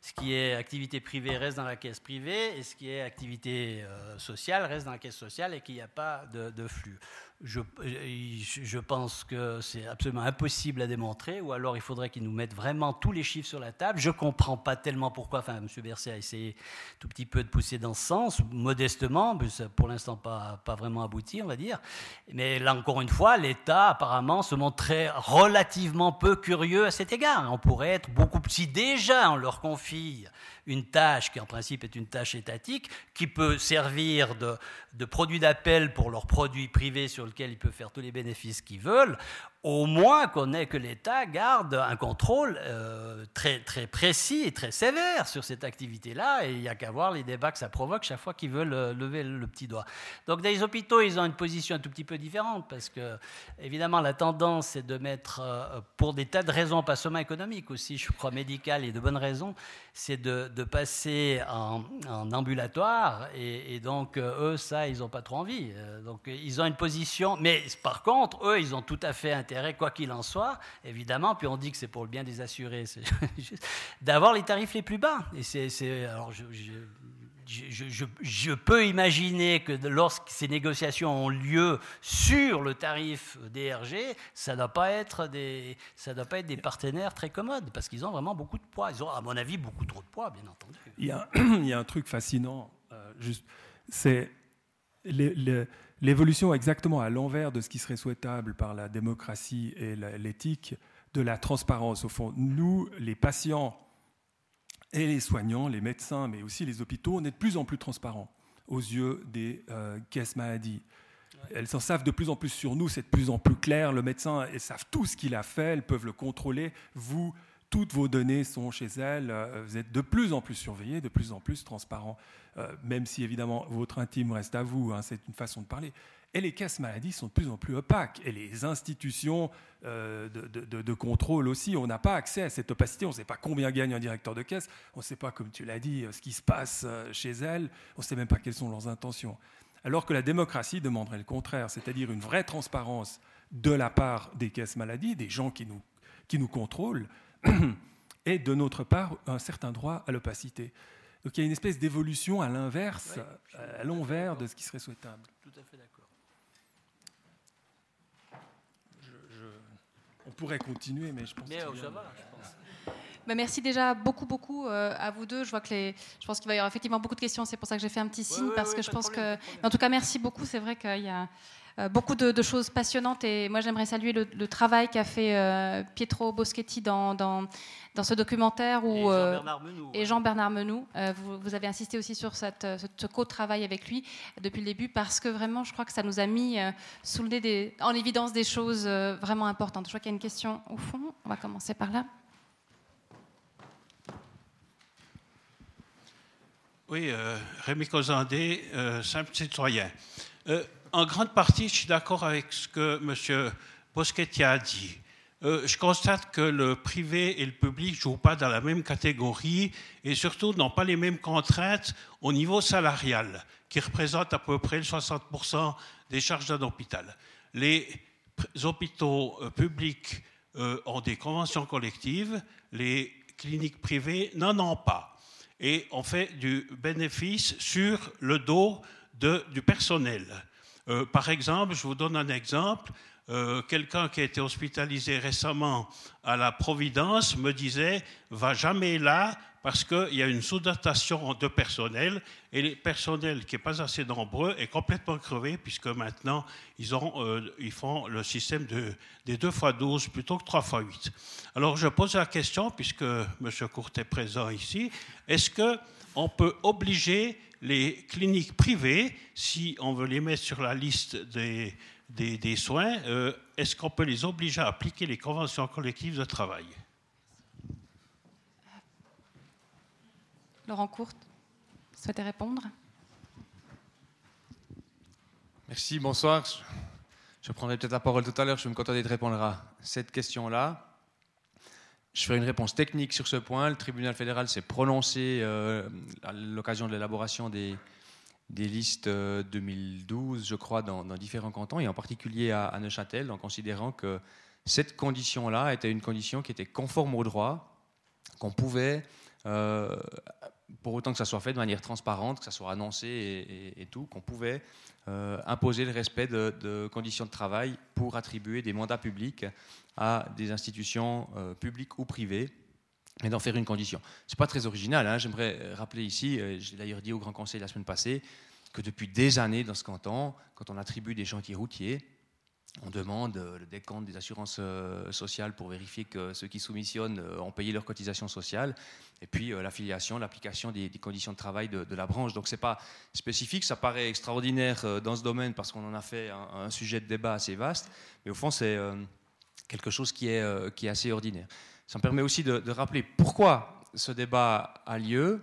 S2: ce qui est activité privée reste dans la caisse privée et ce qui est activité euh, sociale reste dans la caisse sociale et qu'il n'y a pas de flux je, pense que c'est absolument impossible à démontrer, ou alors il faudrait qu'ils nous mettent vraiment tous les chiffres sur la table. Je ne comprends pas tellement pourquoi, enfin, M. Berset a essayé tout petit peu de pousser dans ce sens, modestement, mais ça, pour l'instant pas, pas vraiment abouti, on va dire. Mais là, encore une fois, l'État apparemment se montrait relativement peu curieux à cet égard. On pourrait être beaucoup, si déjà on leur confie une tâche qui en principe est une tâche étatique, qui peut servir de, de produit d'appel pour leurs produits privés sur lesquels ils peuvent faire tous les bénéfices qu'ils veulent, au moins qu'on ait que l'État garde un contrôle euh, très, très précis et très sévère sur cette activité-là, et il n'y a qu'à voir les débats que ça provoque chaque fois qu'ils veulent euh, lever le petit doigt. Donc dans les hôpitaux, ils ont une position un tout petit peu différente, parce que évidemment la tendance c'est de mettre, euh, pour des tas de raisons, pas seulement économiques aussi, je crois médicales et de bonnes raisons, c'est de, passer en, ambulatoire, et, donc eux, ça, ils n'ont pas trop envie. Donc ils ont une position, mais par contre, eux, ils ont tout à fait intérêt quoi qu'il en soit, évidemment, puis on dit que c'est pour le bien des assurés, d'avoir les tarifs les plus bas. Et c'est, alors je, je, je, peux imaginer que lorsque ces négociations ont lieu sur le tarif DRG, ça ne doit, pas être des, doit pas être des partenaires très commodes, parce qu'ils ont vraiment beaucoup de poids. Ils ont, à mon avis, beaucoup trop de poids, bien entendu.
S3: Il y a, il y a un truc fascinant, euh, c'est les l'évolution exactement à l'envers de ce qui serait souhaitable par la démocratie et l'éthique, de la transparence. Au fond, nous, les patients et les soignants, les médecins, mais aussi les hôpitaux, on est de plus en plus transparents aux yeux des euh, caisses maladies. Elles s'en savent de plus en plus sur nous, c'est de plus en plus clair. Le médecin, elles savent tout ce qu'il a fait, elles peuvent le contrôler. Vous, toutes vos données sont chez elles. Euh, vous êtes de plus en plus surveillés, de plus en plus transparents. Euh, même si évidemment votre intime reste à vous, hein, c'est une façon de parler. Et les caisses maladies sont de plus en plus opaques. Et les institutions euh, de, contrôle aussi, on n'a pas accès à cette opacité. On ne sait pas combien gagne un directeur de caisse. On ne sait pas, comme tu l'as dit, ce qui se passe chez elles. On ne sait même pas quelles sont leurs intentions. Alors que la démocratie demanderait le contraire, c'est-à-dire une vraie transparence de la part des caisses maladies, des gens qui nous, qui nous contrôlent, et de notre part un certain droit à l'opacité. Donc il y a une espèce d'évolution à l'inverse, à l'envers de ce qui serait souhaitable.
S2: Tout à fait d'accord.
S3: On pourrait continuer, mais je pense.
S2: Mais que ça va, je pense.
S1: Bah, merci déjà beaucoup, beaucoup euh, à vous deux. Je vois que les, je pense qu'il va y avoir effectivement beaucoup de questions. C'est pour ça que j'ai fait un petit signe parce que je pense que, en tout cas, merci beaucoup. C'est vrai qu'il y a euh, beaucoup de, choses passionnantes et moi j'aimerais saluer le, travail qu'a fait euh, Pietro Boschetti dans, dans, dans, ce documentaire où, et Jean-Bernard Menou. Vous, vous, avez insisté aussi sur cette, ce co-travail avec lui depuis le début parce que vraiment je crois que ça nous a mis sous le nez des, en évidence des choses vraiment importantes. Je crois qu'il y a une question au fond. On va commencer par là.
S4: Oui, euh, Rémi Cozandé, euh, simple citoyen. Euh, en grande partie, je suis d'accord avec ce que M. Boschetti a dit. je constate que le privé et le public ne jouent pas dans la même catégorie et surtout n'ont pas les mêmes contraintes au niveau salarial, qui représente à peu près 60% des charges d'un hôpital. Les hôpitaux publics ont des conventions collectives, les cliniques privées n'en ont pas et on fait du bénéfice sur le dos du personnel. Euh, par exemple, je vous donne un exemple. Euh, quelqu'un qui a été hospitalisé récemment à la Providence me disait va jamais là parce qu'il y a une sous-dotation de personnel et le personnel qui n'est pas assez nombreux est complètement crevé puisque maintenant ils, euh, ils font le système de, des 2 x 12 plutôt que 3 x 8. Alors je pose la question, puisque M. Court est présent ici, est-ce qu'on peut obliger les cliniques privées, si on veut les mettre sur la liste des, des, soins, euh, est-ce qu'on peut les obliger à appliquer les conventions collectives de travail?
S1: Laurent Courte, souhaitez répondre?
S5: Merci, bonsoir. Je prendrai peut-être la parole tout à l'heure, je vais me contenter de répondre à cette question-là. Je ferai une réponse technique sur ce point. Le tribunal fédéral s'est prononcé euh, à l'occasion de l'élaboration des, des listes 2012, euh, je crois, dans, différents cantons, et en particulier à, Neuchâtel, en considérant que cette condition-là était une condition qui était conforme au droit, qu'on pouvait, euh, pour autant que ça soit fait de manière transparente, que ça soit annoncé et, tout, qu'on pouvait imposer le respect de, conditions de travail pour attribuer des mandats publics à des institutions publiques ou privées et d'en faire une condition. Ce n'est pas très original. Hein. J'aimerais rappeler ici, euh, j'ai d'ailleurs dit au Grand Conseil la semaine passée, que depuis des années dans ce canton, quand on attribue des chantiers routiers, on demande euh, le décompte des assurances euh, sociales pour vérifier que ceux qui soumissionnent ont payé leurs cotisations sociales, et puis l'affiliation, l'application des, conditions de travail de, la branche. Donc ce n'est pas spécifique, ça paraît extraordinaire dans ce domaine parce qu'on en a fait un, sujet de débat assez vaste, mais au fond c'est quelque chose qui est, qui est assez ordinaire. Ça me permet aussi de, rappeler pourquoi ce débat a lieu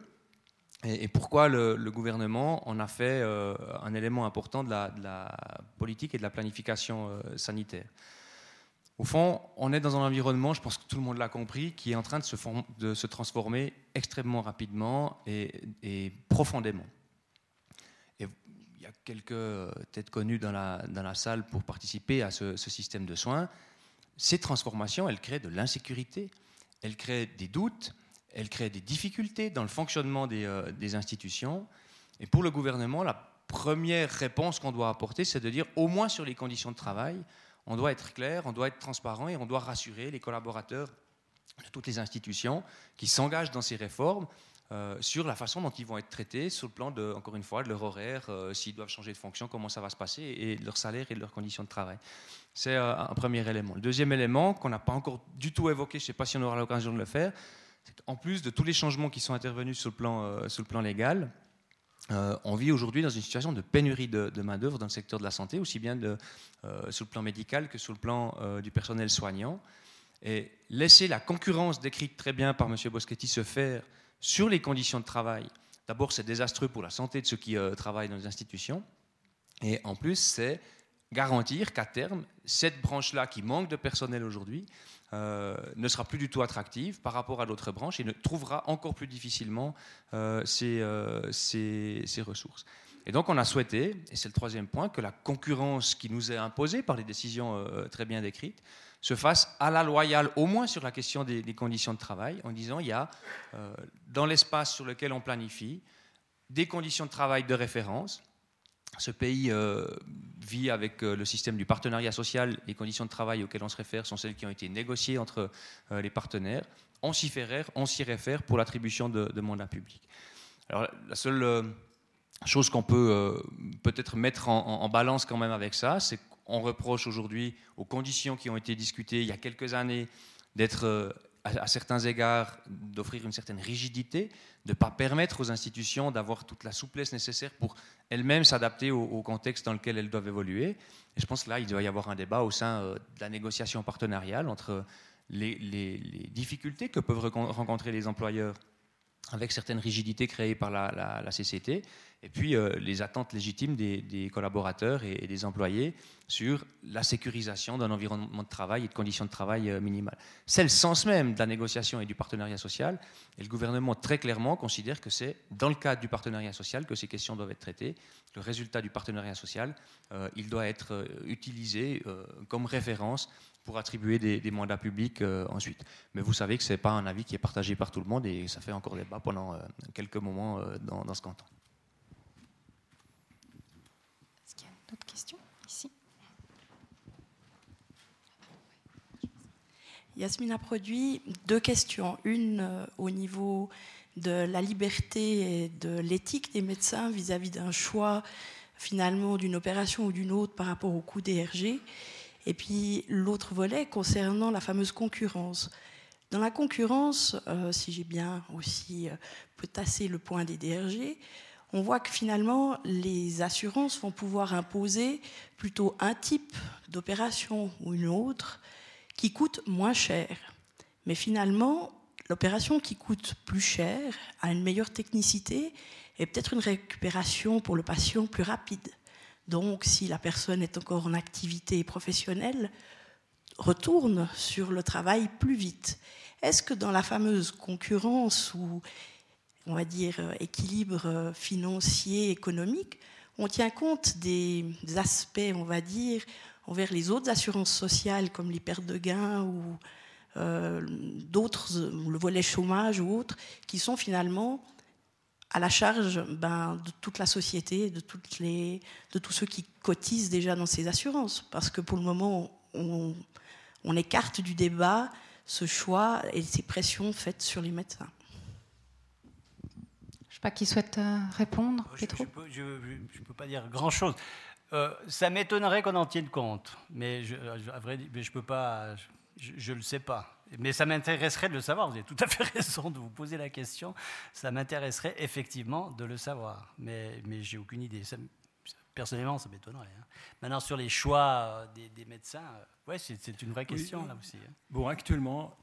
S5: et, pourquoi le, gouvernement en a fait euh, un élément important de la, politique et de la planification euh, sanitaire. Au fond, on est dans un environnement, je pense que tout le monde l'a compris, qui est en train de se, transformer extrêmement rapidement et, profondément. Il y a quelques têtes connues dans la, salle pour participer à ce système de soins ces transformations, elles créent de l'insécurité, elles créent des doutes, elles créent des difficultés dans le fonctionnement euh, des, institutions. Et pour le gouvernement, la première réponse qu'on doit apporter, c'est de dire, au moins sur les conditions de travail, on doit être clair, on doit être transparent et on doit rassurer les collaborateurs de toutes les institutions qui s'engagent dans ces réformes euh, sur la façon dont ils vont être traités, sur le plan, de, encore une fois, de leur horaire, euh, s'ils doivent changer de fonction, comment ça va se passer, et leur salaire et leurs conditions de travail. C'est euh, un premier élément. Le deuxième élément, qu'on n'a pas encore du tout évoqué, je ne sais pas si on aura l'occasion de le faire, c'est qu'en plus de tous les changements qui sont intervenus sur le plan, sur le plan légal, on vit aujourd'hui dans une situation de pénurie de, main-d'œuvre dans le secteur de la santé, aussi bien de, sur le plan médical que sur le plan du personnel soignant. Et laisser la concurrence décrite très bien par M. Boschetti se faire sur les conditions de travail, d'abord c'est désastreux pour la santé de ceux qui travaillent dans les institutions, et en plus c'est garantir qu'à terme, cette branche-là qui manque de personnel aujourd'hui euh, ne sera plus du tout attractive par rapport à d'autres branches et ne trouvera encore plus difficilement euh, euh, ses, ressources. Et donc on a souhaité, et c'est le troisième point, que la concurrence qui nous est imposée par les décisions très bien décrites se fasse à la loyale, au moins sur la question des, conditions de travail, en disant il y a dans l'espace sur lequel on planifie des conditions de travail de référence ce pays euh, vit avec euh, le système du partenariat social. Les conditions de travail auxquelles on se réfère sont celles qui ont été négociées entre euh, les partenaires. On s'y réfère pour l'attribution de, mandats publics. Alors, la seule chose qu'on peut peut-être mettre en, balance quand même avec ça, c'est qu'on reproche aujourd'hui aux conditions qui ont été discutées il y a quelques années d'être à, certains égards, d'offrir une certaine rigidité, de ne pas permettre aux institutions d'avoir toute la souplesse nécessaire pour elles-mêmes s'adapter au, contexte dans lequel elles doivent évoluer. Et je pense que là, il doit y avoir un débat au sein euh, de la négociation partenariale entre les, difficultés que peuvent rencontrer les employeurs avec certaines rigidités créées par la, CCT, et puis euh, les attentes légitimes des, collaborateurs et, des employés sur la sécurisation d'un environnement de travail et de conditions de travail euh, minimales. C'est le sens même de la négociation et du partenariat social, et le gouvernement très clairement considère que c'est dans le cadre du partenariat social que ces questions doivent être traitées. Le résultat du partenariat social, euh, il doit être utilisé comme référence pour attribuer des, mandats publics ensuite. Mais vous savez que ce n'est pas un avis qui est partagé par tout le monde et ça fait encore débat pendant quelques moments dans, ce canton.
S1: Est-ce qu'il y a d'autres questions ici
S6: Yasmine a produit deux questions. Une au niveau de la liberté et de l'éthique des médecins vis-à-vis d'un choix finalement d'une opération ou d'une autre par rapport au coût DRG et puis l'autre volet concernant la fameuse concurrence. Dans la concurrence, euh, si j'ai bien aussi euh, peut tasser le point des DRG, on voit que finalement les assurances vont pouvoir imposer plutôt un type d'opération ou une autre qui coûte moins cher. Mais finalement, l'opération qui coûte plus cher a une meilleure technicité et peut-être une récupération pour le patient plus rapide. donc si la personne est encore en activité professionnelle, retourne sur le travail plus vite. Est-ce que dans la fameuse concurrence ou, on va dire, équilibre financier, économique, on tient compte des aspects, on va dire, envers les autres assurances sociales comme les pertes de gains ou euh, d'autres, le volet chômage ou autres, qui sont finalement à la charge ben, de toute la société, de, toutes les, de tous ceux qui cotisent déjà dans ces assurances. Parce que pour le moment, on, on écarte du débat ce choix et ces pressions faites sur les médecins.
S1: Je ne sais pas qui souhaite euh, répondre.
S2: Je ne peux, pas dire grand-chose. Euh, ça m'étonnerait qu'on en tienne compte, mais je ne peux pas, je ne le sais pas. Mais ça m'intéresserait de le savoir. Vous avez tout à fait raison de vous poser la question. Ça m'intéresserait effectivement de le savoir. Mais, mais j'ai aucune idée. personnellement, ça m'étonnerait. Hein. Maintenant, sur les choix euh, des, médecins, ouais, c'est une vraie question là aussi. Hein.
S3: Bon, actuellement,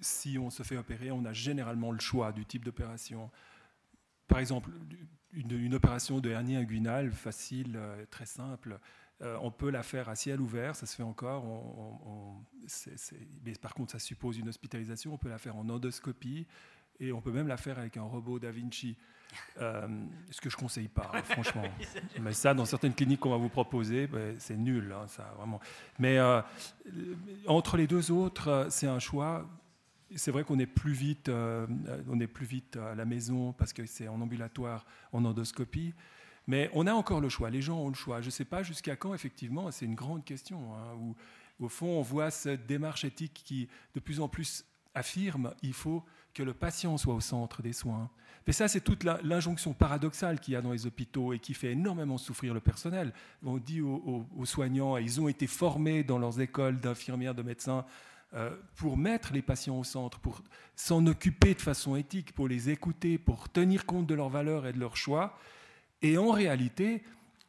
S3: si on se fait opérer, on a généralement le choix du type d'opération. Par exemple, une, opération de hernie inguinale facile, euh, très simple, euh, on peut la faire à ciel ouvert, ça se fait encore. mais par contre, ça suppose une hospitalisation. On peut la faire en endoscopie et on peut même la faire avec un robot Da Vinci. Euh, ce que je ne conseille pas, hein, franchement. Mais ça, dans certaines cliniques qu'on va vous proposer, ben, c'est nul, hein, ça vraiment. Mais entre les deux autres, c'est un choix c'est vrai qu'on est plus vite, euh, on est plus vite à la maison parce que c'est en ambulatoire, en endoscopie. Mais on a encore le choix. Les gens ont le choix. Je ne sais pas jusqu'à quand, effectivement, c'est une grande question. Hein, au fond, on voit cette démarche éthique qui, de plus en plus, affirme il faut que le patient soit au centre des soins. Mais ça, c'est toute l'injonction paradoxale qu'il y a dans les hôpitaux et qui fait énormément souffrir le personnel. On dit aux, soignants, ils ont été formés dans leurs écoles d'infirmières, de médecins, pour mettre les patients au centre, pour s'en occuper de façon éthique, pour les écouter, pour tenir compte de leurs valeurs et de leurs choix. Et en réalité,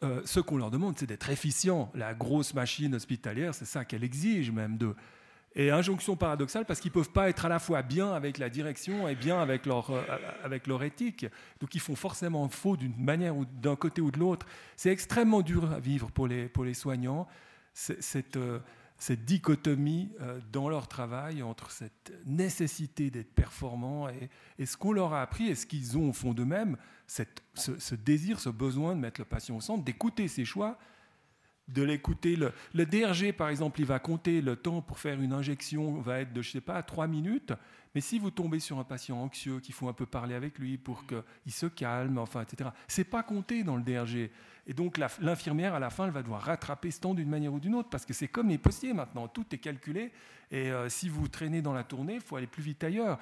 S3: euh, ce qu'on leur demande, c'est d'être efficient. La grosse machine hospitalière, c'est ça qu'elle exige même d'eux. Et injonction paradoxale parce qu'ils ne peuvent pas être à la fois bien avec la direction et bien avec leur, euh, avec leur éthique. Donc ils font forcément faux d'une manière ou d'un côté ou de l'autre. C'est extrêmement dur à vivre pour les, pour les soignants. Cette, cette dichotomie euh, dans leur travail entre cette nécessité d'être performant et, ce qu'on leur a appris et ce qu'ils ont au fond d'eux-mêmes, ce, désir, ce besoin de mettre le patient au centre, d'écouter ses choix, de l'écouter. Le, le, DRG, par exemple, il va compter le temps pour faire une injection, va être de, je sais pas, trois minutes. Mais si vous tombez sur un patient anxieux, qu'il faut un peu parler avec lui pour qu'il se calme, enfin, etc., c'est pas compté dans le DRG. Et donc l'infirmière, à la fin, elle va devoir rattraper ce temps d'une manière ou d'une autre, parce que c'est comme les postiers maintenant, tout est calculé, et euh, si vous traînez dans la tournée, il faut aller plus vite ailleurs.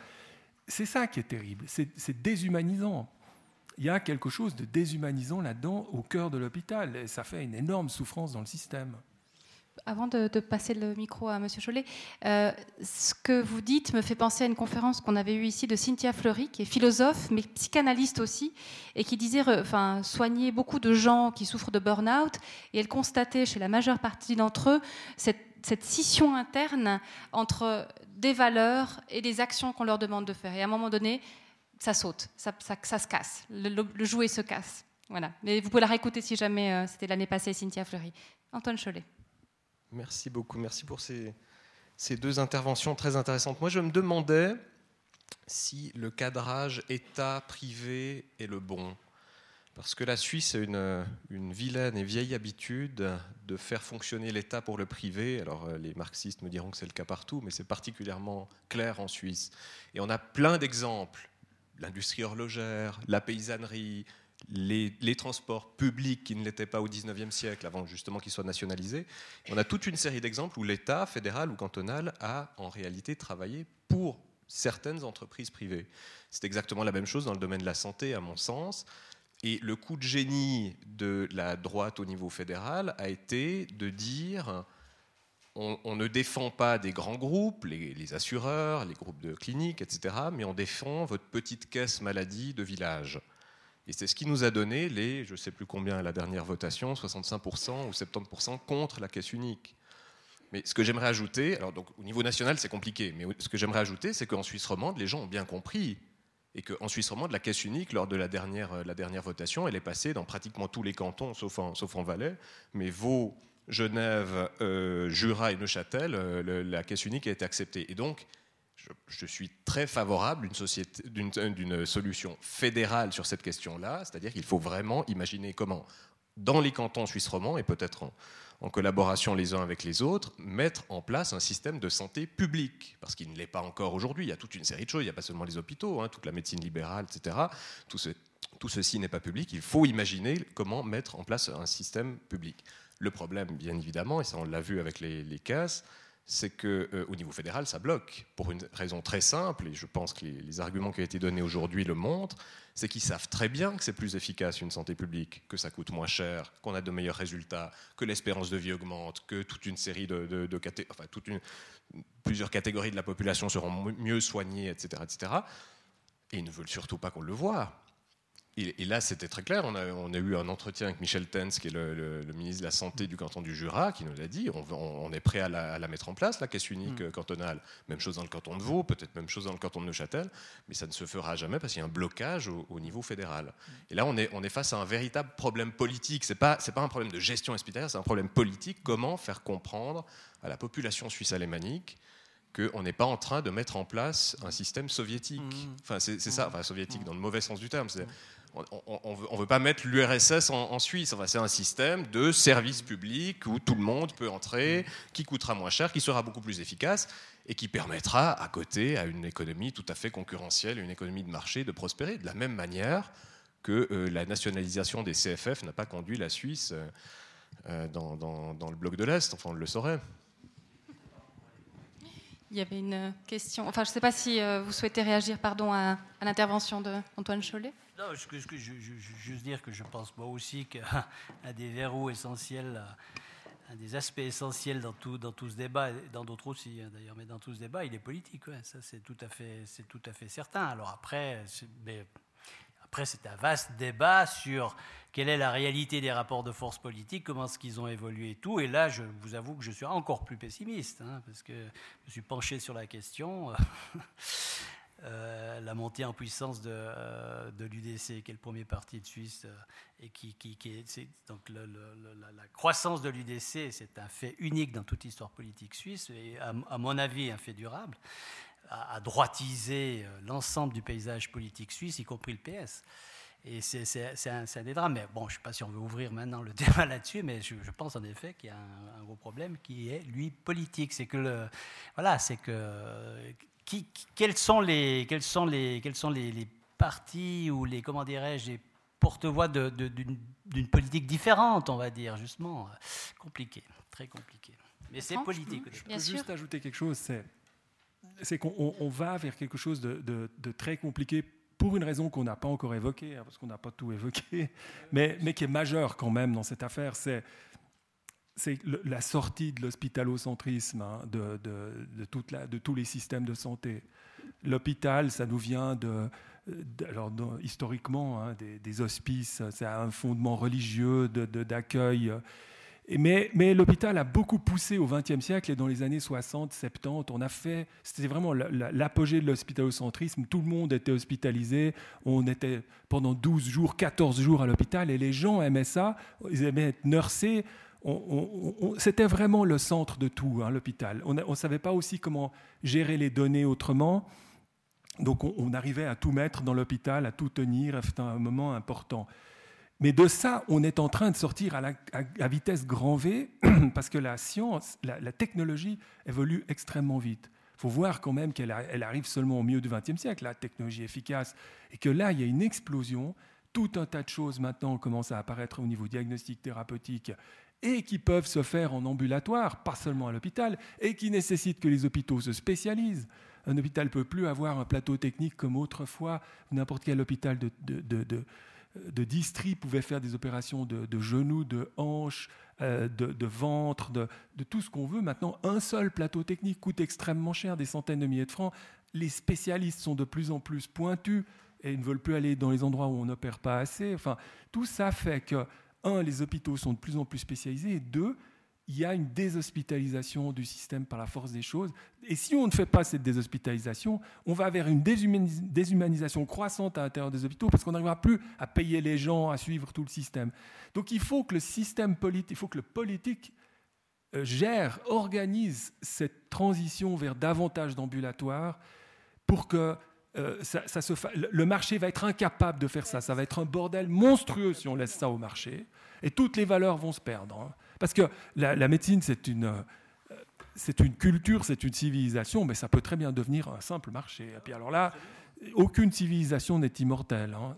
S3: C'est ça qui est terrible, c'est déshumanisant. Il y a quelque chose de déshumanisant là-dedans, au cœur de l'hôpital, et ça fait une énorme souffrance dans le système.
S1: Avant de, passer le micro à M. Chollet, euh, ce que vous dites me fait penser à une conférence qu'on avait eue ici de Cynthia Fleury, qui est philosophe, mais psychanalyste aussi, et qui disait enfin, soigner beaucoup de gens qui souffrent de burn-out, et elle constatait chez la majeure partie d'entre eux cette, scission interne entre des valeurs et des actions qu'on leur demande de faire. Et à un moment donné, ça saute, ça, se casse, le, jouet se casse. Voilà. Mais vous pouvez la réécouter si jamais euh, c'était l'année passée, Cynthia Fleury. Antoine Chollet.
S7: Merci beaucoup. Merci pour ces, deux interventions très intéressantes. Moi, je me demandais si le cadrage État-privé est le bon. Parce que la Suisse a une, une, vilaine et vieille habitude de faire fonctionner l'État pour le privé. Alors euh, les marxistes me diront que c'est le cas partout, mais c'est particulièrement clair en Suisse. Et on a plein d'exemples. L'industrie horlogère, la paysannerie, les, transports publics qui ne l'étaient pas au XIXe siècle, avant justement qu'ils soient nationalisés. On a toute une série d'exemples où l'État, fédéral ou cantonal, a en réalité travaillé pour certaines entreprises privées. C'est exactement la même chose dans le domaine de la santé, à mon sens. Et le coup de génie de la droite au niveau fédéral a été de dire on, ne défend pas des grands groupes, les, assureurs, les groupes de cliniques, etc., mais on défend votre petite caisse maladie de village. Et c'est ce qui nous a donné les, je ne sais plus combien à la dernière votation, 65% ou 70% contre la caisse unique. Mais ce que j'aimerais ajouter, alors donc au niveau national c'est compliqué, mais ce que j'aimerais ajouter, c'est qu'en Suisse romande, les gens ont bien compris Et qu'en Suisse romande, la caisse unique, lors de la dernière, euh, la dernière votation, elle est passée dans pratiquement tous les cantons, sauf en, Valais. Mais Vaud, Genève, euh, Jura et Neuchâtel, euh, la caisse unique a été acceptée. Et donc, je, suis très favorable d'une solution fédérale sur cette question-là, c'est-à-dire qu'il faut vraiment imaginer comment, dans les cantons suisses romans, et peut-être en, collaboration les uns avec les autres, mettre en place un système de santé publique, parce qu'il ne l'est pas encore aujourd'hui. Il y a toute une série de choses, il n'y a pas seulement les hôpitaux, hein, toute la médecine libérale, etc. Tout, ceci n'est pas public. Il faut imaginer comment mettre en place un système public. Le problème, bien évidemment, et ça on l'a vu avec les, les c'est qu'au euh, niveau fédéral, ça bloque, pour une raison très simple, et je pense que les, arguments qui ont été donnés aujourd'hui le montrent, c'est qu'ils savent très bien que c'est plus efficace une santé publique, que ça coûte moins cher, qu'on a de meilleurs résultats, que l'espérance de vie augmente, que toute une série de, enfin, toute une, plusieurs catégories de la population seront mieux soignées, etc., etc. Et ils ne veulent surtout pas qu'on le voie. Et, là, c'était très clair. On a, eu un entretien avec Michel Tenz, qui est le, ministre de la Santé du canton du Jura, qui nous a dit on, on est prêt à la, mettre en place, la caisse unique mm. cantonale. Même chose dans le canton de Vaud, peut-être même chose dans le canton de Neuchâtel, mais ça ne se fera jamais parce qu'il y a un blocage au, niveau fédéral. Mm. Et là, on est, on est, face à un véritable problème politique. Ce n'est pas, pas un problème de gestion hospitalière, c'est un problème politique. Comment faire comprendre à la population suisse alémanique qu'on n'est pas en train de mettre en place un système soviétique? Mm. Enfin, c'est ça, enfin, soviétique dans le mauvais sens du terme on ne veut, pas mettre l'URSS en, Suisse. c'est un système de service public où tout le monde peut entrer, qui coûtera moins cher, qui sera beaucoup plus efficace et qui permettra, à côté, à une économie tout à fait concurrentielle, une économie de marché, de prospérer. De la même manière que euh, la nationalisation des CFF n'a pas conduit la Suisse euh, euh, dans, le bloc de l'Est. Enfin, on le saurait.
S1: Il y avait une question. Enfin, je ne sais pas si vous souhaitez réagir pardon, à, à l'intervention d'Antoine Chollet.
S2: Non, je, je, juste dire que je pense moi aussi qu'un des verrous essentiels, un des aspects essentiels dans tout, ce débat, et dans d'autres aussi hein, d'ailleurs, mais dans tout ce débat, il est politique. ça, c'est tout, à fait, certain. Alors après, après, c'est un vaste débat sur quelle est la réalité des rapports de force politiques, comment est-ce qu'ils ont évolué et tout. Et là, je vous avoue que je suis encore plus pessimiste, hein, parce que je me suis penché sur la question. Euh, la montée en puissance de, euh, l'UDC, qui est le premier parti de Suisse, euh, et qui, est, donc la, croissance de l'UDC, c'est un fait unique dans toute l'histoire politique suisse, et à, mon avis un fait durable, a, droitisé l'ensemble du paysage politique suisse, y compris le PS. Et c'est un, des drames. Mais bon, je ne sais pas si on veut ouvrir maintenant le débat là-dessus, mais je, pense en effet qu'il y a un, gros problème qui est, lui, politique. C'est que, voilà, c'est que quels sont les, quels sont les, quels sont les, partis ou les, comment dirais-je, les porte-voix d'une politique différente, on va dire, justement. Compliqué, très compliqué. Mais c'est politique.
S3: Je peux juste ajouter quelque chose, c'est qu'on va vers quelque chose de, très compliqué pour une raison qu'on n'a pas encore évoquée, hein, parce qu'on n'a pas tout évoqué, mais, mais qui est majeure quand même dans cette affaire, c'est c'est la sortie de l'hospitalocentrisme hein, de, de, toute la, de, tous les systèmes de santé. L'hôpital, ça nous vient de, alors, historiquement hein, des, hospices, c'est un fondement religieux d'accueil. Mais, mais l'hôpital a beaucoup poussé au XXe siècle et dans les années 60, 70, on a fait, c'était vraiment l'apogée de l'hospitalocentrisme. Tout le monde était hospitalisé. On était pendant 12 jours, 14 jours à l'hôpital et les gens aimaient ça. Ils aimaient être nursés c'était vraiment le centre de tout, hein, l'hôpital. On ne savait pas aussi comment gérer les données autrement. Donc on, arrivait à tout mettre dans l'hôpital, à tout tenir, c'était un moment important. Mais de ça, on est en train de sortir à, la, vitesse grand V, parce que la science, la, technologie évolue extrêmement vite. Il faut voir quand même qu'elle arrive seulement au milieu du XXe siècle, la technologie efficace, et que là, il y a une explosion. Tout un tas de choses maintenant commencent à apparaître au niveau diagnostic thérapeutique et qui peuvent se faire en ambulatoire, pas seulement à l'hôpital, et qui nécessitent que les hôpitaux se spécialisent. Un hôpital ne peut plus avoir un plateau technique comme autrefois. N'importe quel hôpital de, de, de, district pouvait faire des opérations de, genoux, de hanches, euh, de, ventre, de, tout ce qu'on veut. Maintenant, un seul plateau technique coûte extrêmement cher, des centaines de milliers de francs. Les spécialistes sont de plus en plus pointus et ne veulent plus aller dans les endroits où on n'opère pas assez. Enfin, tout ça fait que un, les hôpitaux sont de plus en plus spécialisés, et deux, il y a une déshospitalisation du système par la force des choses. Et si on ne fait pas cette déshospitalisation, on va vers une déshumanisation croissante à l'intérieur des hôpitaux parce qu'on n'arrivera plus à payer les gens, à suivre tout le système. Donc il faut que le système politique, il faut que le politique euh, gère, organise cette transition vers davantage d'ambulatoires pour que euh, le marché va être incapable de faire ça. Ça va être un bordel monstrueux si on laisse ça au marché. Et toutes les valeurs vont se perdre. Hein. Parce que la, médecine, c'est une, euh, c'est une culture, c'est une civilisation, mais ça peut très bien devenir un simple marché. Et puis alors là, aucune civilisation n'est immortelle. Hein.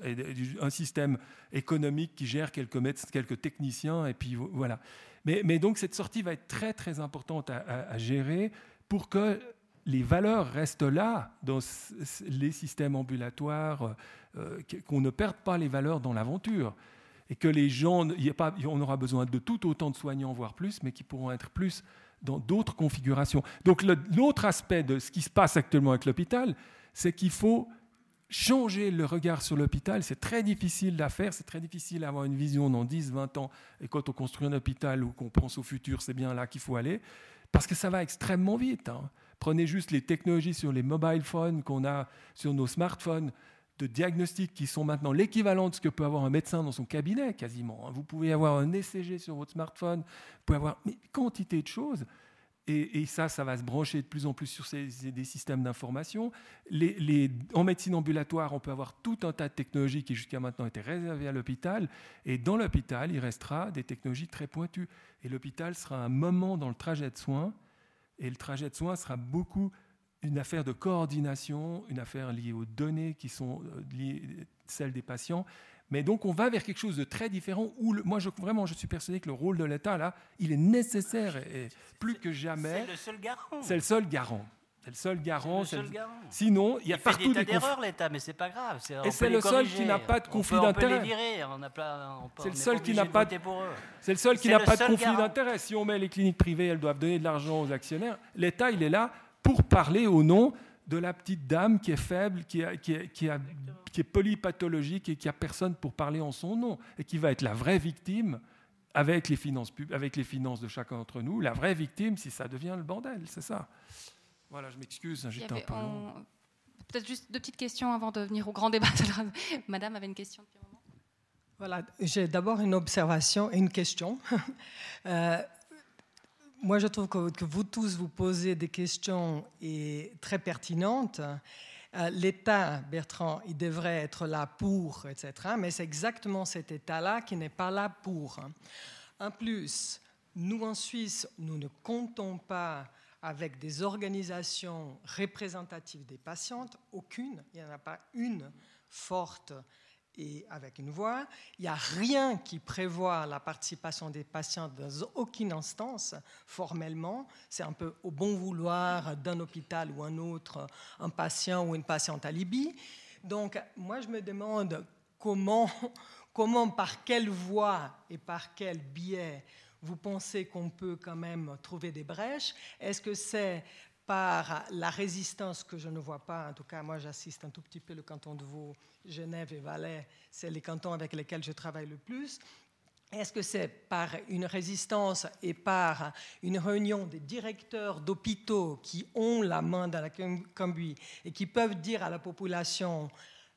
S3: un système économique qui gère quelques médecins, quelques techniciens, et puis voilà. Mais, donc cette sortie va être très très importante à, gérer pour que les valeurs restent là dans les systèmes ambulatoires, euh, qu'on ne perde pas les valeurs dans l'aventure et que les gens, on aura besoin de tout autant de soignants, voire plus, mais qui pourront être plus dans d'autres configurations. Donc l'autre aspect de ce qui se passe actuellement avec l'hôpital, c'est qu'il faut changer le regard sur l'hôpital. C'est très difficile à faire, c'est très difficile d'avoir une vision dans 10, 20 ans. Et quand on construit un hôpital ou qu'on pense au futur, c'est bien là qu'il faut aller, parce que ça va extrêmement vite. Hein. Prenez juste les technologies sur les mobile phones qu'on a sur nos smartphones de diagnostics qui sont maintenant l'équivalent de ce que peut avoir un médecin dans son cabinet, quasiment. Hein. Vous pouvez avoir un ECG sur votre smartphone, vous pouvez avoir une quantité de choses. Et, ça, ça va se brancher de plus en plus sur ces, des systèmes d'information. En médecine ambulatoire, on peut avoir tout un tas de technologies qui jusqu'à maintenant étaient réservées à l'hôpital. Et dans l'hôpital, il restera des technologies très pointues. Et l'hôpital sera un moment dans le trajet de soins. Et le trajet de soins sera beaucoup une affaire de coordination, une affaire liée aux données qui sont euh, liées, celles des patients. Mais donc on va vers quelque chose de très différent où moi je, vraiment je suis persuadé que le rôle de l'État là, il est nécessaire et, plus que jamais.
S2: C'est le seul garant.
S3: C'est le seul garant. C'est le seul garant.
S2: C'est le seul garant.
S3: Sinon, il y a
S2: il
S3: partout
S2: des d'erreurs l'État, mais c'est pas grave.
S3: Et c'est le seul qui n'a pas de conflit d'intérêt.
S2: C'est
S3: le seul qui n'a pas. C'est le seul qui n'a pas de conflit d'intérêt. Si on met les cliniques privées, elles doivent donner de l'argent aux actionnaires. L'État, il est là pour parler au nom de la petite dame qui est faible, qui, qui, est polypathologique et qui a personne pour parler en son nom, et qui va être la vraie victime avec les finances, avec les finances de chacun d'entre nous, la vraie victime si ça devient le bordel, c'est ça. Voilà, je m'excuse, j'étais un peu long.
S1: Peut-être juste deux petites questions avant de venir au grand débat. Madame avait une question depuis un moment.
S8: Voilà, j'ai d'abord une observation et une question. euh, moi, je trouve que, vous tous vous posez des questions et très pertinentes. Euh, L'État, Bertrand, il devrait être là pour, etc. Mais c'est exactement cet État-là qui n'est pas là pour. En plus, nous en Suisse, nous ne comptons pas avec des organisations représentatives des patientes, aucune, il n'y en a pas une forte et avec une voix. Il n'y a rien qui prévoit la participation des patients dans aucune instance formellement. C'est un peu au bon vouloir d'un hôpital ou un autre, un patient ou une patiente à Libye. Donc, moi, je me demande comment, comment par quelle voie et par quel biais vous pensez qu'on peut quand même trouver des brèches. Est-ce que c'est par la résistance que je ne vois pas, en tout cas moi j'assiste un tout petit peu le canton de Vaud, Genève et Valais, c'est les cantons avec lesquels je travaille le plus. Est-ce que c'est par une résistance et par une réunion des directeurs d'hôpitaux qui ont la main dans la cambouis et qui peuvent dire à la population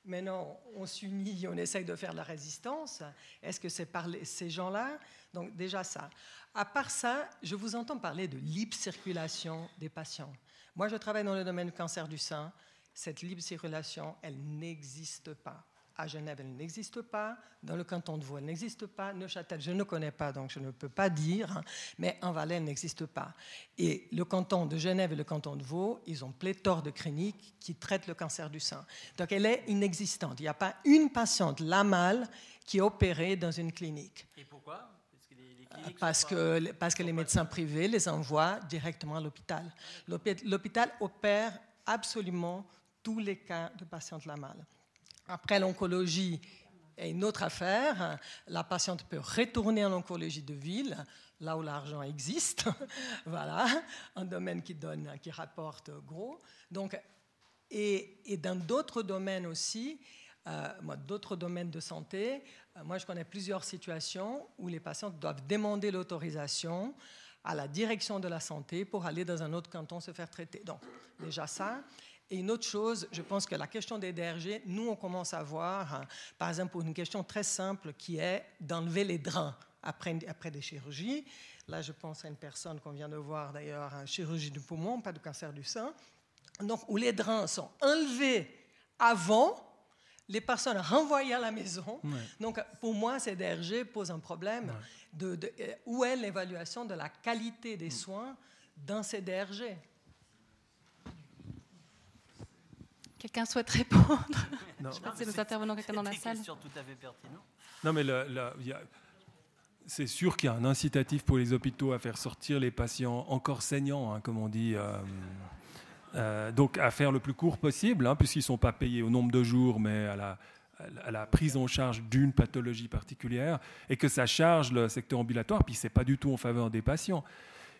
S8: maintenant on s'unit, on essaye de faire la résistance Est-ce que c'est par ces gens-là? Donc déjà ça. À part ça, je vous entends parler de libre circulation des patients. Moi, je travaille dans le domaine du cancer du sein. Cette libre circulation, elle n'existe pas. À Genève, elle n'existe pas. Dans le canton de Vaud, elle n'existe pas. Neuchâtel, je ne connais pas, donc je ne peux pas dire. Mais en Valais, elle n'existe pas. Et le canton de Genève et le canton de Vaud, ils ont pléthore de cliniques qui traitent le cancer du sein. Donc elle est inexistante. Il n'y a pas une patiente la mal qui est opérée dans une clinique.
S2: Et pourquoi?
S8: Parce que, parce que les médecins privés les envoient directement à l'hôpital. L'hôpital opère absolument tous les cas de patientes mal. Après, l'oncologie est une autre affaire. La patiente peut retourner en oncologie de ville, là où l'argent existe. voilà, un domaine qui donne, qui rapporte gros. Donc, et, et dans d'autres domaines aussi, d'autres domaines de santé, euh, moi je connais plusieurs situations où les patients doivent demander l'autorisation à la direction de la santé pour aller dans un autre canton se faire traiter. Donc, déjà ça. Et une autre chose, je pense que la question des DRG, nous, on commence à voir, hein, par exemple, pour une question très simple qui est d'enlever les drains après, après des chirurgies. Là, je pense à une personne qu'on vient de voir d'ailleurs, chirurgie du poumon, pas de cancer du sein. Donc, où les drains sont enlevés avant, les personnes renvoyées à la maison. Donc, pour moi, ces DRG posent un problème. De, euh, où est l'évaluation de la qualité des soins dans ces DRG
S1: Quelqu'un souhaite répondre? Non. Je pense que nous intervenons quelqu'un dans la salle.
S2: C'est tout à fait pertinent.
S3: Non, mais c'est sûr qu'il y a un incitatif pour les hôpitaux à faire sortir les patients encore saignants, hein, comme on dit. Euh, euh, donc à faire le plus court possible, hein, puisqu'ils ne sont pas payés au nombre de jours, mais à la, prise en charge d'une pathologie particulière, et que ça charge le secteur ambulatoire, puis ce n'est pas du tout en faveur des patients.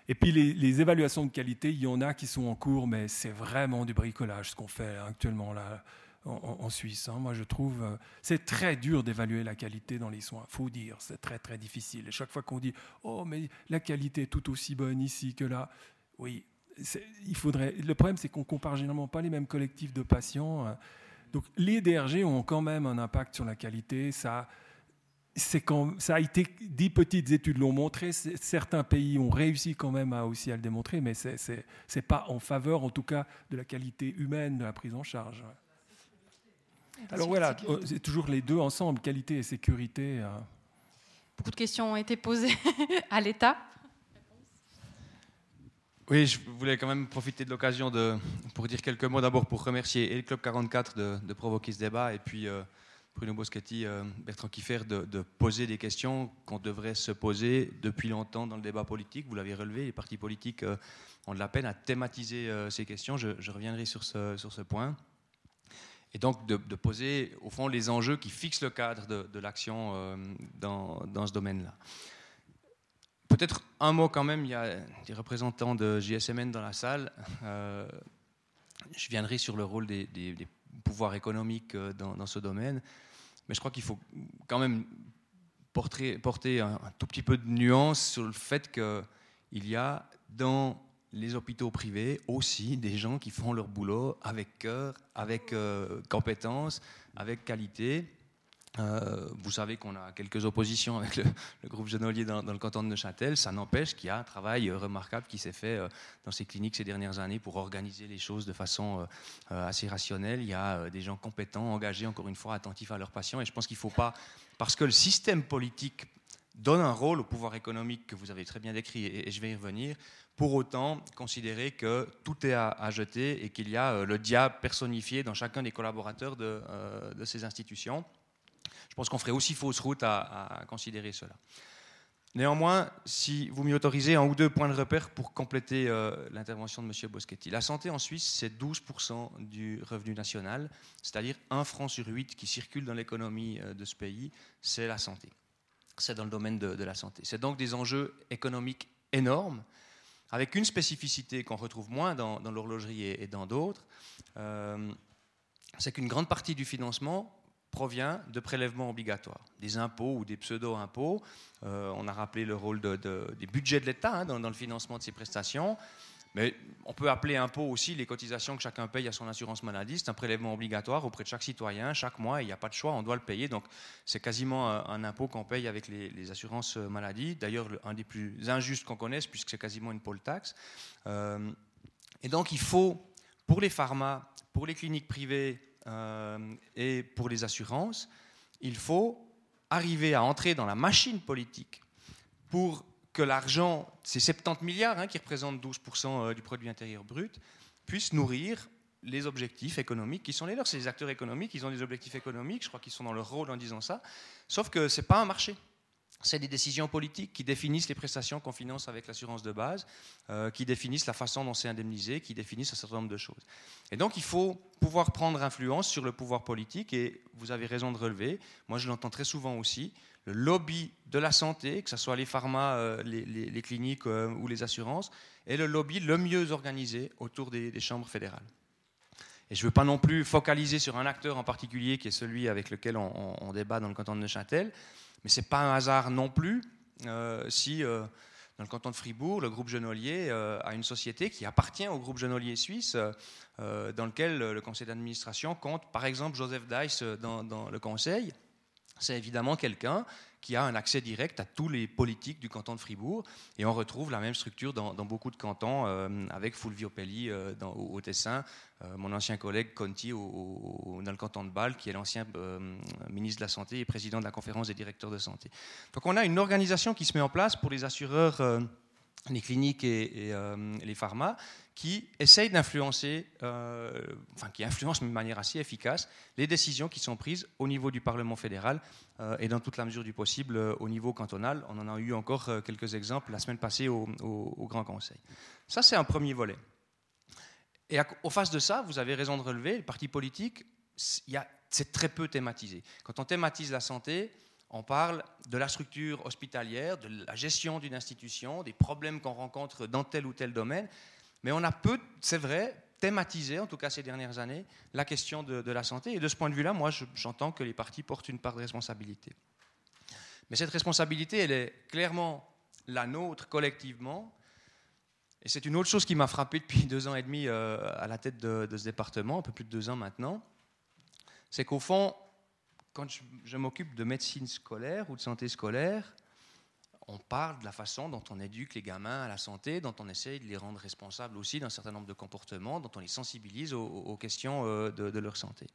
S3: Et puis les, évaluations de qualité, il y en a qui sont en cours, mais c'est vraiment du bricolage ce qu'on fait actuellement là en, Suisse. Hein. Moi, je trouve euh, c'est très dur d'évaluer la qualité dans les soins. Faut dire, c'est très très difficile. Et chaque fois qu'on dit oh mais la qualité est tout aussi bonne ici que là, oui, il faudrait. Le problème, c'est qu'on compare généralement pas les mêmes collectifs de patients. Hein. Donc, les DRG ont quand même un impact sur la qualité. Ça, quand, ça a été, dix petites études l'ont montré. Certains pays ont réussi quand même à aussi à le démontrer, mais c'est, c'est pas en faveur, en tout cas, de la qualité humaine de la prise en charge. Alors voilà, c'est toujours les deux ensemble, qualité et sécurité. Hein.
S1: Beaucoup de questions ont été posées à l'État.
S5: Oui, je voulais quand même profiter de l'occasion pour dire quelques mots d'abord pour remercier et le Club 44 de, provoquer ce débat et puis euh, Bruno Boschetti, euh, Bertrand Kiffer de, poser des questions qu'on devrait se poser depuis longtemps dans le débat politique. Vous l'avez relevé, les partis politiques euh, ont de la peine à thématiser ces questions. Je, reviendrai sur ce, point. Et donc de, poser au fond les enjeux qui fixent le cadre de, l'action dans, ce domaine-là. Peut-être un mot quand même, il y a des représentants de JSMN dans la salle. Euh, je viendrai sur le rôle des, pouvoirs économiques euh, dans, ce domaine, mais je crois qu'il faut quand même porter, un, tout petit peu de nuance sur le fait qu'il y a dans les hôpitaux privés aussi des gens qui font leur boulot avec cœur, avec euh, compétence, avec qualité euh, vous savez qu'on a quelques oppositions avec le, groupe Genolier dans, le canton de Neuchâtel. Ça n'empêche qu'il y a un travail euh, remarquable qui s'est fait euh, dans ces cliniques ces dernières années pour organiser les choses de façon assez rationnelle. Il y a des gens compétents, engagés, encore une fois, attentifs à leurs patients. Et je pense qu'il ne faut pas, parce que le système politique donne un rôle au pouvoir économique que vous avez très bien décrit, et, je vais y revenir, pour autant considérer que tout est à, jeter et qu'il y a le diable personnifié dans chacun des collaborateurs de, de ces institutions. Je pense qu'on ferait aussi fausse route à, considérer cela. Néanmoins, si vous m'y autorisez, un ou deux points de repère pour compléter euh, l'intervention de M. Boschetti. La santé en Suisse, c'est 12% du revenu national, c'est-à-dire un franc sur huit qui circule dans l'économie euh, de ce pays, c'est la santé. C'est dans le domaine de, la santé. C'est donc des enjeux économiques énormes, avec une spécificité qu'on retrouve moins dans, l'horlogerie et, dans d'autres, euh, c'est qu'une grande partie du financement provient de prélèvements obligatoires, des impôts ou des pseudo-impôts. Euh, on a rappelé le rôle des budgets de l'État hein, dans, le financement de ces prestations. Mais on peut appeler impôt aussi les cotisations que chacun paye à son assurance maladie. C'est un prélèvement obligatoire auprès de chaque citoyen, chaque mois, il n'y a pas de choix, on doit le payer. Donc c'est quasiment un, impôt qu'on paye avec les, assurances maladie. D'ailleurs, un des plus injustes qu'on connaisse, puisque c'est quasiment une pôle taxe. Euh, et donc il faut, pour les pharma, pour les cliniques privées, et pour les assurances, il faut arriver à entrer dans la machine politique pour que l'argent, ces 70 milliards hein, qui représentent 12% euh, du produit intérieur brut, puisse nourrir les objectifs économiques qui sont les leurs. C'est les acteurs économiques, ils ont des objectifs économiques, je crois qu'ils sont dans leur rôle en disant ça, sauf que ce n'est pas un marché c'est des décisions politiques qui définissent les prestations qu'on finance avec l'assurance de base, euh, qui définissent la façon dont c'est indemnisé, qui définissent un certain nombre de choses. Et donc il faut pouvoir prendre influence sur le pouvoir politique, et vous avez raison de relever, moi je l'entends très souvent aussi, le lobby de la santé, que ce soit les pharma, euh, les, cliniques euh, ou les assurances, est le lobby le mieux organisé autour des, chambres fédérales. Et je ne veux pas non plus focaliser sur un acteur en particulier qui est celui avec lequel on, on débat dans le canton de Neuchâtel, mais ce n'est pas un hasard non plus euh, si euh, Dans le canton de Fribourg, le groupe Genolier a une société qui appartient au groupe Genolier suisse, dans lequel le conseil d'administration compte par exemple Joseph Dice dans le conseil. C'est évidemment quelqu'un qui a un accès direct à tous les politiques du canton de Fribourg. Et on retrouve la même structure dans, beaucoup de cantons, euh, avec Fulvio Pelli euh, au, Tessin, euh, mon ancien collègue Conti au, dans le canton de Bâle, qui est l'ancien ministre de la Santé et président de la conférence des directeurs de santé. Donc on a une organisation qui se met en place pour les assureurs les cliniques et, les pharma, qui essayent d'influencer, euh, enfin qui influencent de manière assez efficace les décisions qui sont prises au niveau du Parlement fédéral euh, et dans toute la mesure du possible au niveau cantonal. On en a eu encore quelques exemples la semaine passée au, Grand Conseil. Ça, c'est un premier volet. Et au face de ça, vous avez raison de relever, le parti politique, c'est très peu thématisé. Quand on thématise la santé, on parle de la structure hospitalière, de la gestion d'une institution, des problèmes qu'on rencontre dans tel ou tel domaine, mais on a peu, c'est vrai, thématisé, en tout cas ces dernières années, la question de, la santé. Et de ce point de vue-là, moi, j'entends que les partis portent une part de responsabilité. Mais cette responsabilité, elle est clairement la nôtre collectivement. Et c'est une autre chose qui m'a frappé depuis deux ans et demi euh, à la tête de, de, ce département, un peu plus de deux ans maintenant. C'est qu'au fond, quand je, m'occupe de médecine scolaire ou de santé scolaire, on parle de la façon dont on éduque les gamins à la santé, dont on essaye de les rendre responsables aussi d'un certain nombre de comportements, dont on les sensibilise aux, questions euh, de, leur santé.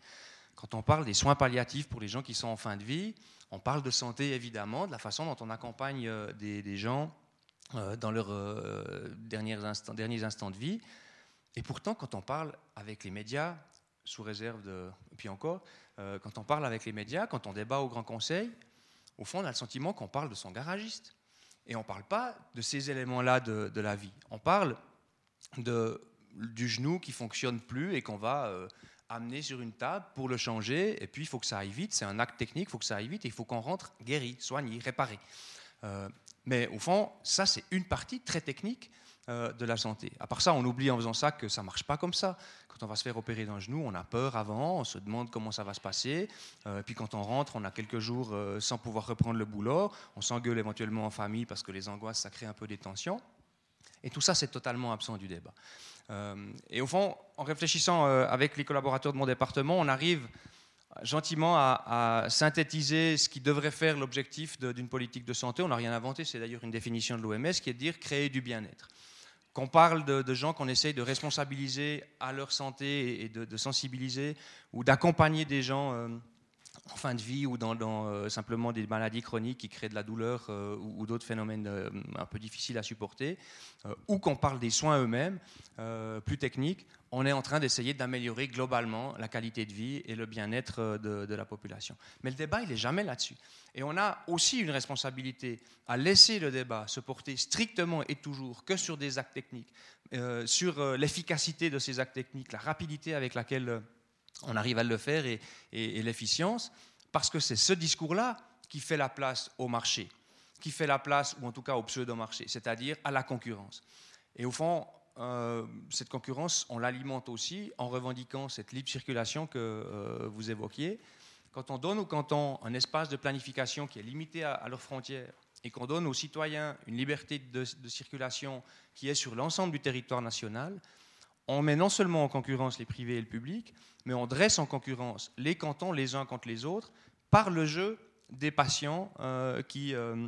S5: Quand on parle des soins palliatifs pour les gens qui sont en fin de vie, on parle de santé évidemment, de la façon dont on accompagne euh, des, gens euh, dans leurs derniers, instants, derniers instants de vie. Et pourtant, quand on parle avec les médias, sous réserve de... puis encore, quand on parle avec les médias, quand on débat au Grand Conseil, au fond, on a le sentiment qu'on parle de son garagiste. Et on ne parle pas de ces éléments-là de, la vie. On parle du genou qui fonctionne plus et qu'on va euh, amener sur une table pour le changer. Et puis, il faut que ça aille vite. C'est un acte technique, il faut que ça aille vite il faut qu'on rentre guéri, soigné, réparé. Euh, mais au fond, ça, c'est une partie très technique de la santé. À part ça, on oublie en faisant ça que ça marche pas comme ça on va se faire opérer d'un genou, on a peur avant, on se demande comment ça va se passer. Euh, puis quand on rentre, on a quelques jours euh, sans pouvoir reprendre le boulot. On s'engueule éventuellement en famille parce que les angoisses, ça crée un peu des tensions. Et tout ça, c'est totalement absent du débat. Euh, et au fond, en réfléchissant avec les collaborateurs de mon département, on arrive gentiment à, synthétiser ce qui devrait faire l'objectif d'une politique de santé. On n'a rien inventé, c'est d'ailleurs une définition de l'OMS qui est de dire créer du bien-être qu'on parle de, gens qu'on essaye de responsabiliser à leur santé et de, sensibiliser ou d'accompagner des gens euh, en fin de vie ou dans, euh, simplement des maladies chroniques qui créent de la douleur euh, ou, d'autres phénomènes un peu difficiles à supporter, ou qu'on parle des soins eux-mêmes, plus techniques, on est en train d'essayer d'améliorer globalement la qualité de vie et le bien-être de, la population. Mais le débat, il n'est jamais là-dessus. Et on a aussi une responsabilité à laisser le débat se porter strictement et toujours que sur des actes techniques, euh, sur euh, l'efficacité de ces actes techniques, la rapidité avec laquelle euh, on arrive à le faire et, l'efficience, parce que c'est ce discours-là qui fait la place au marché, qui fait la place, ou en tout cas au pseudo-marché, c'est-à-dire à la concurrence. Et au fond, cette concurrence, on l'alimente aussi en revendiquant cette libre circulation que vous évoquiez, quand on donne aux cantons un espace de planification qui est limité à, leurs frontières et qu'on donne aux citoyens une liberté de, circulation qui est sur l'ensemble du territoire national, on met non seulement en concurrence les privés et le public, mais on dresse en concurrence les cantons les uns contre les autres par le jeu des patients euh, qui, euh,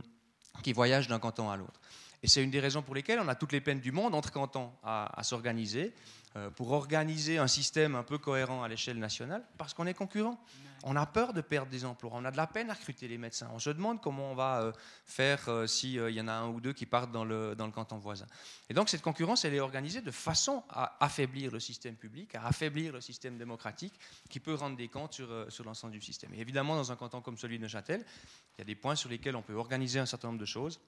S5: qui voyagent d'un canton à l'autre. Et c'est une des raisons pour lesquelles on a toutes les peines du monde entre cantons à, s'organiser, euh, pour organiser un système un peu cohérent à l'échelle nationale, parce qu'on est concurrent. On a peur de perdre des emplois, on a de la peine à recruter les médecins. On se demande comment on va euh, faire euh, s'il y en a un ou deux qui partent dans le, dans le canton voisin. Et donc cette concurrence, elle est organisée de façon à affaiblir le système public, à affaiblir le système démocratique, qui peut rendre des comptes sur, sur l'ensemble du système. Et évidemment, dans un canton comme celui de Neuchâtel, il y a des points sur lesquels on peut organiser un certain nombre de choses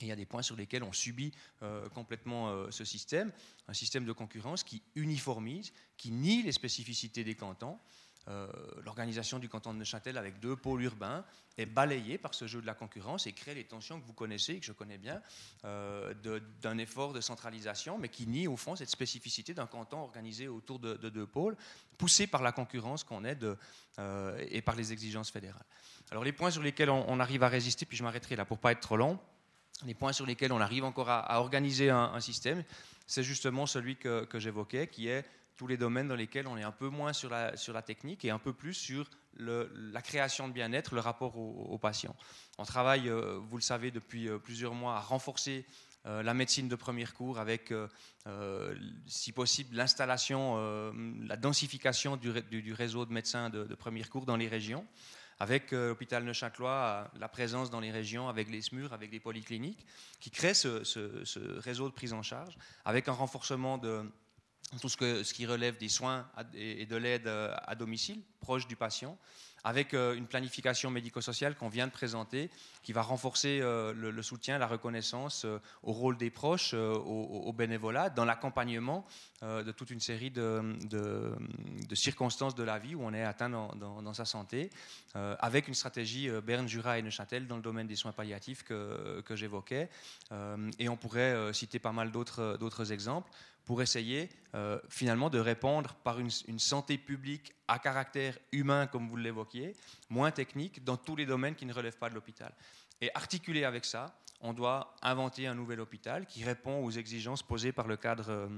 S5: il y a des points sur lesquels on subit euh, complètement euh, ce système, un système de concurrence qui uniformise, qui nie les spécificités des cantons. Euh, l'organisation du canton de Neuchâtel avec deux pôles urbains est balayée par ce jeu de la concurrence et crée les tensions que vous connaissez et que je connais bien d'un effort de centralisation, mais qui nie au fond cette spécificité d'un canton organisé autour de, deux pôles, poussé par la concurrence qu'on est de, et par les exigences fédérales. Alors les points sur lesquels on, arrive à résister, puis je m'arrêterai là pour pas être trop long les points sur lesquels on arrive encore à, organiser un, système, c'est justement celui que, j'évoquais, qui est tous les domaines dans lesquels on est un peu moins sur la, sur la technique et un peu plus sur la création de bien-être, le rapport aux, patients. On travaille, euh, vous le savez, depuis euh, plusieurs mois à renforcer euh, la médecine de premier cours avec, si possible, l'installation, la densification du, réseau de médecins de, de premier cours dans les régions avec l'hôpital Neuchâtelois, la présence dans les régions, avec les SMUR, avec les polycliniques, qui créent ce, réseau de prise en charge, avec un renforcement de tout ce, qui relève des soins et de l'aide à domicile, proche du patient, avec euh, une planification médico-sociale qu'on vient de présenter, qui va renforcer euh, le, soutien, la reconnaissance euh, au rôle des proches, au, bénévolat, dans l'accompagnement de toute une série de, circonstances de la vie où on est atteint dans, sa santé, avec une stratégie Berne, Jura et Neuchâtel dans le domaine des soins palliatifs que j'évoquais. et on pourrait citer pas mal d'autres exemples pour essayer euh, finalement de répondre par une, santé publique à caractère humain, comme vous l'évoquiez, moins technique, dans tous les domaines qui ne relèvent pas de l'hôpital. Et articulé avec ça, on doit inventer un nouvel hôpital qui répond aux exigences posées par le cadre, euh,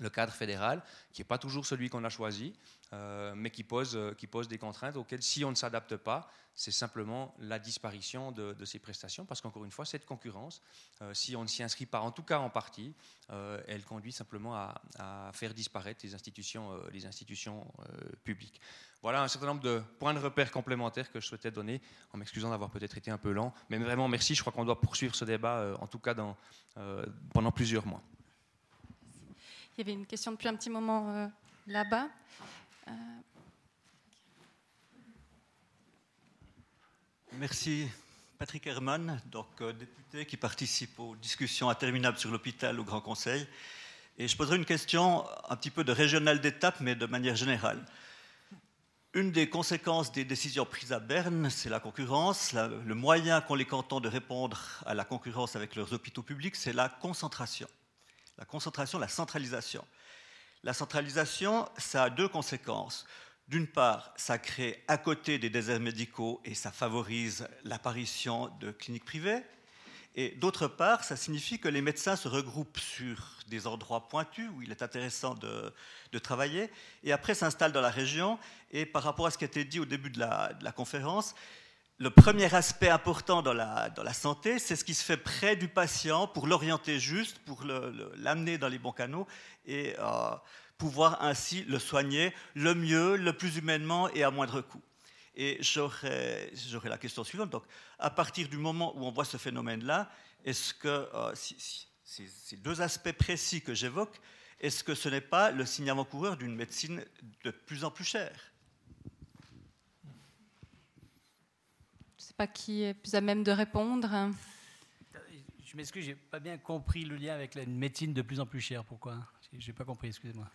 S5: le cadre fédéral, qui n'est pas toujours celui qu'on a choisi, euh, mais qui pose, qui pose des contraintes auxquelles, si on ne s'adapte pas, c'est simplement la disparition de, ces prestations, parce qu'encore une fois, cette concurrence, euh, si on ne s'y inscrit pas, en tout cas en partie, euh, elle conduit simplement à, faire disparaître les institutions, euh, publiques. Voilà un certain nombre de points de repère complémentaires que je souhaitais donner, en m'excusant d'avoir peut-être été un peu lent, mais vraiment merci, je crois qu'on doit poursuivre ce débat, en tout cas pendant plusieurs mois.
S1: Il y avait une question depuis un petit moment là-bas.
S9: Merci. Patrick Herman, donc euh, député qui participe aux discussions interminables sur l'hôpital au Grand Conseil. Et je poserai une question un petit peu de régional d'étape, mais de manière générale. Une des conséquences des décisions prises à Berne, c'est la concurrence. le moyen qu'ont les cantons de répondre à la concurrence avec leurs hôpitaux publics, c'est la concentration. La concentration, la centralisation. La centralisation, ça a deux conséquences. D'une part, ça crée à côté des déserts médicaux et ça favorise l'apparition de cliniques privées. Et d'autre part, ça signifie que les médecins se regroupent sur des endroits pointus où il est intéressant de, travailler et après s'installent dans la région. Et par rapport à ce qui a été dit au début de la, conférence, le premier aspect important dans la, santé, c'est ce qui se fait près du patient pour l'orienter juste, pour l'amener dans les bons canaux. Et. Euh, pouvoir ainsi le soigner le mieux, le plus humainement et à moindre coût. Et j'aurais la question suivante. Donc, à partir du moment où on voit ce phénomène-là, est-ce que euh, ces deux aspects précis que j'évoque, est-ce que ce n'est pas le signe avant-coureur d'une médecine de plus en plus chère
S1: Je ne sais pas qui est plus à même de répondre.
S2: Je m'excuse, j'ai pas bien compris le lien avec la médecine de plus en plus chère. Pourquoi? J'ai pas compris, excusez-moi.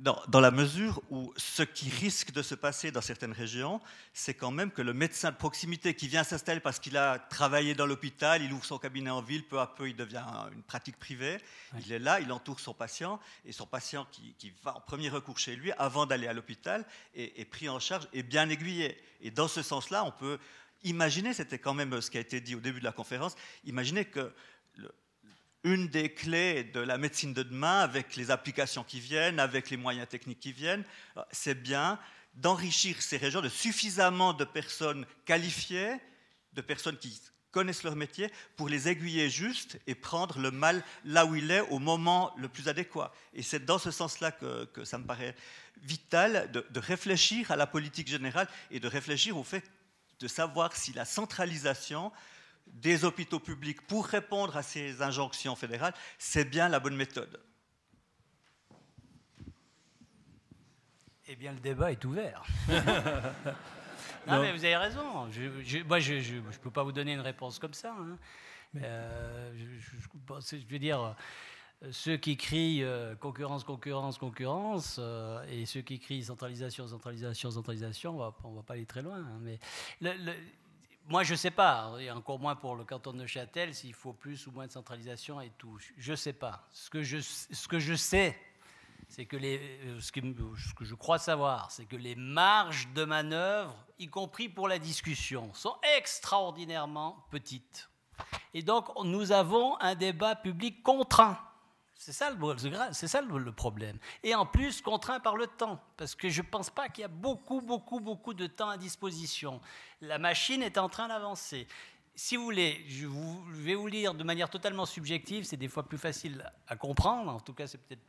S9: Dans, la mesure où ce qui risque de se passer dans certaines régions, c'est quand même que le médecin de proximité qui vient s'installer parce qu'il a travaillé dans l'hôpital, il ouvre son cabinet en ville, peu à peu il devient une pratique privée, il est là, il entoure son patient, et son patient qui, va en premier recours chez lui avant d'aller à l'hôpital est, est pris en charge et bien aiguillé. Et dans ce sens-là, on peut imaginer, c'était quand même ce qui a été dit au début de la conférence, imaginer que une des clés de la médecine de demain, avec les applications qui viennent, avec les moyens techniques qui viennent, c'est bien d'enrichir ces régions de suffisamment de personnes qualifiées, de personnes qui connaissent leur métier, pour les aiguiller juste et prendre le mal là où il est au moment le plus adéquat. Et c'est dans ce sens-là que, ça me paraît vital de, de réfléchir à la politique générale et de réfléchir au fait de savoir si la centralisation des hôpitaux publics pour répondre à ces injonctions fédérales, c'est bien la bonne méthode.
S2: Eh bien, le débat est ouvert. non, mais vous avez raison. Je, moi, je ne peux pas vous donner une réponse comme ça. Hein. Euh, je, veux dire, ceux qui crient euh, concurrence, concurrence, concurrence, euh, et ceux qui crient centralisation, centralisation, centralisation, on ne va pas aller très loin. Hein. mais moi, je ne sais pas, et encore moins pour le canton de Neuchâtel, s'il faut plus ou moins de centralisation et tout. Je ne sais pas. Ce que je, ce que je sais, c'est que les, euh, ce que je crois savoir, c'est que les marges de manœuvre, y compris pour la discussion, sont extraordinairement petites. Et donc, nous avons un débat public contraint. C'est ça, le, problème. Et en plus, contraint par le temps, parce que je ne pense pas qu'il y a beaucoup, beaucoup, beaucoup de temps à disposition. La machine est en train d'avancer. Si vous voulez, je, vais vous lire de manière totalement subjective, c'est des fois plus facile à comprendre, en tout cas c'est peut-être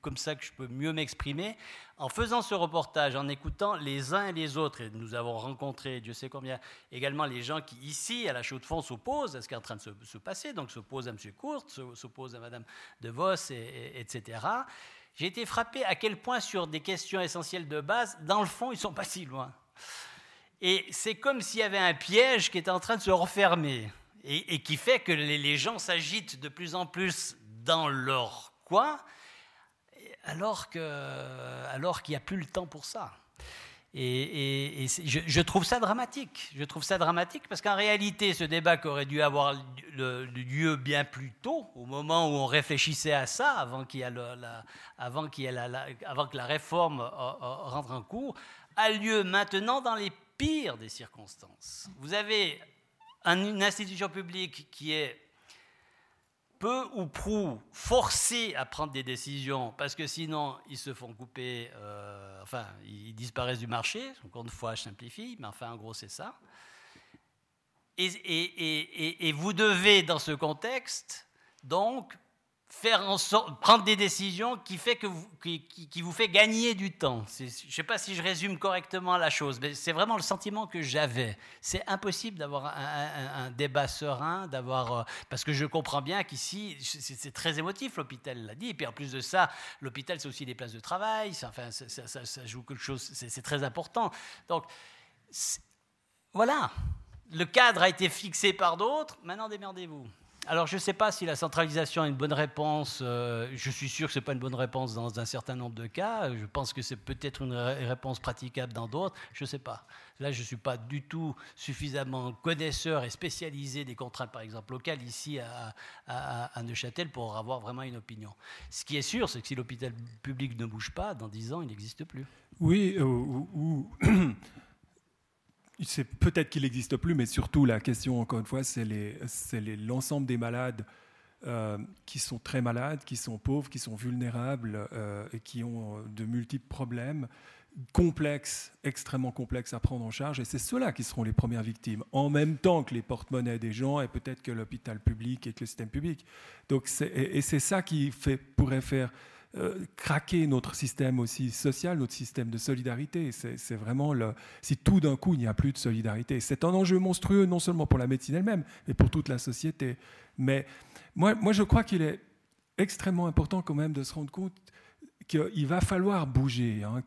S2: comme ça que je peux mieux m'exprimer. En faisant ce reportage, en écoutant les uns et les autres, et nous avons rencontré, Dieu sait combien, également les gens qui, ici, à la chaux de fond, s'opposent à ce qui est en train de se, passer, donc s'opposent à M. Courte, s'opposent à Mme De Vos, etc. J'ai été frappé à quel point, sur des questions essentielles de base, dans le fond, ils ne sont pas si loin. Et c'est comme s'il y avait un piège qui était en train de se refermer, et, et qui fait que les gens s'agitent de plus en plus dans leur coin, alors qu'il alors n'y a plus le temps pour ça. Et, je, trouve ça dramatique. Je trouve ça dramatique parce qu'en réalité, ce débat qui aurait dû avoir lieu bien plus tôt, au moment où on réfléchissait à ça, avant, ait la, avant, avant que la réforme rentre en cours, a lieu maintenant dans les pires des circonstances. Vous avez une institution publique qui est peu ou prou forcés à prendre des décisions parce que sinon ils se font couper, euh, enfin ils disparaissent du marché. Encore une fois, je simplifie, mais enfin en gros c'est ça. Et, vous devez dans ce contexte donc prendre des décisions qui, vous, qui, fait gagner du temps. Je ne sais pas si je résume correctement la chose, mais c'est vraiment le sentiment que j'avais. C'est impossible d'avoir un, débat serein, d'avoir euh, parce que je comprends bien qu'ici c'est très émotif. L'hôpital l'a dit, et puis en plus de ça, l'hôpital c'est aussi des places de travail. Enfin, ça joue quelque chose. C'est très important. Donc voilà, le cadre a été fixé par d'autres. Maintenant démerdez-vous. Alors, je ne sais pas si la centralisation est une bonne réponse. Euh, je suis sûr que ce n'est pas une bonne réponse dans un certain nombre de cas. Je pense que c'est peut-être une réponse praticable dans d'autres. Je ne sais pas. Là, je ne suis pas du tout suffisamment connaisseur et spécialisé des contraintes, par exemple, locales ici à, Neuchâtel pour avoir vraiment une opinion. Ce qui est sûr, c'est que si l'hôpital public ne bouge pas, dans 10 ans, il n'existe plus.
S3: Oui, euh, ou c'est peut-être qu'il n'existe plus, mais surtout la question, encore une fois, c'est l'ensemble des malades euh, qui sont très malades, qui sont pauvres, qui sont vulnérables euh, et qui ont de multiples problèmes complexes, extrêmement complexes à prendre en charge. Et c'est ceux-là qui seront les premières victimes, en même temps que les porte-monnaies des gens et peut-être que l'hôpital public et que le système public. Donc et c'est ça qui pourrait faire euh, craquer notre système aussi social, notre système de solidarité. C'est vraiment si tout d'un coup il n'y a plus de solidarité. C'est un enjeu monstrueux non seulement pour la médecine elle-même, mais pour toute la société. Mais moi, moi je crois qu'il est extrêmement important quand même de se rendre compte qu'il va falloir bouger. Hein,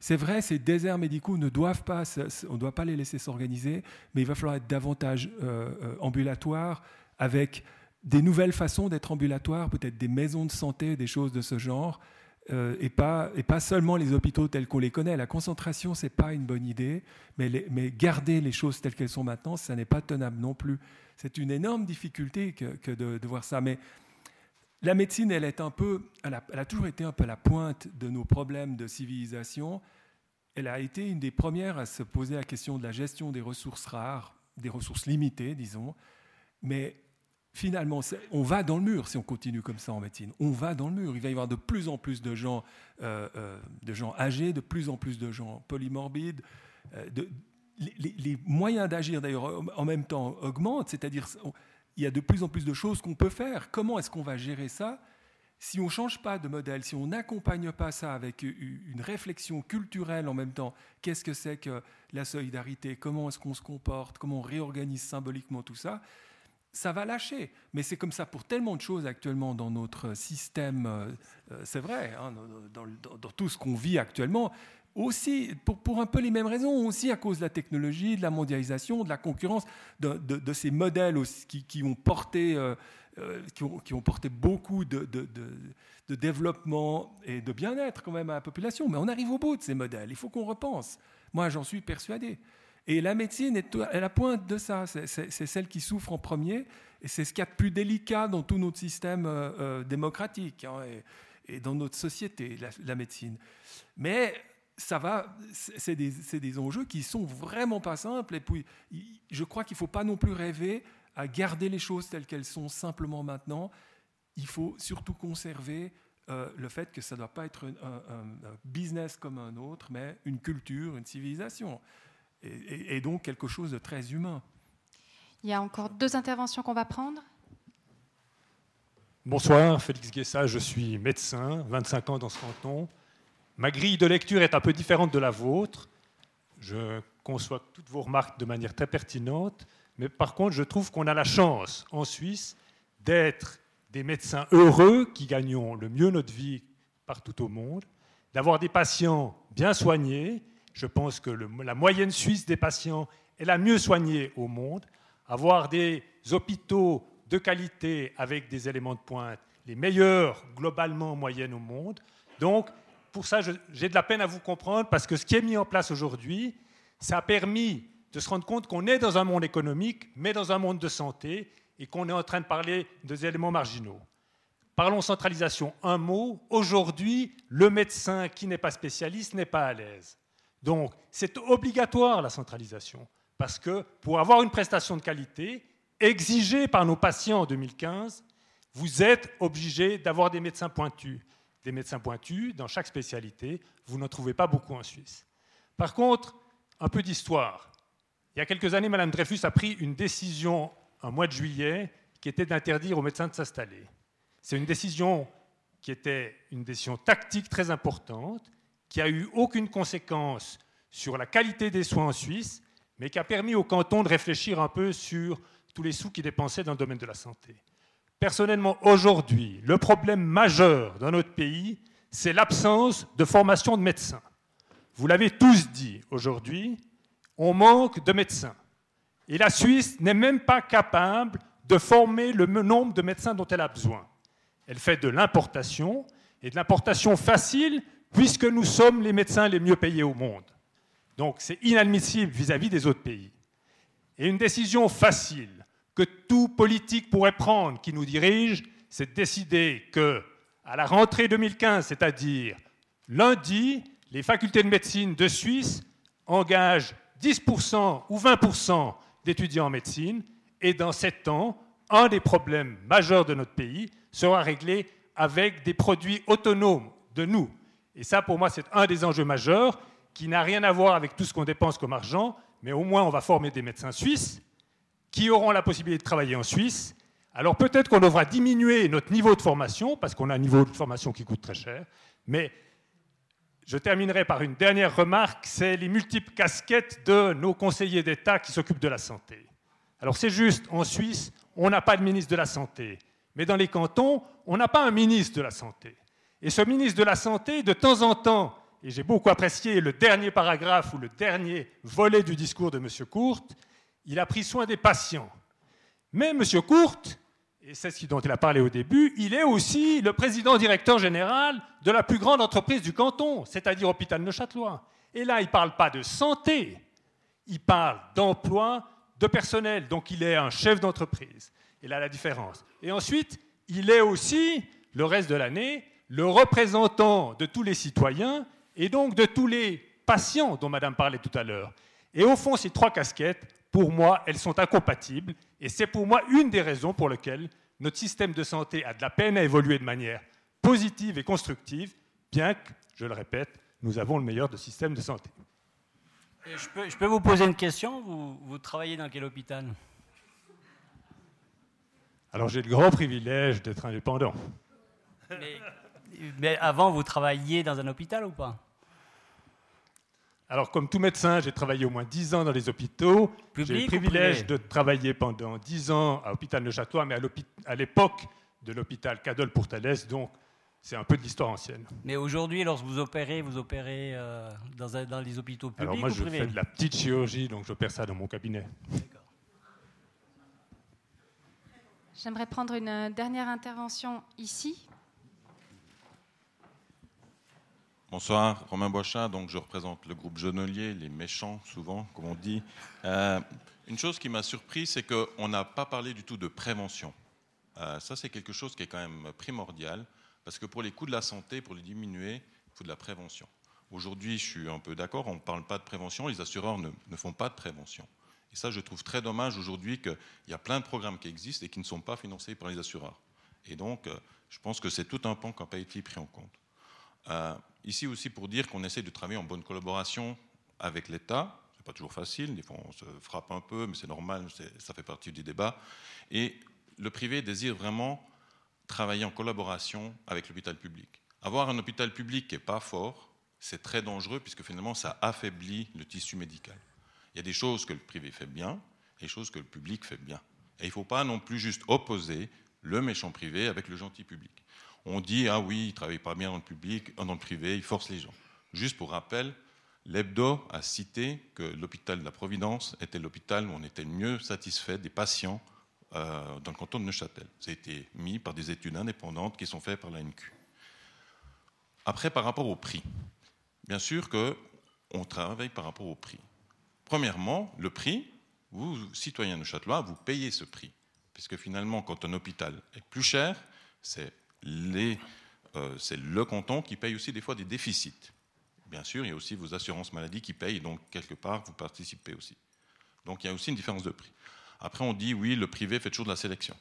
S3: c'est vrai, ces déserts médicaux ne doivent pas, on ne doit pas les laisser s'organiser, mais il va falloir être davantage euh, euh, ambulatoire avec des nouvelles façons d'être ambulatoire, peut-être des maisons de santé, des choses de ce genre, euh, et, pas, et pas seulement les hôpitaux tels qu'on les connaît. La concentration, ce n'est pas une bonne idée, mais, mais garder les choses telles qu'elles sont maintenant, ça n'est pas tenable non plus. C'est une énorme difficulté que, de, voir ça. Mais la médecine, elle, est un peu, elle a, elle a toujours été un peu la pointe de nos problèmes de civilisation. Elle a été une des premières à se poser la question de la gestion des ressources rares, des ressources limitées, disons. Mais finalement, on va dans le mur si on continue comme ça en médecine. On va dans le mur. Il va y avoir de plus en plus de gens, euh, euh, de gens âgés, de plus en plus de gens polymorbides. Euh, les, moyens d'agir, d'ailleurs, en même temps augmentent. C'est-à-dire, il y a de plus en plus de choses qu'on peut faire. Comment est-ce qu'on va gérer ça si on ne change pas de modèle, si on n'accompagne pas ça avec une réflexion culturelle en même temps, qu'est-ce que c'est que la solidarité? Comment est-ce qu'on se comporte? Comment on réorganise symboliquement tout ça? Ça va lâcher. Mais c'est comme ça pour tellement de choses actuellement dans notre système, euh, euh, c'est vrai, hein, dans, tout ce qu'on vit actuellement, aussi pour, un peu les mêmes raisons, aussi à cause de la technologie, de la mondialisation, de la concurrence, de, ces modèles qui, ont porté, euh, qui, ont, porté beaucoup de, développement et de bien-être quand même à la population. Mais on arrive au bout de ces modèles, il faut qu'on repense. Moi, j'en suis persuadé. Et la médecine est à la pointe de ça. C'est celle qui souffre en premier. Et c'est ce qu'il y a de plus délicat dans tout notre système euh, euh, démocratique hein, et, dans notre société, la, médecine. Mais ça va, c'est des, enjeux qui sont vraiment pas simples. Et puis, je crois qu'il ne faut pas non plus rêver à garder les choses telles qu'elles sont simplement maintenant. Il faut surtout conserver euh, le fait que ça ne doit pas être un, business comme un autre, mais une culture, une civilisation, et, donc quelque chose de très humain.
S1: Il y a encore deux interventions qu'on va prendre.
S10: Bonsoir, Félix Guessa, je suis médecin, 25 ans dans ce canton. Ma grille de lecture est un peu différente de la vôtre. Je conçois toutes vos remarques de manière très pertinente, mais par contre, je trouve qu'on a la chance en Suisse d'être des médecins heureux qui gagnons le mieux notre vie partout au monde, d'avoir des patients bien soignés. Je pense que la moyenne suisse des patients est la mieux soignée au monde. Avoir des hôpitaux de qualité avec des éléments de pointe, les meilleurs globalement en moyenne au monde. Donc, pour ça, j'ai de la peine à vous comprendre parce que ce qui est mis en place aujourd'hui, ça a permis de se rendre compte qu'on est dans un monde économique, mais dans un monde de santé, et qu'on est en train de parler des éléments marginaux. Parlons centralisation. Un mot. Aujourd'hui, le médecin qui n'est pas spécialiste n'est pas à l'aise. Donc, c'est obligatoire la centralisation, parce que pour avoir une prestation de qualité exigée par nos patients en 2015, vous êtes obligé d'avoir des médecins pointus. Des médecins pointus dans chaque spécialité, vous n'en trouvez pas beaucoup en Suisse. Par contre, un peu d'histoire. Il y a quelques années, Mme Dreyfus a pris une décision un mois de juillet qui était d'interdire aux médecins de s'installer. C'est une décision qui était une décision tactique très importante, qui a eu aucune conséquence sur la qualité des soins en Suisse, mais qui a permis au canton de réfléchir un peu sur tous les sous qu'il dépensait dans le domaine de la santé. Personnellement, aujourd'hui, le problème majeur dans notre pays, c'est l'absence de formation de médecins. Vous l'avez tous dit aujourd'hui, on manque de médecins. Et la Suisse n'est même pas capable de former le nombre de médecins dont elle a besoin. Elle fait de l'importation, et de l'importation facile, puisque nous sommes les médecins les mieux payés au monde. Donc c'est inadmissible vis-à-vis des autres pays. Et une décision facile que tout politique pourrait prendre qui nous dirige, c'est de décider que, à la rentrée 2015, c'est-à-dire lundi, les facultés de médecine de Suisse engagent 10% ou 20% d'étudiants en médecine, et dans sept ans, un des problèmes majeurs de notre pays sera réglé avec des produits autonomes de nous. Et ça, pour moi, c'est un des enjeux majeurs qui n'a rien à voir avec tout ce qu'on dépense comme argent, mais au moins on va former des médecins suisses qui auront la possibilité de travailler en Suisse. Alors peut-être qu'on devra diminuer notre niveau de formation, parce qu'on a un niveau de formation qui coûte très cher, mais je terminerai par une dernière remarque, c'est les multiples casquettes de nos conseillers d'État qui s'occupent de la santé. Alors c'est juste, en Suisse, on n'a pas de ministre de la Santé, mais dans les cantons, on n'a pas un ministre de la Santé. Et ce ministre de la Santé, de temps en temps, et j'ai beaucoup apprécié le dernier paragraphe ou le dernier volet du discours de M. Courte, il a pris soin des patients. Mais M. Courte, et c'est ce dont il a parlé au début, il est aussi le président directeur général de la plus grande entreprise du canton, c'est-à-dire Hôpital Neuchâtelois. Et là, il ne parle pas de santé, il parle d'emploi, de personnel, donc il est un chef d'entreprise. Et là, la différence. Et ensuite, il est aussi, le reste de l'année, le représentant de tous les citoyens et donc de tous les patients dont Madame parlait tout à l'heure. Et au fond, ces trois casquettes pour moi, elles sont incompatibles. Et c'est pour moi une des raisons pour lesquelles notre système de santé a de la peine à évoluer de manière positive et constructive, bien que, je le répète, nous avons le meilleur de systèmes de santé.
S2: je, peux, vous poser une question? Vous, travaillez dans quel hôpital?
S10: Alors j'ai le grand privilège d'être indépendant.
S2: mais avant, vous travailliez dans un hôpital ou pas?
S10: Alors, comme tout médecin, j'ai travaillé au moins 10 ans dans les hôpitaux. J'ai eu le privilège de travailler pendant 10 ans à l'hôpital de Château, mais à l'époque de l'hôpital Cadol pour Thalès, donc c'est un peu de l'histoire ancienne.
S2: Mais aujourd'hui, lorsque vous opérez, vous opérez euh, dans, dans, les hôpitaux publics Alors
S10: moi, je fais de la petite chirurgie, donc j'opère ça dans mon cabinet.
S1: J'aimerais prendre une dernière intervention ici.
S11: Bonsoir, Romain Boichat, donc je représente le groupe Genelier, les méchants souvent, comme on dit. Euh, une chose qui m'a surpris, c'est qu'on n'a pas parlé du tout de prévention. Euh, ça, c'est quelque chose qui est quand même primordial, parce que pour les coûts de la santé, pour les diminuer, il faut de la prévention. Aujourd'hui, je suis un peu d'accord, on ne parle pas de prévention, les assureurs ne, font pas de prévention. Et ça, je trouve très dommage aujourd'hui qu'il y a plein de programmes qui existent et qui ne sont pas financés par les assureurs. Et donc, euh, je pense que c'est tout un pan qui n'a pas été pris en compte. Ici aussi pour dire qu'on essaie de travailler en bonne collaboration avec l'État. Ce n'est pas toujours facile, des fois on se frappe un peu, mais c'est normal, ça fait partie du débat. Et le privé désire vraiment travailler en collaboration avec l'hôpital public. Avoir un hôpital public qui n'est pas fort, c'est très dangereux puisque finalement ça affaiblit le tissu médical. Il y a des choses que le privé fait bien et des choses que le public fait bien. Et il ne faut pas non plus juste opposer le méchant privé avec le gentil public. On dit, ah oui, il travaille pas bien dans le public, dans le privé, il force les gens. Juste pour rappel, l'Hebdo a cité que l'hôpital de la Providence était l'hôpital où on était mieux satisfait des patients euh, dans le canton de Neuchâtel. Ça a été mis par des études indépendantes qui sont faites par la NQ. Après, par rapport au prix, bien sûr qu'on travaille par rapport au prix. Premièrement, le prix, vous, citoyens de Châtelois, vous payez ce prix. Puisque finalement, quand un hôpital est plus cher, c'est euh, le canton qui paye aussi des fois des déficits. Bien sûr, il y a aussi vos assurances maladie qui payent, donc quelque part, vous participez aussi. Donc il y a aussi une différence de prix. Après, on dit, oui, le privé fait toujours de la sélection.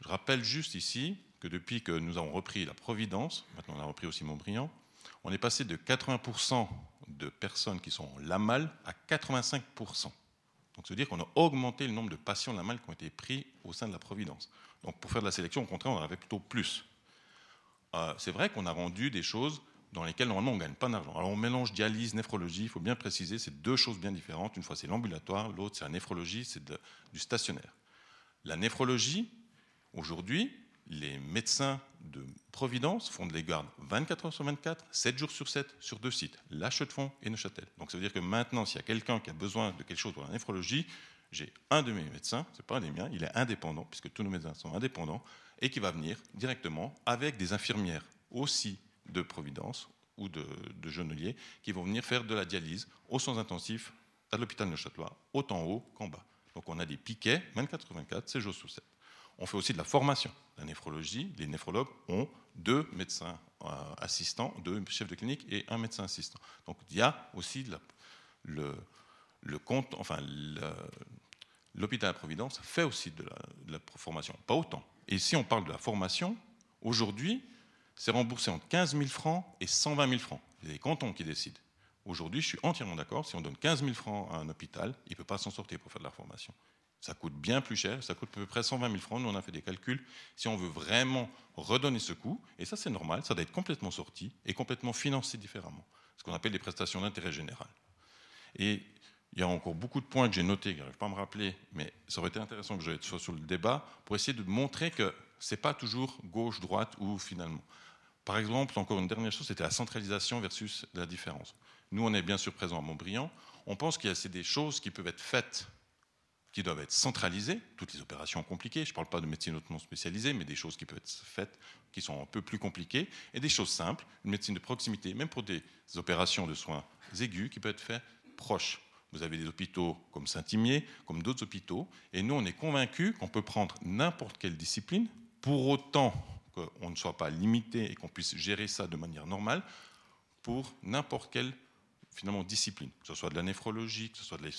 S11: Je rappelle juste ici que depuis que nous avons repris la Providence, maintenant on a repris aussi Montbriand, on est passé de 80% de personnes qui sont la malle à 85%. Donc, veut dire qu'on a augmenté le nombre de patients la malle qui ont été pris au sein de la Providence. Donc, pour faire de la sélection, au contraire, on en avait plutôt plus. Euh, c'est vrai qu'on a rendu des choses dans lesquelles normalement on ne gagne pas d'argent. Alors on mélange dialyse, néphrologie, il faut bien préciser, c'est deux choses bien différentes. Une fois c'est l'ambulatoire, l'autre c'est la néphrologie, c'est du stationnaire. La néphrologie, aujourd'hui, les médecins de Providence font de les gardes 24 heures sur 24, 7 jours sur 7, sur deux sites, La Chaux-de-Fonds et Neuchâtel. Donc ça veut dire que maintenant, s'il y a quelqu'un qui a besoin de quelque chose pour la néphrologie, j'ai un de mes médecins, ce n'est pas un des miens, il est indépendant, puisque tous nos médecins sont indépendants, et qui va venir directement avec des infirmières aussi de Providence ou de, de Genelier, qui vont venir faire de la dialyse aux soins intensifs à l'hôpital Neuchâtelois, autant en haut qu'en bas. Donc on a des piquets 24 sur 24, 7 jours sur 7. On fait aussi de la formation. La néphrologie, les néphrologues ont deux médecins euh, assistants, deux chefs de clinique et un médecin assistant. Donc il y a aussi le, compte, enfin l'hôpital à Providence fait aussi de la, formation, pas autant. Et si on parle de la formation, aujourd'hui, c'est remboursé entre 15 000 francs et 120 000 francs. A les cantons qui décident. Aujourd'hui, je suis entièrement d'accord. Si on donne 15 000 francs à un hôpital, il ne peut pas s'en sortir pour faire de la formation. Ça coûte bien plus cher, ça coûte à peu près 120 000 francs. Nous, on a fait des calculs. Si on veut vraiment redonner ce coût, et ça c'est normal, ça doit être complètement sorti et complètement financé différemment. Ce qu'on appelle des prestations d'intérêt général. Et il y a encore beaucoup de points que j'ai notés, que je n'arrive pas à me rappeler, mais ça aurait été intéressant que je sois sur le débat pour essayer de montrer que ce n'est pas toujours gauche-droite ou finalement. Par exemple, encore une dernière chose, c'était la centralisation versus la différence. Nous, on est bien sûr présents à Montbriand. On pense qu'il y a des choses qui peuvent être faites qui doivent être centralisées, toutes les opérations compliquées, je ne parle pas de médecine hautement spécialisée, mais des choses qui peuvent être faites, qui sont un peu plus compliquées, et des choses simples, une médecine de proximité, même pour des opérations de soins aigus, qui peuvent être faites proches. Vous avez des hôpitaux comme Saint-Imier, comme d'autres hôpitaux, et nous, on est convaincus qu'on peut prendre n'importe quelle discipline, pour autant qu'on ne soit pas limité et qu'on puisse gérer ça de manière normale, pour n'importe quelle finalement discipline, que ce soit de la néphrologie, que ce soit de la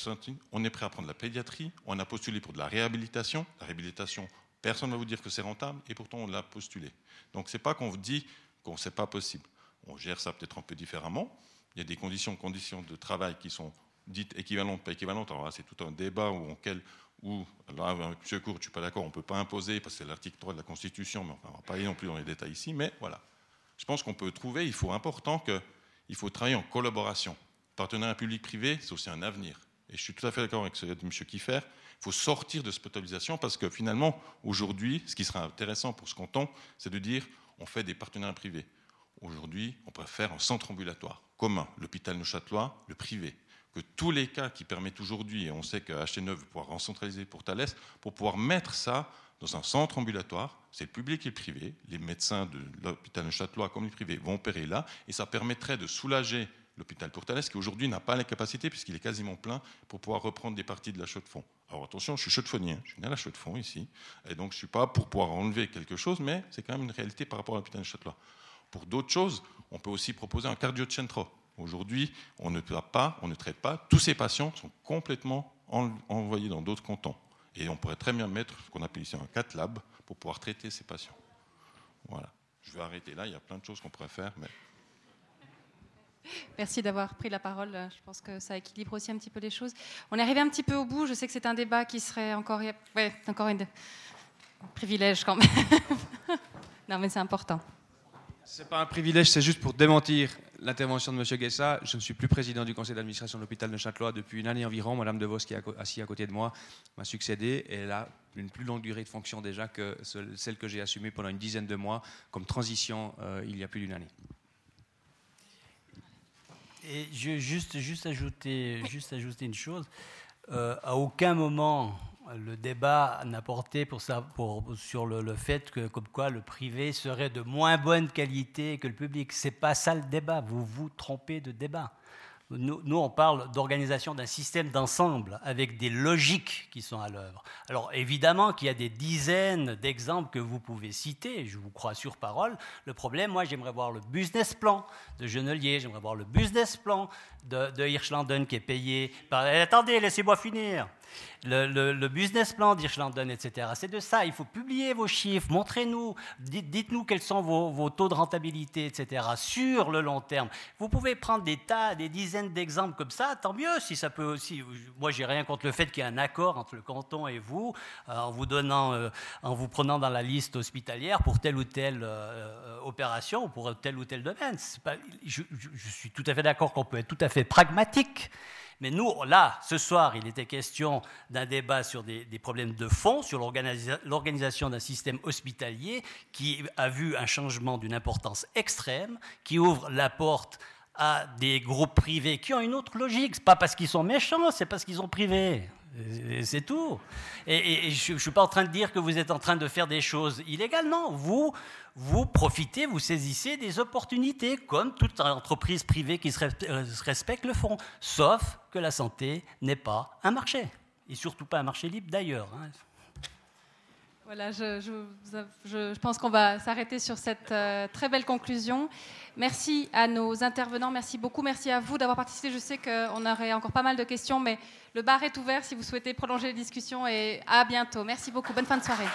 S11: on est prêt à prendre la pédiatrie, on a postulé pour de la réhabilitation. La réhabilitation, personne ne va vous dire que c'est rentable, et pourtant on l'a postulé. Donc ce n'est pas qu'on vous dit qu'on sait pas possible. On gère ça peut-être un peu différemment. Il y a des conditions, conditions de travail qui sont dites équivalentes, pas équivalentes. Alors là, c'est tout un débat où, quel, où là, M. Cour, je suis pas d'accord, on ne peut pas imposer, parce que c'est l'article 3 de la Constitution, mais on ne va pas aller non plus dans les détails ici, mais voilà. Je pense qu'on peut trouver, il faut important qu'il faut travailler en collaboration partenariat public-privé, c'est aussi un avenir. Et je suis tout à fait d'accord avec ce que M. Kiffer. Il faut sortir de cette parce que finalement, aujourd'hui, ce qui sera intéressant pour ce canton, c'est de dire on fait des partenariats privés. Aujourd'hui, on faire un centre ambulatoire commun, l'hôpital Neuchâtelois, le privé. Que tous les cas qui permettent aujourd'hui, et on sait que HT9 va pouvoir en centraliser pour Thalès, pour pouvoir mettre ça dans un centre ambulatoire, c'est le public et le privé. Les médecins de l'hôpital Neuchâtelois comme les privés vont opérer là, et ça permettrait de soulager l'hôpital Tourtalès, qui aujourd'hui n'a pas la capacité, puisqu'il est quasiment plein, pour pouvoir reprendre des parties de la chaux de fond. Alors attention, je suis chaux de je suis né à la chaux de fond ici, et donc je ne suis pas pour pouvoir enlever quelque chose, mais c'est quand même une réalité par rapport à l'hôpital de Châtelois. Pour d'autres choses, on peut aussi proposer un cardio centro. Aujourd'hui, on ne, pas, on ne traite pas, tous ces patients sont complètement envoyés dans d'autres cantons. Et on pourrait très bien mettre ce qu'on appelle ici un cat lab pour pouvoir traiter ces patients. Voilà. Je vais arrêter là, il y a plein de choses qu'on pourrait faire. Mais...
S1: Merci d'avoir pris la parole. Je pense que ça équilibre aussi un petit peu les choses. On est arrivé un petit peu au bout. Je sais que c'est un débat qui serait encore, ouais, encore un privilège quand même. non, mais c'est important.
S5: Ce n'est pas un privilège, c'est juste pour démentir l'intervention de M. Guessa. Je ne suis plus président du conseil d'administration de l'hôpital de Châtelois depuis une année environ. Madame De Vos, qui est assise à côté de moi, m'a succédé et elle a une plus longue durée de fonction déjà que celle que j'ai assumée pendant une dizaine de mois comme transition euh, il y a plus d'une année.
S2: Et juste, juste, ajouter, juste ajouter une chose. Euh, à aucun moment le débat n'a porté pour pour, sur le, fait que, comme quoi, le privé serait de moins bonne qualité que le public. C'est pas ça le débat. Vous vous trompez de débat. Nous, nous, on parle d'organisation d'un système d'ensemble avec des logiques qui sont à l'œuvre. Alors évidemment qu'il y a des dizaines d'exemples que vous pouvez citer, je vous crois sur parole. Le problème, moi, j'aimerais voir le business plan de Genelier, j'aimerais voir le business plan de, de Hirschlanden qui est payé. Par... Attendez, laissez-moi finir le, business plan d'Irlanden, etc. C'est de ça. Il faut publier vos chiffres, montrez-nous, dites-nous quels sont vos, taux de rentabilité, etc. sur le long terme. Vous pouvez prendre des tas, des dizaines d'exemples comme ça, tant mieux si ça peut aussi. Moi, j'ai rien contre le fait qu'il y ait un accord entre le canton et vous, euh, en vous donnant, euh, en vous prenant dans la liste hospitalière pour telle ou telle euh, opération ou pour tel ou tel domaine. je, suis tout à fait d'accord qu'on peut être tout à fait pragmatique. Mais nous, là, ce soir, il était question d'un débat sur des, problèmes de fond, sur l'organisation d'un système hospitalier qui a vu un changement d'une importance extrême, qui ouvre la porte à des groupes privés qui ont une autre logique. Ce n'est pas parce qu'ils sont méchants, c'est parce qu'ils sont privés. C'est tout. Et, je ne suis pas en train de dire que vous êtes en train de faire des choses illégales. Non, vous, vous profitez, vous saisissez des opportunités, comme toute entreprise privée qui se respecte le font. Sauf que la santé n'est pas un marché. Et surtout pas un marché libre d'ailleurs. Hein.
S1: Voilà, je, pense qu'on va s'arrêter sur cette euh, très belle conclusion. Merci à nos intervenants, merci beaucoup, merci à vous d'avoir participé. Je sais qu'on aurait encore pas mal de questions, mais le bar est ouvert si vous souhaitez prolonger les discussions et à bientôt. Merci beaucoup, bonne fin de soirée.